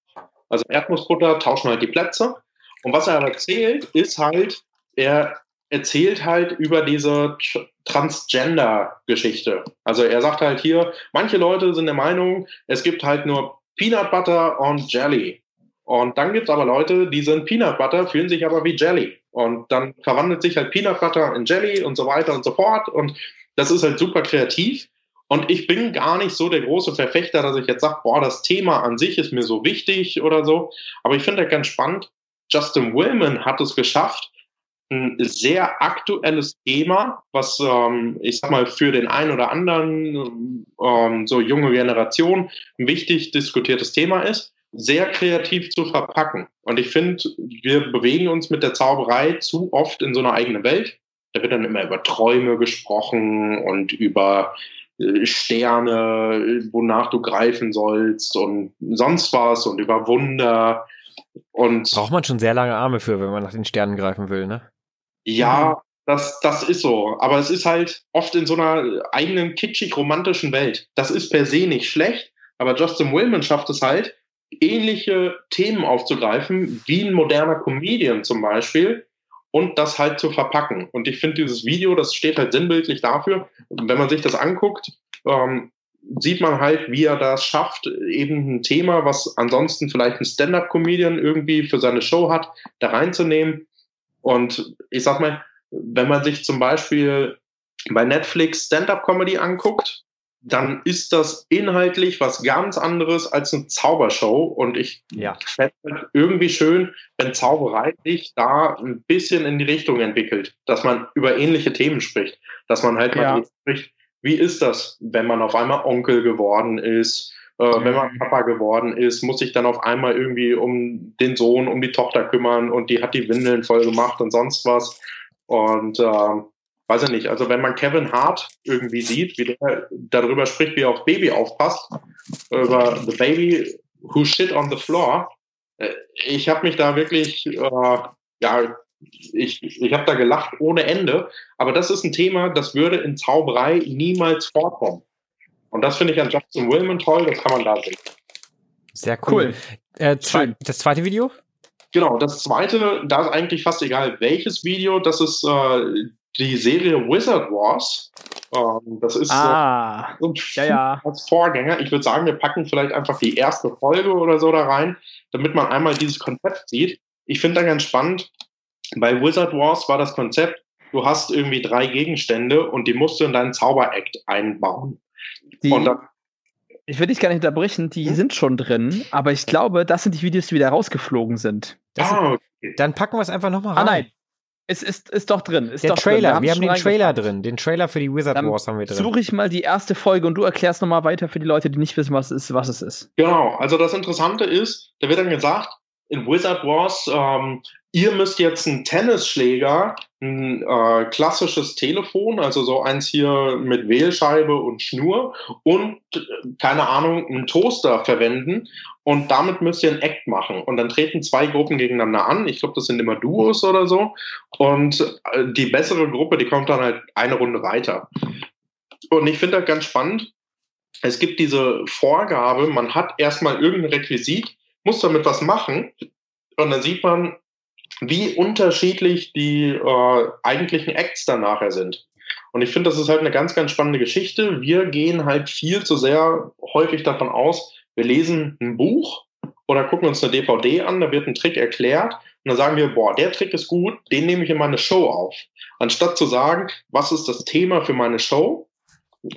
[SPEAKER 3] also Erdnussbutter, tauschen halt die Plätze. Und was er erzählt, ist halt, er erzählt halt über diese Transgender-Geschichte. Also er sagt halt hier, manche Leute sind der Meinung, es gibt halt nur Peanut Butter und Jelly. Und dann gibt es aber Leute, die sind Peanut Butter, fühlen sich aber wie Jelly. Und dann verwandelt sich halt Peanut Butter in Jelly und so weiter und so fort. Und das ist halt super kreativ. Und ich bin gar nicht so der große Verfechter, dass ich jetzt sage, boah, das Thema an sich ist mir so wichtig oder so. Aber ich finde das ganz spannend. Justin Willman hat es geschafft, ein sehr aktuelles Thema, was ähm, ich sag mal für den einen oder anderen ähm, so junge Generation ein wichtig diskutiertes Thema ist, sehr kreativ zu verpacken. Und ich finde, wir bewegen uns mit der Zauberei zu oft in so einer eigenen Welt. Da wird dann immer über Träume gesprochen und über äh, Sterne, wonach du greifen sollst und sonst was und über Wunder. Und
[SPEAKER 1] Braucht man schon sehr lange Arme für, wenn man nach den Sternen greifen will, ne?
[SPEAKER 3] Ja, das, das ist so. Aber es ist halt oft in so einer eigenen kitschig-romantischen Welt. Das ist per se nicht schlecht, aber Justin Willman schafft es halt, ähnliche Themen aufzugreifen, wie ein moderner Comedian zum Beispiel, und das halt zu verpacken. Und ich finde dieses Video, das steht halt sinnbildlich dafür. wenn man sich das anguckt, ähm, sieht man halt, wie er das schafft, eben ein Thema, was ansonsten vielleicht ein Stand-up-Comedian irgendwie für seine Show hat, da reinzunehmen. Und ich sag mal, wenn man sich zum Beispiel bei Netflix Stand-up-Comedy anguckt, dann ist das inhaltlich was ganz anderes als eine Zaubershow. Und ich ja. fände es irgendwie schön, wenn Zauberei sich da ein bisschen in die Richtung entwickelt, dass man über ähnliche Themen spricht, dass man halt ja. mal spricht, wie ist das, wenn man auf einmal Onkel geworden ist, äh, mhm. wenn man. Papa geworden ist, muss sich dann auf einmal irgendwie um den Sohn, um die Tochter kümmern und die hat die Windeln voll gemacht und sonst was. Und äh, weiß ich nicht, also wenn man Kevin Hart irgendwie sieht, wie der darüber spricht, wie er auf Baby aufpasst, über The Baby Who Shit on the Floor, äh, ich habe mich da wirklich, äh, ja, ich, ich habe da gelacht ohne Ende, aber das ist ein Thema, das würde in Zauberei niemals vorkommen. Und das finde ich an Justin Willman toll, das kann man da sehen.
[SPEAKER 1] Sehr cool. cool. Äh, zwei, das zweite Video?
[SPEAKER 3] Genau, das zweite, da ist eigentlich fast egal welches Video, das ist äh, die Serie Wizard Wars. Ähm, das ist
[SPEAKER 2] ah,
[SPEAKER 3] so, ja, ja. als Vorgänger. Ich würde sagen, wir packen vielleicht einfach die erste Folge oder so da rein, damit man einmal dieses Konzept sieht. Ich finde da ganz spannend. Bei Wizard Wars war das Konzept, du hast irgendwie drei Gegenstände und die musst du in deinen Zauber-Act einbauen.
[SPEAKER 2] Die,
[SPEAKER 3] und dann,
[SPEAKER 2] ich will dich gar nicht unterbrechen, die hm? sind schon drin, aber ich glaube, das sind die Videos, die wieder rausgeflogen sind.
[SPEAKER 1] Ah, okay. Dann packen wir es einfach nochmal rein. Ah, nein.
[SPEAKER 2] Es ist, ist doch drin. Ist
[SPEAKER 1] der
[SPEAKER 2] doch
[SPEAKER 1] Trailer,
[SPEAKER 2] drin.
[SPEAKER 1] Wir, wir haben den Trailer drin. Den Trailer für die Wizard
[SPEAKER 2] Dann
[SPEAKER 1] Wars haben wir drin.
[SPEAKER 2] Suche ich mal die erste Folge und du erklärst nochmal weiter für die Leute, die nicht wissen, was es ist, was es ist.
[SPEAKER 3] Genau, also das Interessante ist, da wird dann gesagt, in Wizard Wars, ähm, ihr müsst jetzt einen Tennisschläger, ein äh, klassisches Telefon, also so eins hier mit Wählscheibe und Schnur und, keine Ahnung, einen Toaster verwenden und damit müsst ihr ein Act machen. Und dann treten zwei Gruppen gegeneinander an. Ich glaube, das sind immer Duos oder so. Und äh, die bessere Gruppe, die kommt dann halt eine Runde weiter. Und ich finde das ganz spannend. Es gibt diese Vorgabe, man hat erstmal irgendein Requisit, muss damit was machen. Und dann sieht man, wie unterschiedlich die äh, eigentlichen Acts dann nachher sind. Und ich finde, das ist halt eine ganz, ganz spannende Geschichte. Wir gehen halt viel zu sehr häufig davon aus, wir lesen ein Buch oder gucken uns eine DVD an, da wird ein Trick erklärt und dann sagen wir, boah, der Trick ist gut, den nehme ich in meine Show auf. Anstatt zu sagen, was ist das Thema für meine Show?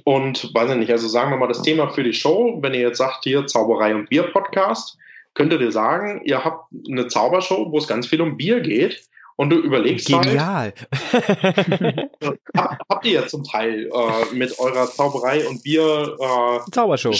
[SPEAKER 3] Und weiß ich nicht, also sagen wir mal das Thema für die Show, wenn ihr jetzt sagt, hier Zauberei und Bier Podcast, könntet ihr sagen, ihr habt eine Zaubershow, wo es ganz viel um Bier geht und du überlegst
[SPEAKER 1] Genial.
[SPEAKER 3] Halt, *laughs* hab, habt ihr ja zum Teil äh, mit eurer Zauberei und Bier
[SPEAKER 1] äh, Zaubershow.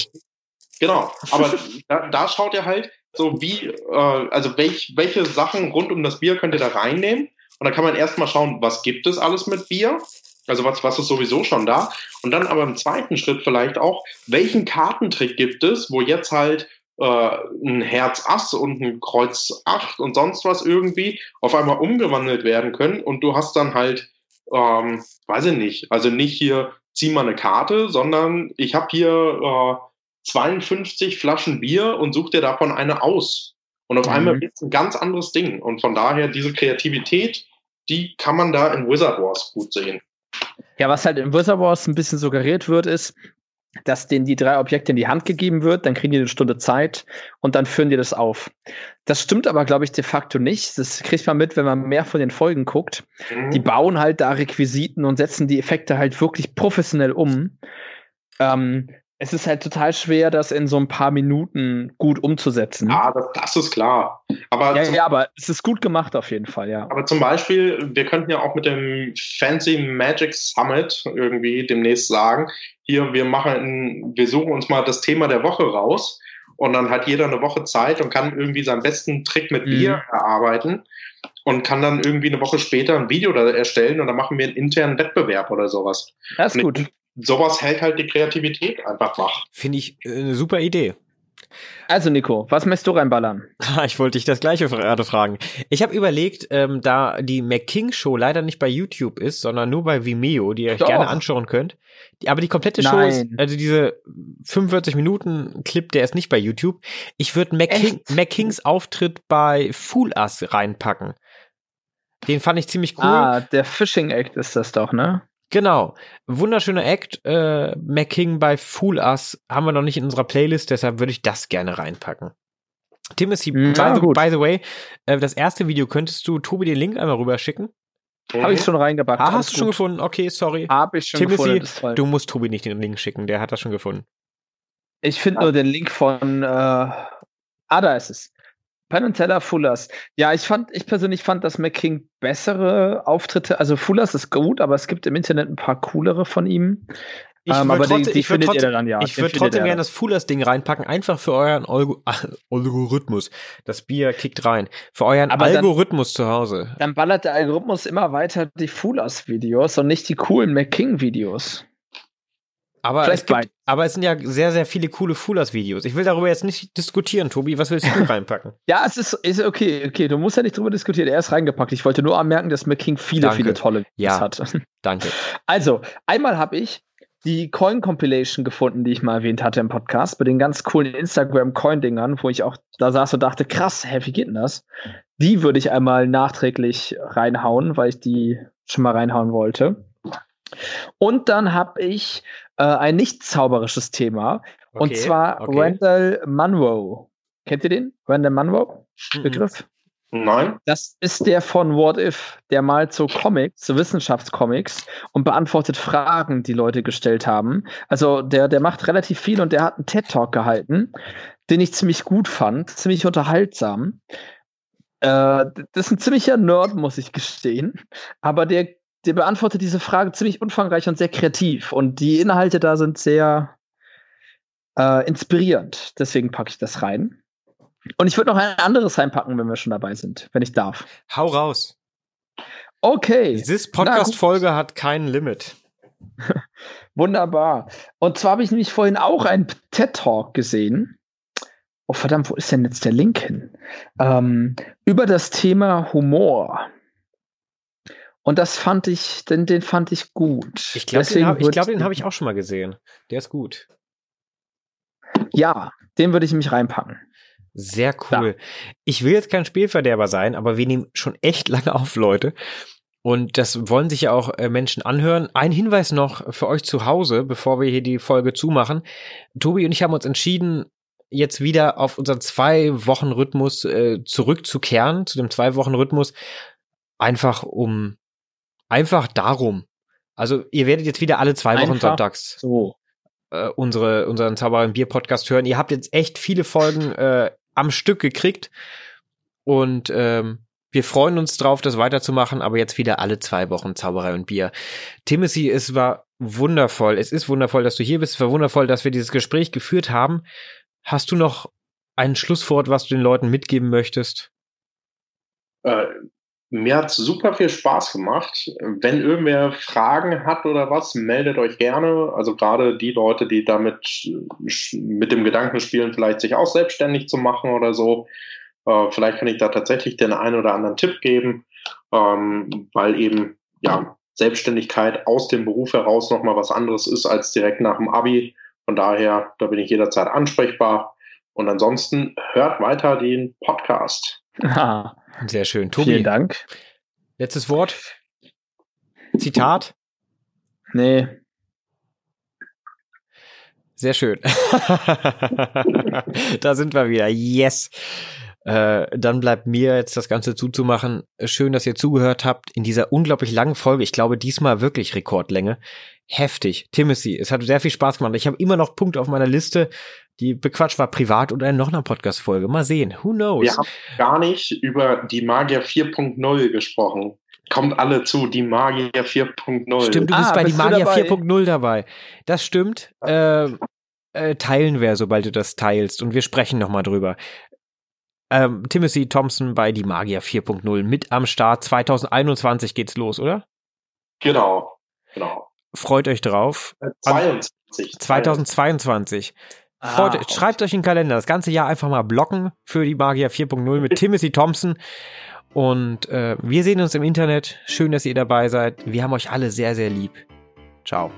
[SPEAKER 3] Genau, aber da, da, schaut ihr halt so wie, äh, also welch, welche Sachen rund um das Bier könnt ihr da reinnehmen und dann kann man erstmal schauen, was gibt es alles mit Bier also was, was ist sowieso schon da? Und dann aber im zweiten Schritt vielleicht auch, welchen Kartentrick gibt es, wo jetzt halt äh, ein Herz Ass und ein Kreuz 8 und sonst was irgendwie auf einmal umgewandelt werden können und du hast dann halt, ähm, weiß ich nicht, also nicht hier zieh mal eine Karte, sondern ich habe hier äh, 52 Flaschen Bier und such dir davon eine aus. Und auf mhm. einmal wird es ein ganz anderes Ding. Und von daher diese Kreativität, die kann man da in Wizard Wars gut sehen.
[SPEAKER 2] Ja, was halt in Wizard Wars ein bisschen suggeriert wird, ist, dass denen die drei Objekte in die Hand gegeben wird, dann kriegen die eine Stunde Zeit und dann führen die das auf. Das stimmt aber, glaube ich, de facto nicht. Das kriegt man mit, wenn man mehr von den Folgen guckt. Mhm. Die bauen halt da Requisiten und setzen die Effekte halt wirklich professionell um. Ähm, es ist halt total schwer, das in so ein paar Minuten gut umzusetzen.
[SPEAKER 3] Ja, das, das ist klar. Aber
[SPEAKER 2] ja, ja, aber es ist gut gemacht auf jeden Fall, ja.
[SPEAKER 3] Aber zum Beispiel, wir könnten ja auch mit dem Fancy Magic Summit irgendwie demnächst sagen, hier, wir machen, wir suchen uns mal das Thema der Woche raus und dann hat jeder eine Woche Zeit und kann irgendwie seinen besten Trick mit Bier mhm. erarbeiten und kann dann irgendwie eine Woche später ein Video da erstellen und dann machen wir einen internen Wettbewerb oder sowas.
[SPEAKER 2] Das ist gut
[SPEAKER 3] sowas hält halt die Kreativität einfach wach.
[SPEAKER 1] Finde ich äh, eine super Idee.
[SPEAKER 2] Also Nico, was möchtest du reinballern? *laughs*
[SPEAKER 1] Ich wollte dich das gleiche gerade fragen. Ich habe überlegt, ähm, da die McKing Show leider nicht bei YouTube ist, sondern nur bei Vimeo, die ihr euch Doch. gerne anschauen könnt. Die, aber die komplette Show Nein. ist, also diese 45 Minuten Clip, der ist nicht bei YouTube. Ich würde McKing, McKings Auftritt bei Fool Us reinpacken. Den fand ich ziemlich cool. Ah,
[SPEAKER 2] der Fishing Act ist das doch, ne?
[SPEAKER 1] Genau. Wunderschöner Act. Äh, Macking bei Fool Us haben wir noch nicht in unserer Playlist, deshalb würde ich das gerne reinpacken. Timothy, mm, by, the, by the way, äh, das erste Video könntest du Tobi den Link einmal rüberschicken?
[SPEAKER 2] Habe ich schon reingepackt.
[SPEAKER 1] Ah, hast du schon gefunden? Okay, sorry.
[SPEAKER 2] Habe ich schon
[SPEAKER 1] Timothy, gefunden. Du musst Tobi nicht den Link schicken, der hat das schon gefunden.
[SPEAKER 2] Ich finde nur den Link von. Äh, ah, da ist es. Penn und Teller, Fullers. Ja, ich fand, ich persönlich fand, dass McKing bessere Auftritte, also Fullers ist gut, aber es gibt im Internet ein paar coolere von ihm.
[SPEAKER 1] Ich ähm, aber trotzdem, die, die ich findet trotzdem, ihr dann ja. Ich würde trotzdem gerne das Fullers-Ding reinpacken, einfach für euren Algo *laughs* Algorithmus. Das Bier kickt rein. Für euren aber Algorithmus
[SPEAKER 2] dann,
[SPEAKER 1] zu Hause.
[SPEAKER 2] Dann ballert der Algorithmus immer weiter die Fullers-Videos und nicht die coolen McKing-Videos.
[SPEAKER 1] Aber es, gibt, aber es sind ja sehr, sehr viele coole Fullers-Videos. Ich will darüber jetzt nicht diskutieren, Tobi. Was willst du *laughs* reinpacken?
[SPEAKER 2] ja, es ist, ist okay, okay. Du musst ja nicht drüber diskutieren. Er ist reingepackt. Ich wollte nur anmerken, dass McKing viele, danke. viele tolle Videos
[SPEAKER 1] ja,
[SPEAKER 2] hat.
[SPEAKER 1] danke. *laughs*
[SPEAKER 2] Also, einmal habe ich die Coin Compilation gefunden, die ich mal erwähnt hatte im Podcast, bei den ganz coolen Instagram Coin Dingern, wo ich auch da saß und dachte, krass, hä, wie geht denn das? Die würde ich einmal nachträglich reinhauen, weil ich die schon mal reinhauen wollte. Und dann habe ich äh, ein nicht zauberisches Thema. Okay, und zwar okay. Randall Munro. Kennt ihr den? Randall Munro? Begriff?
[SPEAKER 3] Nein.
[SPEAKER 2] Das ist der von What If. Der malt so Comics, so Wissenschaftscomics und beantwortet Fragen, die Leute gestellt haben. Also der, der macht relativ viel und der hat einen TED-Talk gehalten, den ich ziemlich gut fand, ziemlich unterhaltsam. Äh, das ist ein ziemlicher Nerd, muss ich gestehen. Aber der, der beantwortet diese Frage ziemlich umfangreich und sehr kreativ. Und die Inhalte da sind sehr äh, inspirierend. Deswegen packe ich das rein. Und ich würde noch ein anderes reinpacken, wenn wir schon dabei sind, wenn ich darf.
[SPEAKER 1] Hau raus.
[SPEAKER 2] Okay.
[SPEAKER 1] Diese Podcast-Folge hat kein Limit. *laughs*
[SPEAKER 2] Wunderbar. Und zwar habe ich nämlich vorhin auch einen TED-Talk gesehen. Oh verdammt, wo ist denn jetzt der Link hin? Ähm, über das Thema Humor. Und das fand ich, den, den fand ich gut.
[SPEAKER 1] Ich glaube, den habe glaub, hab ich auch schon mal gesehen. Der ist gut.
[SPEAKER 2] Ja, den würde ich mich reinpacken.
[SPEAKER 1] Sehr cool. Ja. Ich will jetzt kein Spielverderber sein, aber wir nehmen schon echt *laughs* lange auf, Leute. Und das wollen sich ja auch äh, Menschen anhören. Ein Hinweis noch für euch zu Hause, bevor wir hier die Folge zumachen. Tobi und ich haben uns entschieden, jetzt wieder auf unseren zwei Wochen Rhythmus äh, zurückzukehren, zu dem zwei Wochen Rhythmus, einfach um, einfach darum. Also ihr werdet jetzt wieder alle zwei Wochen einfach sonntags so. äh, unsere, unseren Zauberer Bier Podcast hören. Ihr habt jetzt echt viele Folgen äh, am Stück gekriegt. Und ähm, wir freuen uns drauf, das weiterzumachen, aber jetzt wieder alle zwei Wochen Zauberei und Bier. Timothy, es war wundervoll. Es ist wundervoll, dass du hier bist. Es war wundervoll, dass wir dieses Gespräch geführt haben. Hast du noch ein Schlusswort, was du den Leuten mitgeben möchtest?
[SPEAKER 3] Äh, mir hat super viel Spaß gemacht. Wenn irgendwer Fragen hat oder was, meldet euch gerne. Also gerade die Leute, die damit mit dem Gedanken spielen, vielleicht sich auch selbstständig zu machen oder so. Äh, vielleicht kann ich da tatsächlich den einen oder anderen Tipp geben, ähm, weil eben ja Selbstständigkeit aus dem Beruf heraus nochmal was anderes ist als direkt nach dem Abi. Von daher, da bin ich jederzeit ansprechbar. Und ansonsten hört weiter den Podcast.
[SPEAKER 1] Ah. Sehr schön. Tobi.
[SPEAKER 2] Vielen Dank.
[SPEAKER 1] Letztes Wort. Zitat.
[SPEAKER 2] Nee.
[SPEAKER 1] Sehr schön. *laughs* da sind wir wieder. Yes. Äh, dann bleibt mir jetzt das Ganze zuzumachen. Schön, dass ihr zugehört habt in dieser unglaublich langen Folge. Ich glaube, diesmal wirklich Rekordlänge. Heftig. Timothy, es hat sehr viel Spaß gemacht. Ich habe immer noch Punkte auf meiner Liste, die bequatscht war privat oder in noch einer Podcast-Folge. Mal sehen. Who knows?
[SPEAKER 3] Wir haben gar nicht über die Magier 4.0 gesprochen. Kommt alle zu, die Magier 4.0.
[SPEAKER 1] Stimmt, du bist ah, bei bist die Magier 4.0 dabei. Das stimmt. Äh, äh, teilen wir, sobald du das teilst. Und wir sprechen nochmal drüber. Ähm, Timothy Thompson bei Die Magier 4.0 mit am Start. 2021 geht's los, oder?
[SPEAKER 3] Genau, genau.
[SPEAKER 1] Freut euch drauf.
[SPEAKER 3] 22.
[SPEAKER 1] 2022. Freut, ah, schreibt euch in den Kalender das ganze Jahr einfach mal blocken für die Magier 4.0 mit Timothy Thompson. Und äh, wir sehen uns im Internet. Schön, dass ihr dabei seid. Wir haben euch alle sehr, sehr lieb. Ciao.